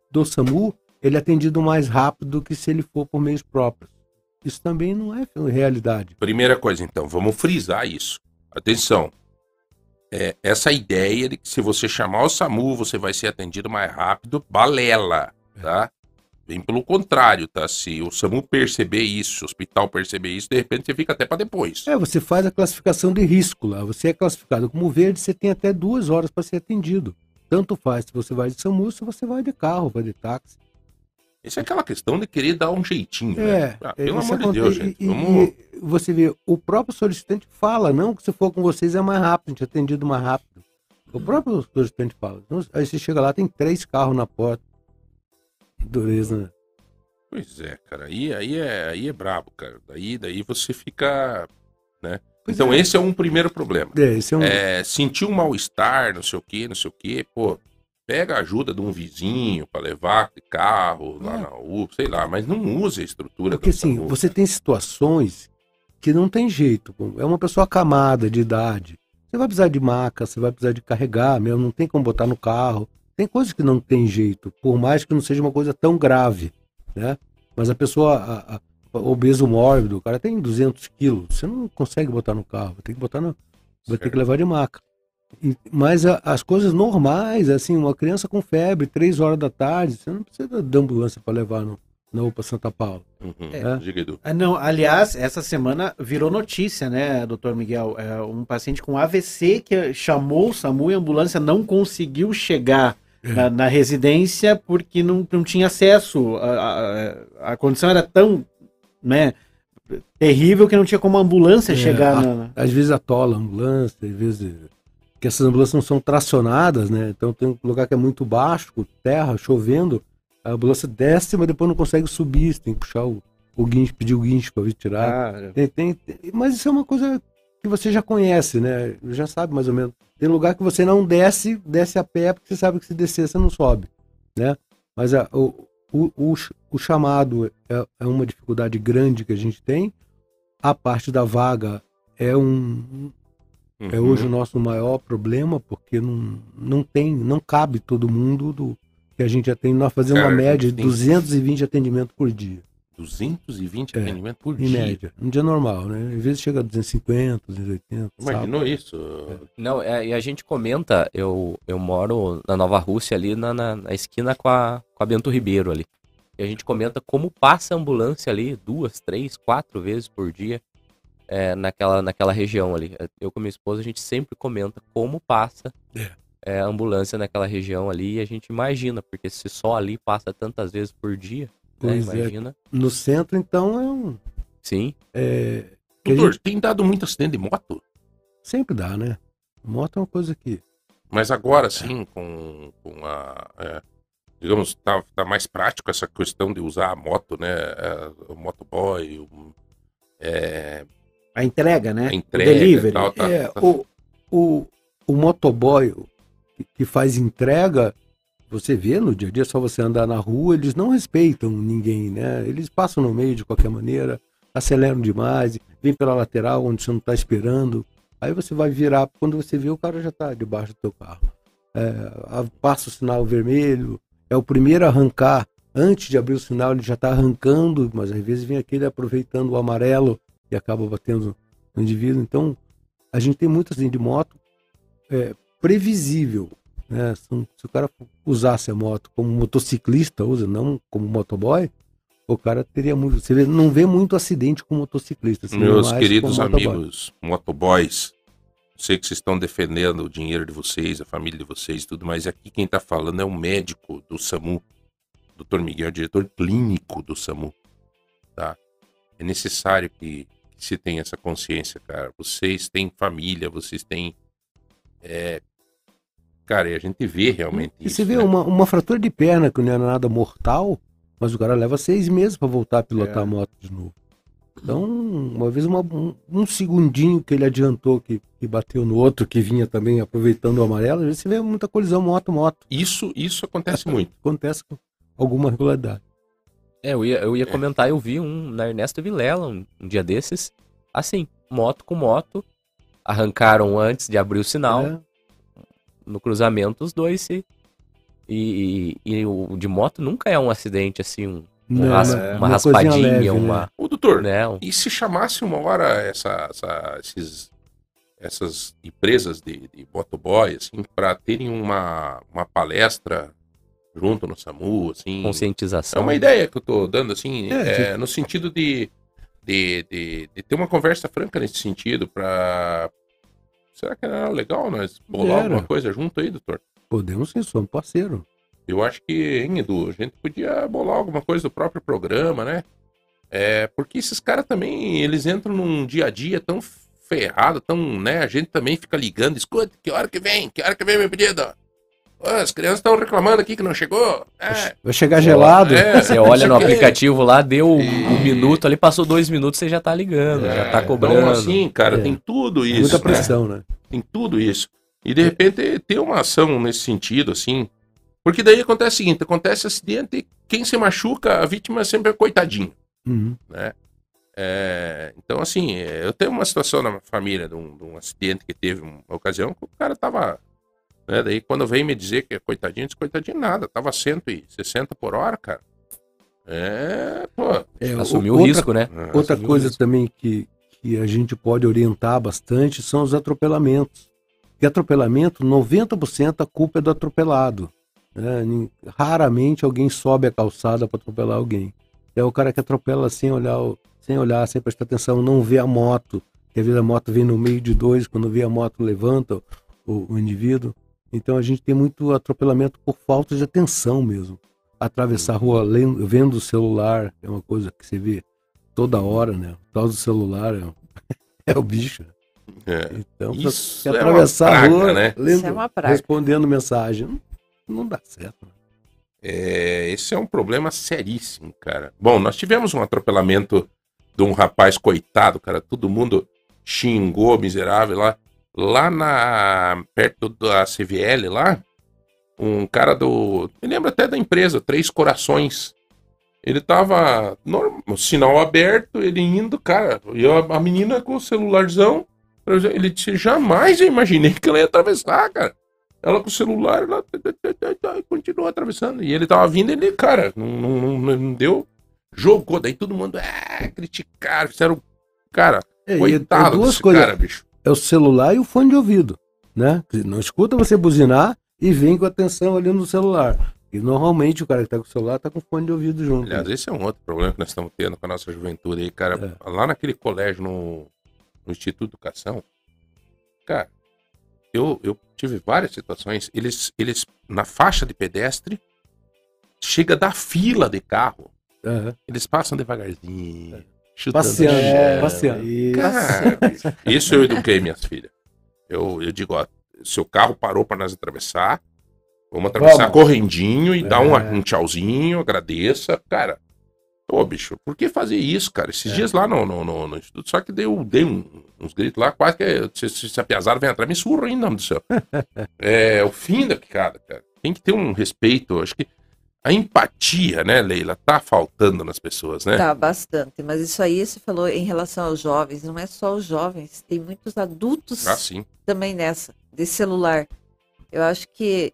do SAMU, ele é atendido mais rápido do que se ele for por meios próprios. Isso também não é realidade.
Primeira coisa, então, vamos frisar isso. Atenção. É, essa ideia de que se você chamar o SAMU, você vai ser atendido mais rápido, balela, tá? Bem pelo contrário, tá? Se o SAMU perceber isso, o hospital perceber isso, de repente você fica até para depois.
É, você faz a classificação de risco lá. Você é classificado como verde, você tem até duas horas para ser atendido. Tanto faz se você vai de SAMU, se você vai de carro, vai de táxi.
Isso é aquela questão de querer dar um jeitinho,
É,
né? Ah, pelo
isso
amor de Deus, gente.
e-
Vamos...
e você vê, o próprio solicitante fala, não, que se for com vocês é mais rápido, a gente é atendido mais rápido. O próprio solicitante fala. Então, aí você chega lá, tem três carros na porta. Dureza, né?
Pois é, cara. Aí, aí, é, aí é brabo, cara. Daí, daí você fica. Né?
Pois
então,
é.
esse é um primeiro problema.
É, esse é um.
É, sentir um mal-estar, não sei o que, não sei o que, pô, pega a ajuda de um vizinho pra levar carro lá
É.
na U, sei lá, mas não use a estrutura
Porque assim, você
cara.
tem situações que não tem jeito. É uma pessoa acamada de idade. Você vai precisar de maca, você vai precisar de carregar mesmo, não tem como botar no carro. Tem coisas que não tem jeito, por mais que não seja uma coisa tão grave, né? Mas a pessoa, a, a- obeso mórbido, o cara tem 200 quilos, você não consegue botar no carro, tem que botar no, vai ter que levar de maca. Mas a- as coisas normais, assim, uma criança com febre, três horas da tarde, você não precisa de ambulância para levar no, na UPA Santa Paula.
Uhum.
É.
Diga, Edu.
Ah, não, aliás, essa semana virou notícia, né, doutor Miguel? É, um paciente com AVC que chamou o SAMU e a ambulância não conseguiu chegar na, na residência porque não, não tinha acesso. A, a, a condição era tão né, terrível que não tinha como a ambulância
É,
chegar
a-
na-
Às vezes atola a ambulância, às vezes. Que essas ambulâncias não são tracionadas, né? Então tem um lugar que é muito baixo, terra, chovendo, a ambulância desce, mas depois não consegue subir, você tem que puxar o, o guincho, pedir o guincho para vir tirar. Tem- tem- tem- mas isso é uma coisa que você já conhece, né? Já sabe mais ou menos. Tem lugar que você não desce, desce a pé, porque você sabe que se descer você não sobe, né? Mas a- o, o, o, o chamado é, é uma dificuldade grande que a gente tem. A parte da vaga é um é
Uhum.
hoje o nosso maior problema, porque não, não tem, não cabe todo mundo do que a gente atende. Nós fazemos uma média de
tem-
220 atendimentos por dia.
220
É,
atendimentos por
Em
dia.
média. Um dia normal, né? Às vezes chega a 250, 280.
Imaginou
sabe?
isso?
Não, é, e a gente comenta, eu, eu moro na Nova Rússia ali na, na, na esquina com a, com a Bento Ribeiro ali. E a gente comenta como passa a ambulância ali duas, três, quatro vezes por dia é, naquela, naquela região ali. Eu com minha esposa, a gente sempre comenta como passa
É.
é, a ambulância naquela região ali e a gente imagina, porque se só ali passa tantas vezes por dia, né,
é.
imagina.
No centro, então, é um.
Sim,
É, a
Doutor,
gente
tem dado muito acidente de moto?
sempre dá, né? Moto é uma coisa que.
Mas agora sim, com, com a. é, digamos, tá, tá mais prático essa questão de usar a moto, né? é, o motoboy, o, é,
a entrega, né?
a entrega
o delivery.
tal. Tá,
é,
tá-
o, o, o motoboy que, faz entrega, você vê no dia a dia, só você andar na rua, eles não respeitam ninguém, né? Eles passam no meio de qualquer maneira, aceleram demais, vem pela lateral onde você não está esperando. Aí você vai virar, quando você vê, o cara já está debaixo do teu carro. É, passa o sinal vermelho, é o primeiro a arrancar. Antes de abrir o sinal, ele já está arrancando, mas às vezes vem aquele aproveitando o amarelo e acaba batendo no indivíduo. Então, a gente tem muito acidente de moto é, previsível. Né? Se, se o cara usasse a moto como motociclista usa, não como motoboy, o cara teria muito. Você vê- não vê muito acidente com motociclista. vê
Meus queridos amigos motoboys, sei que vocês estão defendendo o dinheiro de vocês, a família de vocês tudo, mas aqui quem tá falando é o médico do SAMU, Dr. Miguel, diretor clínico do SAMU, tá? É necessário que, que se tenha essa consciência, cara. Vocês têm família, vocês têm... é, Cara, e a gente vê realmente
E
isso,
você vê
né?
uma, uma fratura de perna que não é nada mortal, mas o cara leva seis meses para voltar a pilotar
É.
a moto de novo. Então, uma vez uma- um, um segundinho que ele adiantou que, que bateu no outro que vinha também aproveitando o amarelo, às vezes você vê muita colisão moto-moto.
Isso, isso acontece muito.
Acontece com alguma regularidade.
É, eu ia, eu ia comentar, eu vi um na Ernesto Vilela um, um dia desses, assim, moto com moto, arrancaram antes de abrir o sinal,
É.
no cruzamento os dois se... E, e, e o de moto nunca é um acidente, assim, um,
Não,
ras-
é.
uma,
uma
raspadinha,
leve,
uma...
Ô, doutor,
Né, um-
e se chamasse uma hora essa, essa- esses, essas empresas de, de motoboy, assim, para terem uma, uma palestra junto no SAMU, assim... É
conscientização.
uma ideia que eu tô dando, assim,
É,
é, no sentido de, de, de, de ter uma conversa franca nesse sentido, para Será que era legal nós bolar
Era.
alguma coisa junto aí, doutor?
Podemos sim, somos parceiro.
Eu acho que, hein, Edu, a gente podia bolar alguma coisa do próprio programa, né? É, porque esses caras também, eles entram num dia a dia tão ferrado, tão, né? A gente também fica ligando, escuta, que hora que vem? Que hora que vem meu pedido? As crianças estão reclamando aqui que não chegou. É,
Vai chegar gelado.
é,
Você olha no aplicativo lá, deu um
E-
minuto ali, passou dois minutos, você já tá ligando, já tá
É,
cobrando.
Então, assim, cara,
É.
tem tudo isso.
Muita
né?
pressão, né?
Tem tudo isso. E de repente ter uma ação nesse sentido, assim. Porque daí acontece o seguinte: acontece acidente, quem se machuca, a vítima sempre é coitadinho.
Uhum.
né? É, então, assim, é, eu tenho uma situação na minha família de um, de um acidente que teve uma ocasião que o cara tava. Né, daí, quando veio me dizer que é coitadinho, disse coitadinho nada, tava 160 por hora, cara. É, pô.
É,
Assumiu
o-
risco, né?
é,
Outra coisa também que, que a gente pode orientar bastante são os atropelamentos. Porque atropelamento, 90% a culpa é do atropelado. né? Raramente alguém sobe a calçada para atropelar alguém. É o cara que atropela sem olhar, sem olhar, sem prestar atenção, não vê a moto. Que às vezes a moto vem no meio de dois, quando vê a moto levanta o, o indivíduo. Então a gente tem muito atropelamento por falta de atenção mesmo. Atravessar a rua lendo- vendo o celular é uma coisa que você vê toda hora, né? O tal do celular é, é o bicho.
É.
Então,
Isso é uma
atravessar a
praga,
rua
né?
lendo-
Isso é uma praga.
respondendo mensagem, não, não dá certo. né?
É, esse é um problema seríssimo, cara. Bom, nós tivemos um atropelamento de um rapaz coitado, cara. Todo mundo xingou, miserável lá. Lá na. perto da CVL lá, um cara do. Me lembro até da empresa, Três Corações. Ele tava. norm- o sinal aberto, ele indo, cara. E a, a menina com o celularzão. Ele disse, jamais eu imaginei que ela ia atravessar, cara. Ela com o celular, ela continuou atravessando. E ele tava vindo, ele, cara, não, não, não- não deu. Jogou, daí todo mundo, ah, criticaram, fizeram. Cara,
É, e
coitado
é duas coisas.
cara, bicho.
É o celular e o fone de ouvido, né? Não escuta você buzinar e vem com atenção ali no celular. E normalmente o cara que tá com o celular tá com fone de ouvido junto.
Aliás, esse é um outro problema que nós estamos tendo com a nossa juventude aí, cara. Lá naquele colégio, no, no Instituto de Educação, cara, eu, eu tive várias situações. Eles, eles, na faixa de pedestre, chega da fila de carro.
Aham.
Eles passam devagarzinho, chutando
Passeando,
chão.
passeando. Isso.
Cara, isso eu eduquei minhas filhas. Eu, eu digo, ó, seu carro parou para nós atravessar, vamos atravessar
Vamos.
correndinho e dar um,
É.
um tchauzinho, agradeça. Cara, ô bicho, por que fazer isso, cara? Esses dias lá no, no, no- no instituto, só que deu, dei um- uns gritos lá, quase que se, se, se a piazada vem atrás, me surra ainda, do céu. é o fim da picada, cara. Tem que ter um respeito, acho que a empatia, né, Leila, tá faltando nas pessoas, né?
Tá, bastante. Mas isso aí você falou em relação aos jovens, não é só os jovens, tem muitos adultos
Ah, sim.
também nessa, de celular. Eu acho que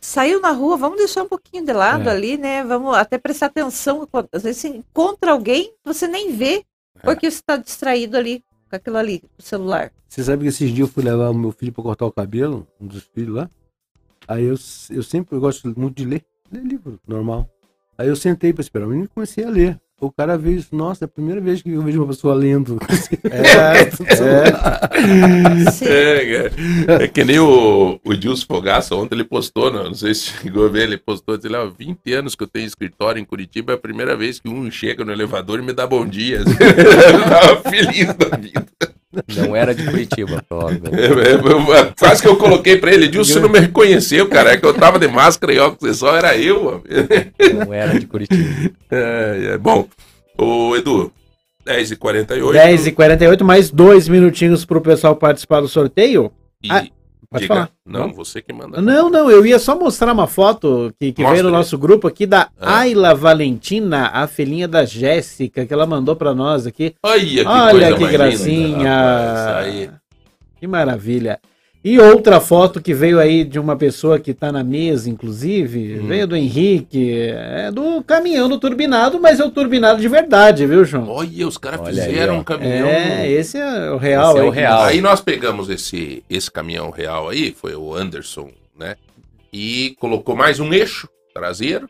saiu na rua, vamos deixar um pouquinho de lado
É.
ali, né? Vamos até prestar atenção. Às vezes você encontra alguém, você nem vê, porque você está distraído ali com aquilo ali, com o celular.
Você sabe que esses dias eu fui levar o meu filho para cortar o cabelo, um dos filhos lá. Aí eu, eu sempre gosto muito de ler, ler livro, normal. Aí eu sentei para esperar o menino e comecei a ler. O cara veio, nossa, é a primeira vez que eu vejo uma pessoa lendo.
Sim.
É, cara. é que nem o, o Gilson Fogaça, ontem ele postou, não, não sei se chegou a ver, ele postou, disse lá, 20 anos que eu tenho escritório em Curitiba, é a primeira vez que um chega no elevador e me dá bom dia. eu tava feliz da vida.
Não era de Curitiba, provavelmente.
É, quase que eu coloquei pra ele, Gilson, você não me reconheceu, cara, é que eu tava de máscara e óculos só, era eu.
Não era de Curitiba.
É, é, bom, o Edu, 10h48.
10 e 48 mais dois minutinhos pro pessoal participar do sorteio.
E,
Ah, Pode
Diga.
falar.
Não, você que manda.
Não, não, eu ia só mostrar uma foto que, que
Mostra
veio no nosso grupo aqui da
Ah.
Ayla Valentina, a filhinha da Jéssica, que ela mandou pra nós aqui.
Olha que
Olha que gracinha.
linda, rapaz.
Que maravilha. E outra foto que veio aí de uma pessoa que tá na mesa, inclusive,
Hum.
veio do Henrique, é do caminhão do turbinado, mas é o turbinado de verdade, viu, João?
Olha, os caras
aí,
fizeram
ó.
um caminhão.
É, esse é o real.
Esse é o
aí.
real.
Aí nós pegamos esse, esse caminhão real aí, foi o Anderson, né? E colocou mais um eixo traseiro,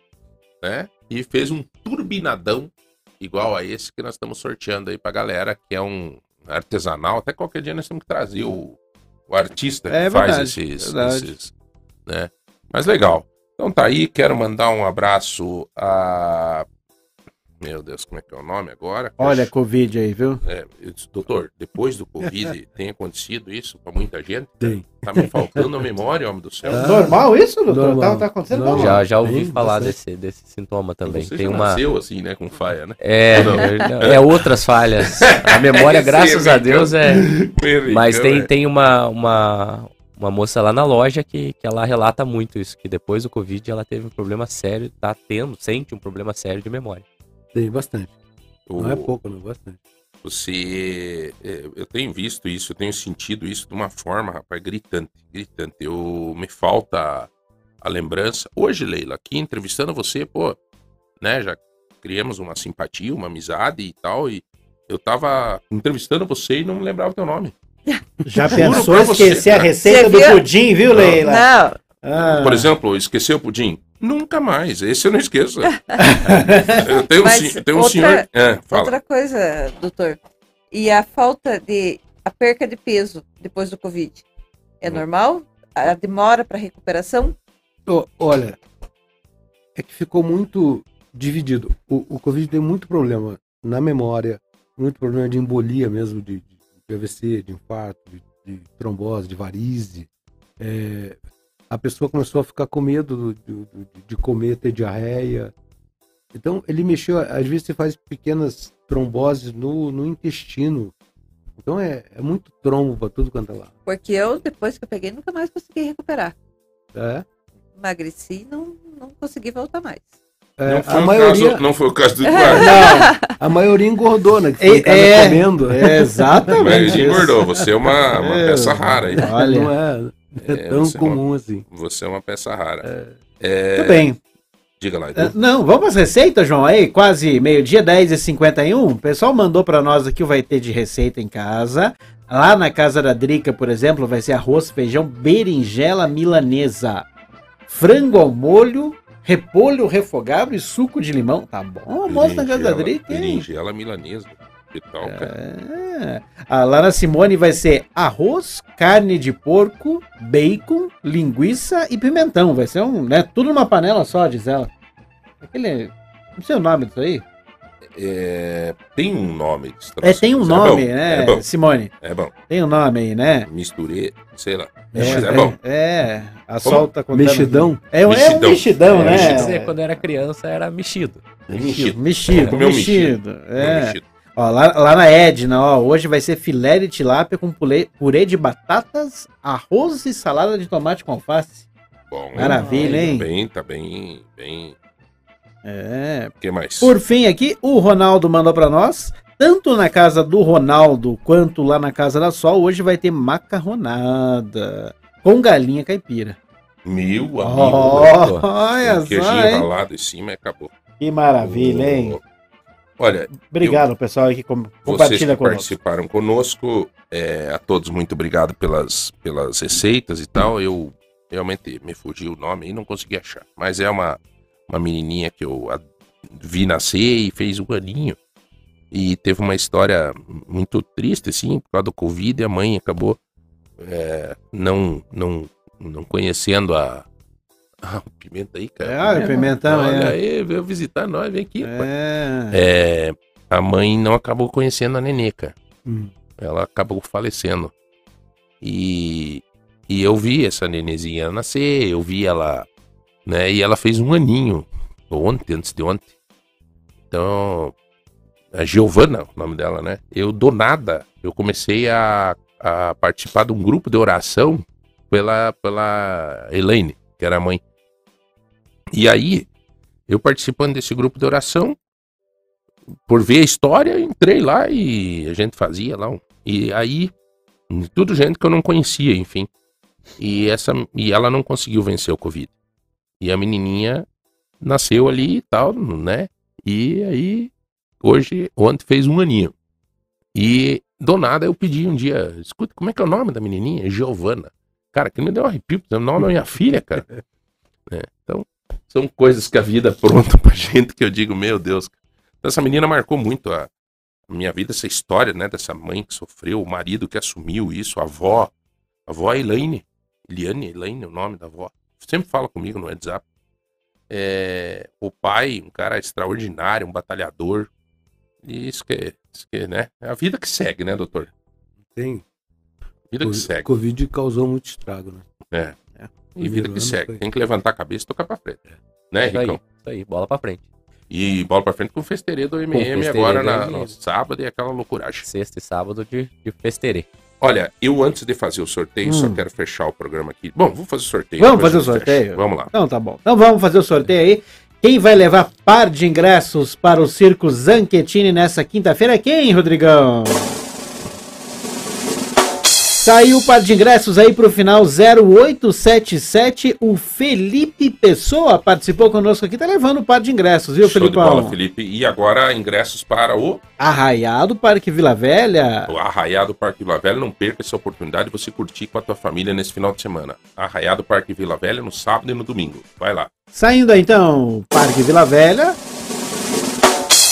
né? E fez um turbinadão igual a esse que nós estamos sorteando aí pra galera, que é um artesanal. Até qualquer dia nós temos que trazer o, o artista que
É
faz
verdade,
esses,
verdade.
esses, né? Mas legal. Então tá aí, quero mandar um abraço a... Meu Deus, como é que é o nome agora?
Olha a Covid aí, viu?
É, eu disse, doutor, depois do Covid tem acontecido isso pra muita gente?
Tem.
Tá me faltando a memória, homem do céu.
Ah.
Normal isso, doutor?
Normal.
Tá, tá acontecendo
Normal.
Já, já ouvi
Tem
falar desse, desse sintoma também.
Você
Tem
já
uma.
nasceu assim, né, com faia, né?
É,
Não.
não, é outras falhas. A memória, graças a. Deus, é. Mas tem,
é.
tem uma, uma, uma moça lá na loja que, que ela relata muito isso, que depois do Covid ela teve um problema sério, tá tendo, sente um problema sério de memória.
Tem bastante.
O-
Não é pouco, não, bastante.
Você. é, Eu tenho visto isso, eu tenho sentido isso de uma forma, rapaz, gritante, gritante. Eu me falta a lembrança. Hoje, Leila, aqui entrevistando você, pô, né, já criamos uma simpatia, uma amizade e tal, e eu tava entrevistando você e não me lembrava o teu nome.
Já
Juro
pensou
pra você,
esquecer a receita do pudim, viu, Leila?
Não,
Ah.
Por exemplo, esqueceu o pudim? Nunca mais, esse eu não esqueço. eu tenho um,
Mas
sen- tenho um
outra-
senhor. É, fala.
outra coisa, doutor. E a falta de. a perca de peso depois do Covid. É
Hum.
normal? A demora para recuperação?
Olha, é que ficou muito dividido. O, o Covid tem muito problema na memória, muito problema de embolia mesmo, de, de AVC, de infarto, de, de trombose, de varize. É, a pessoa começou a ficar com medo do- do- do- de comer, ter diarreia. Então, ele mexeu, às vezes você faz pequenas tromboses no, no intestino. Então, é, é muito trombo para tudo quanto é lá.
Porque eu, depois que eu peguei, nunca mais consegui recuperar.
É,
Emagreci e não, não consegui voltar mais.
É,
Não foi,
a
o
maioria...
caso, não foi o caso do Eduardo.
Não,
A maioria engordou, né? Que foi
É, é,
comendo.
é exatamente.
Mas
isso.
engordou, você é uma, uma
É,
peça rara aí.
Olha,
Não é, é
É,
tão
você é uma-
comum assim.
Você é uma peça rara. É,
tudo bem.
Diga lá,
Ah,
Edu.
Não, vamos às receitas, João. Aí, quase meio-dia, 10h51. O pessoal mandou pra nós aqui o vai ter de receita em casa. Lá na casa da Drica, por exemplo, vai ser arroz, feijão, berinjela milanesa, frango ao molho, repolho refogado e suco de limão. Tá bom, almoço na casa da Drica, hein?
Berinjela milanesa. Que tal, cara?
É. Ah, lá na Simone vai ser arroz, carne de porco, bacon, linguiça e pimentão. Vai ser um, né? Tudo numa panela só, diz ela. Aquele. Não sei o nome disso aí.
É, tem um nome.
É, tem um
mas
nome,
é bom,
né,
É bom,
Simone?
é bom.
Tem um nome aí, né?
Misturei, sei lá.
É,
mas é bom.
É, a
Como?
Sol tá contando.
Mexidão?
É, é um
Mexidão. É,
né?
mexidão.
Quando era criança era mexido.
Mexido.
Mexido,
Comeu
mexido.
mexido.
É.
Mexido.
Ó, lá, lá na Edna, ó, hoje vai ser filé de tilápia com purê, purê de batatas, arroz e salada de tomate com alface.
Bom,
Maravilha, hein?
Tá bem, tá bem, bem.
É.
O que mais?
Por fim aqui, o Ronaldo mandou pra nós, tanto na casa do Ronaldo quanto lá na casa da Sol, hoje vai ter macarronada com galinha caipira.
Meu amigo.
Oh, olha só,
queijinho
hein?
ralado em cima e acabou.
Que maravilha, hein?
Olha,
Obrigado, pessoal, aí que com-
vocês
compartilha
que
conosco.
participaram conosco, é, a todos muito obrigado pelas, pelas receitas e tal. Eu realmente me fugi o nome e não consegui achar. Mas é uma, uma menininha que eu a- vi nascer e fez um aninho. E teve uma história muito triste, assim, por causa do Covid. E a mãe acabou é, não, não, não conhecendo a... Ah, o Pimenta aí, cara.
É, o Pimentão,
Olha
é.
aí, veio visitar nós, vem aqui.
É.
É, a mãe não acabou conhecendo a Neneca.
Hum.
Ela acabou falecendo. E, e eu vi essa nenezinha nascer, eu vi ela, né? E ela fez um aninho, ontem, antes de ontem. Então, a Giovana, o nome dela, né? Eu do nada, eu comecei a, a participar de um grupo de oração pela, pela Elaine, que era a mãe. E aí, eu participando desse grupo de oração, por ver a história, entrei lá e a gente fazia lá. E aí, tudo gente que eu não conhecia, enfim. E, essa, e ela não conseguiu vencer o Covid. E a menininha nasceu ali e tal, né? E aí, hoje, ontem fez um aninho. E do nada eu pedi um dia, escuta, como é que é o nome da menininha? Giovana. Cara, que me deu um arrepio, porque é o nome da minha filha, cara. É, então, são coisas que a vida pronta pra gente que eu digo, meu Deus. Então, essa menina marcou muito a minha vida, essa história, né, dessa mãe que sofreu, o marido que assumiu isso, a avó, a avó Elaine, Eliane Elaine, o nome da avó. Sempre fala comigo no WhatsApp. É, o pai, um cara extraordinário, um batalhador. E isso que, é- isso que é, né? É a vida que segue, né, doutor?
Tem.
Vida que
O
segue.
Covid causou muito estrago, né?
É. E vida que segue.
foi.
Tem que levantar a cabeça e tocar pra frente. Né,
Isso aí,
Ricão?
isso aí, bola pra frente.
E bola pra frente com o festeirê do MM agora na, no sábado e aquela loucuragem.
Sexta e sábado de, de festerê.
Olha, eu antes de fazer o sorteio, só
Hum.
quero fechar o programa aqui. Bom, vamos fazer o sorteio.
Vamos fazer o
gente fecha.
sorteio?
Vamos lá.
Então tá bom. Então vamos fazer o sorteio aí. Quem vai levar par de ingressos para o Circo Zanquetini nessa quinta-feira é quem, Rodrigão? Saiu o par de ingressos aí pro final 0877. O Felipe Pessoa participou conosco aqui, tá levando o par de ingressos, viu,
Show de
Felipão?
bola, Felipe. E agora ingressos para o,
Arraiado Parque Vila Velha.
o Arraiado Parque Vila Velha. Não perca essa oportunidade de você curtir com a tua família nesse final de semana. Arraiado Parque Vila Velha no sábado e no domingo. Vai lá.
Saindo aí, então, Parque Vila Velha.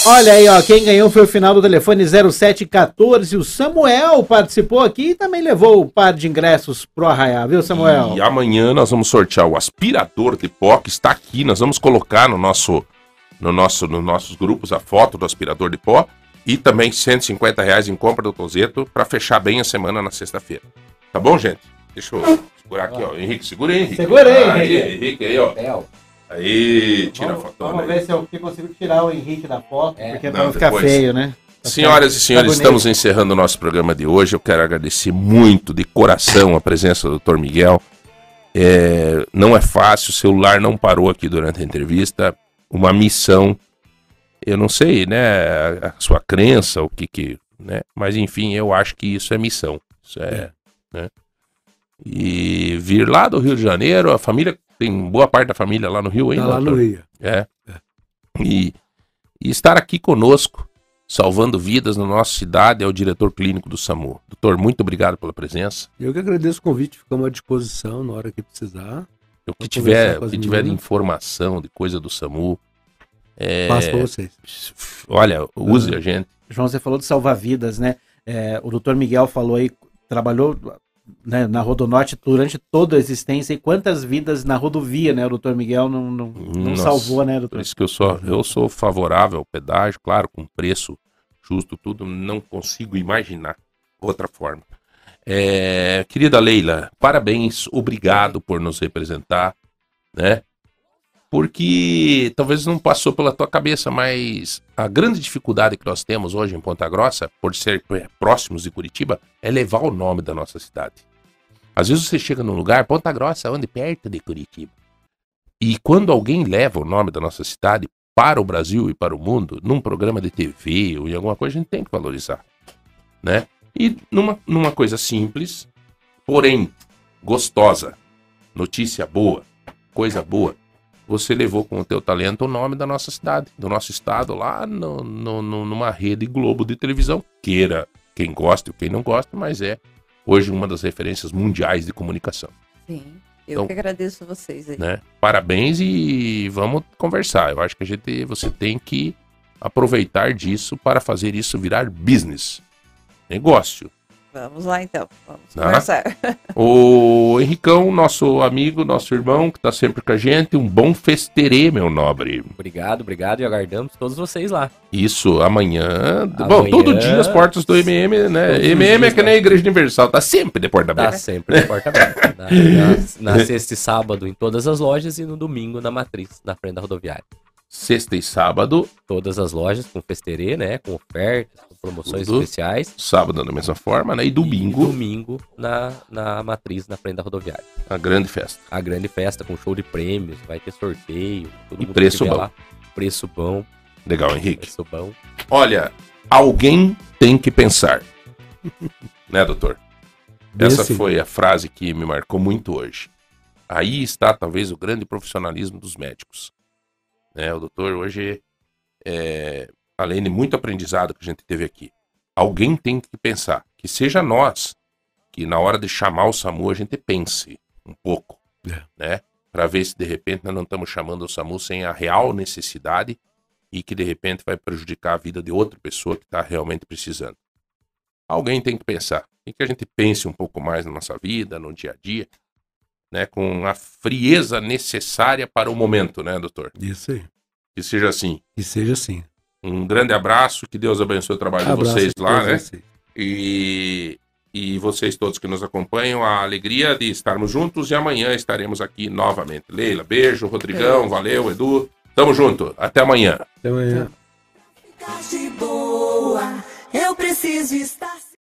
Olha aí, ó, quem ganhou foi o final do telefone 0714. O Samuel participou aqui e também levou o par de ingressos pro Arraiá, viu, Samuel?
E amanhã nós vamos sortear o aspirador de pó que está aqui. Nós vamos colocar no nosso, no nosso, nos nossos grupos a foto do aspirador de pó e também 150 reais em compra do Tozeto para fechar bem a semana na sexta-feira. Tá bom, gente? Deixa eu segurar aqui, ó. Henrique, segura aí, Henrique.
Segura aí,
aí,
Henrique.
Henrique. aí, ó. Aí, tira a fotona aí.
se eu consigo tirar o Henrique da foto, porque
Não, depois.
né?
Senhoras e senhores, estamos encerrando o nosso programa de hoje. Eu quero agradecer muito de coração a presença do Dr. Miguel. É, não é fácil, o celular não parou aqui durante a entrevista. Uma missão, eu não sei, né, a, a sua crença, o que que, né, mas enfim, eu acho que isso é missão. Isso é, né? E vir lá do Rio de Janeiro, a família, tem boa parte da família lá no Rio ainda.
Tá lá no
doutor?
Rio.
É. E, e estar aqui conosco, salvando vidas na nossa cidade, é o diretor clínico do SAMU. Doutor, muito obrigado pela presença.
Eu que agradeço o convite, ficamos à disposição na hora que precisar.
O que
Vou
tiver, que tiver
meninas.
informação, de coisa do SAMU, é,
Passo pra vocês.
olha, use a gente.
João, você falou de salvar vidas, né? É, o doutor Miguel falou aí, trabalhou né, na Rodonorte durante toda a existência e quantas vidas na rodovia, né? O doutor Miguel não, não, não
Nossa,
salvou, né,
Por
doutor?
isso que eu sou, eu sou favorável ao pedágio, claro, com preço justo, tudo, não consigo imaginar outra forma. É, querida Leila, parabéns, obrigado por nos representar, né? Porque talvez não passou pela tua cabeça, mas a grande dificuldade que nós temos hoje em Ponta Grossa, por ser é, próximos de Curitiba, é levar o nome da nossa cidade. Às vezes você chega num lugar, Ponta Grossa, onde? Perto de Curitiba. E quando alguém leva o nome da nossa cidade para o Brasil e para o mundo, num programa de TV ou em alguma coisa, a gente tem que valorizar, né? E numa, numa coisa simples, porém gostosa, notícia boa, coisa boa, você levou com o teu talento o nome da nossa cidade, do nosso estado, lá no, no- numa rede Globo de televisão, queira quem gosta ou quem não gosta, mas é hoje uma das referências mundiais de comunicação
Sim. Eu
Então-
que agradeço vocês aí.
né? Parabéns e vamos conversar. Eu acho que a gente, você tem que aproveitar disso para fazer isso virar business, negócio.
Vamos lá então. Vamos
Tá.
conversar.
O Henricão, nosso amigo, nosso irmão, que está sempre com a gente, um bom festerê, meu nobre.
Obrigado, obrigado e aguardamos todos vocês lá.
Isso, amanhã. Bom,
Amanhã,
todo dia as portas do MM, né?
todos os
MM é que nem a Igreja Universal, tá sempre de porta
Tá
aberta.
sempre de porta aberta. Na, na- na sexta e sábado em todas as lojas e no domingo na matriz, na frente da rodoviária.
Sexta e sábado,
Todas as lojas com festerê, né? Com ofertas, com promoções
Tudo.
especiais.
sábado da mesma forma, né? E
E
domingo,
domingo na, na matriz, na frente da rodoviária.
a grande festa.
A grande festa com show de prêmios, vai ter sorteio. Todo
E
mundo
preço bom.
lá. Preço bom,
Legal, Henrique.
preço bom.
Olha, alguém tem que pensar. né, doutor?
Bem
Essa
assim.
foi a frase que me marcou muito hoje. Aí está talvez o grande profissionalismo dos médicos. Né, o doutor hoje, é, além de muito aprendizado que a gente teve aqui, alguém tem que pensar, que seja nós, que na hora de chamar o SAMU a gente pense um pouco,
É.
né? Para ver se de repente nós não estamos chamando o SAMU sem a real necessidade e que de repente vai prejudicar a vida de outra pessoa que está realmente precisando. Alguém tem que pensar. Tem que a gente pense um pouco mais na nossa vida, no dia a dia, né, com a frieza necessária para o momento, né, doutor?
Isso aí.
Que seja assim.
Que seja assim.
Um grande abraço, que Deus abençoe o trabalho de
Abraço
vocês
a
lá, né?
vocês.
E, e vocês todos que nos acompanham, a alegria de estarmos juntos e amanhã estaremos aqui novamente. Leila, beijo, Rodrigão, valeu, Edu. Tamo junto, até amanhã.
Até amanhã.
De boa, eu preciso estar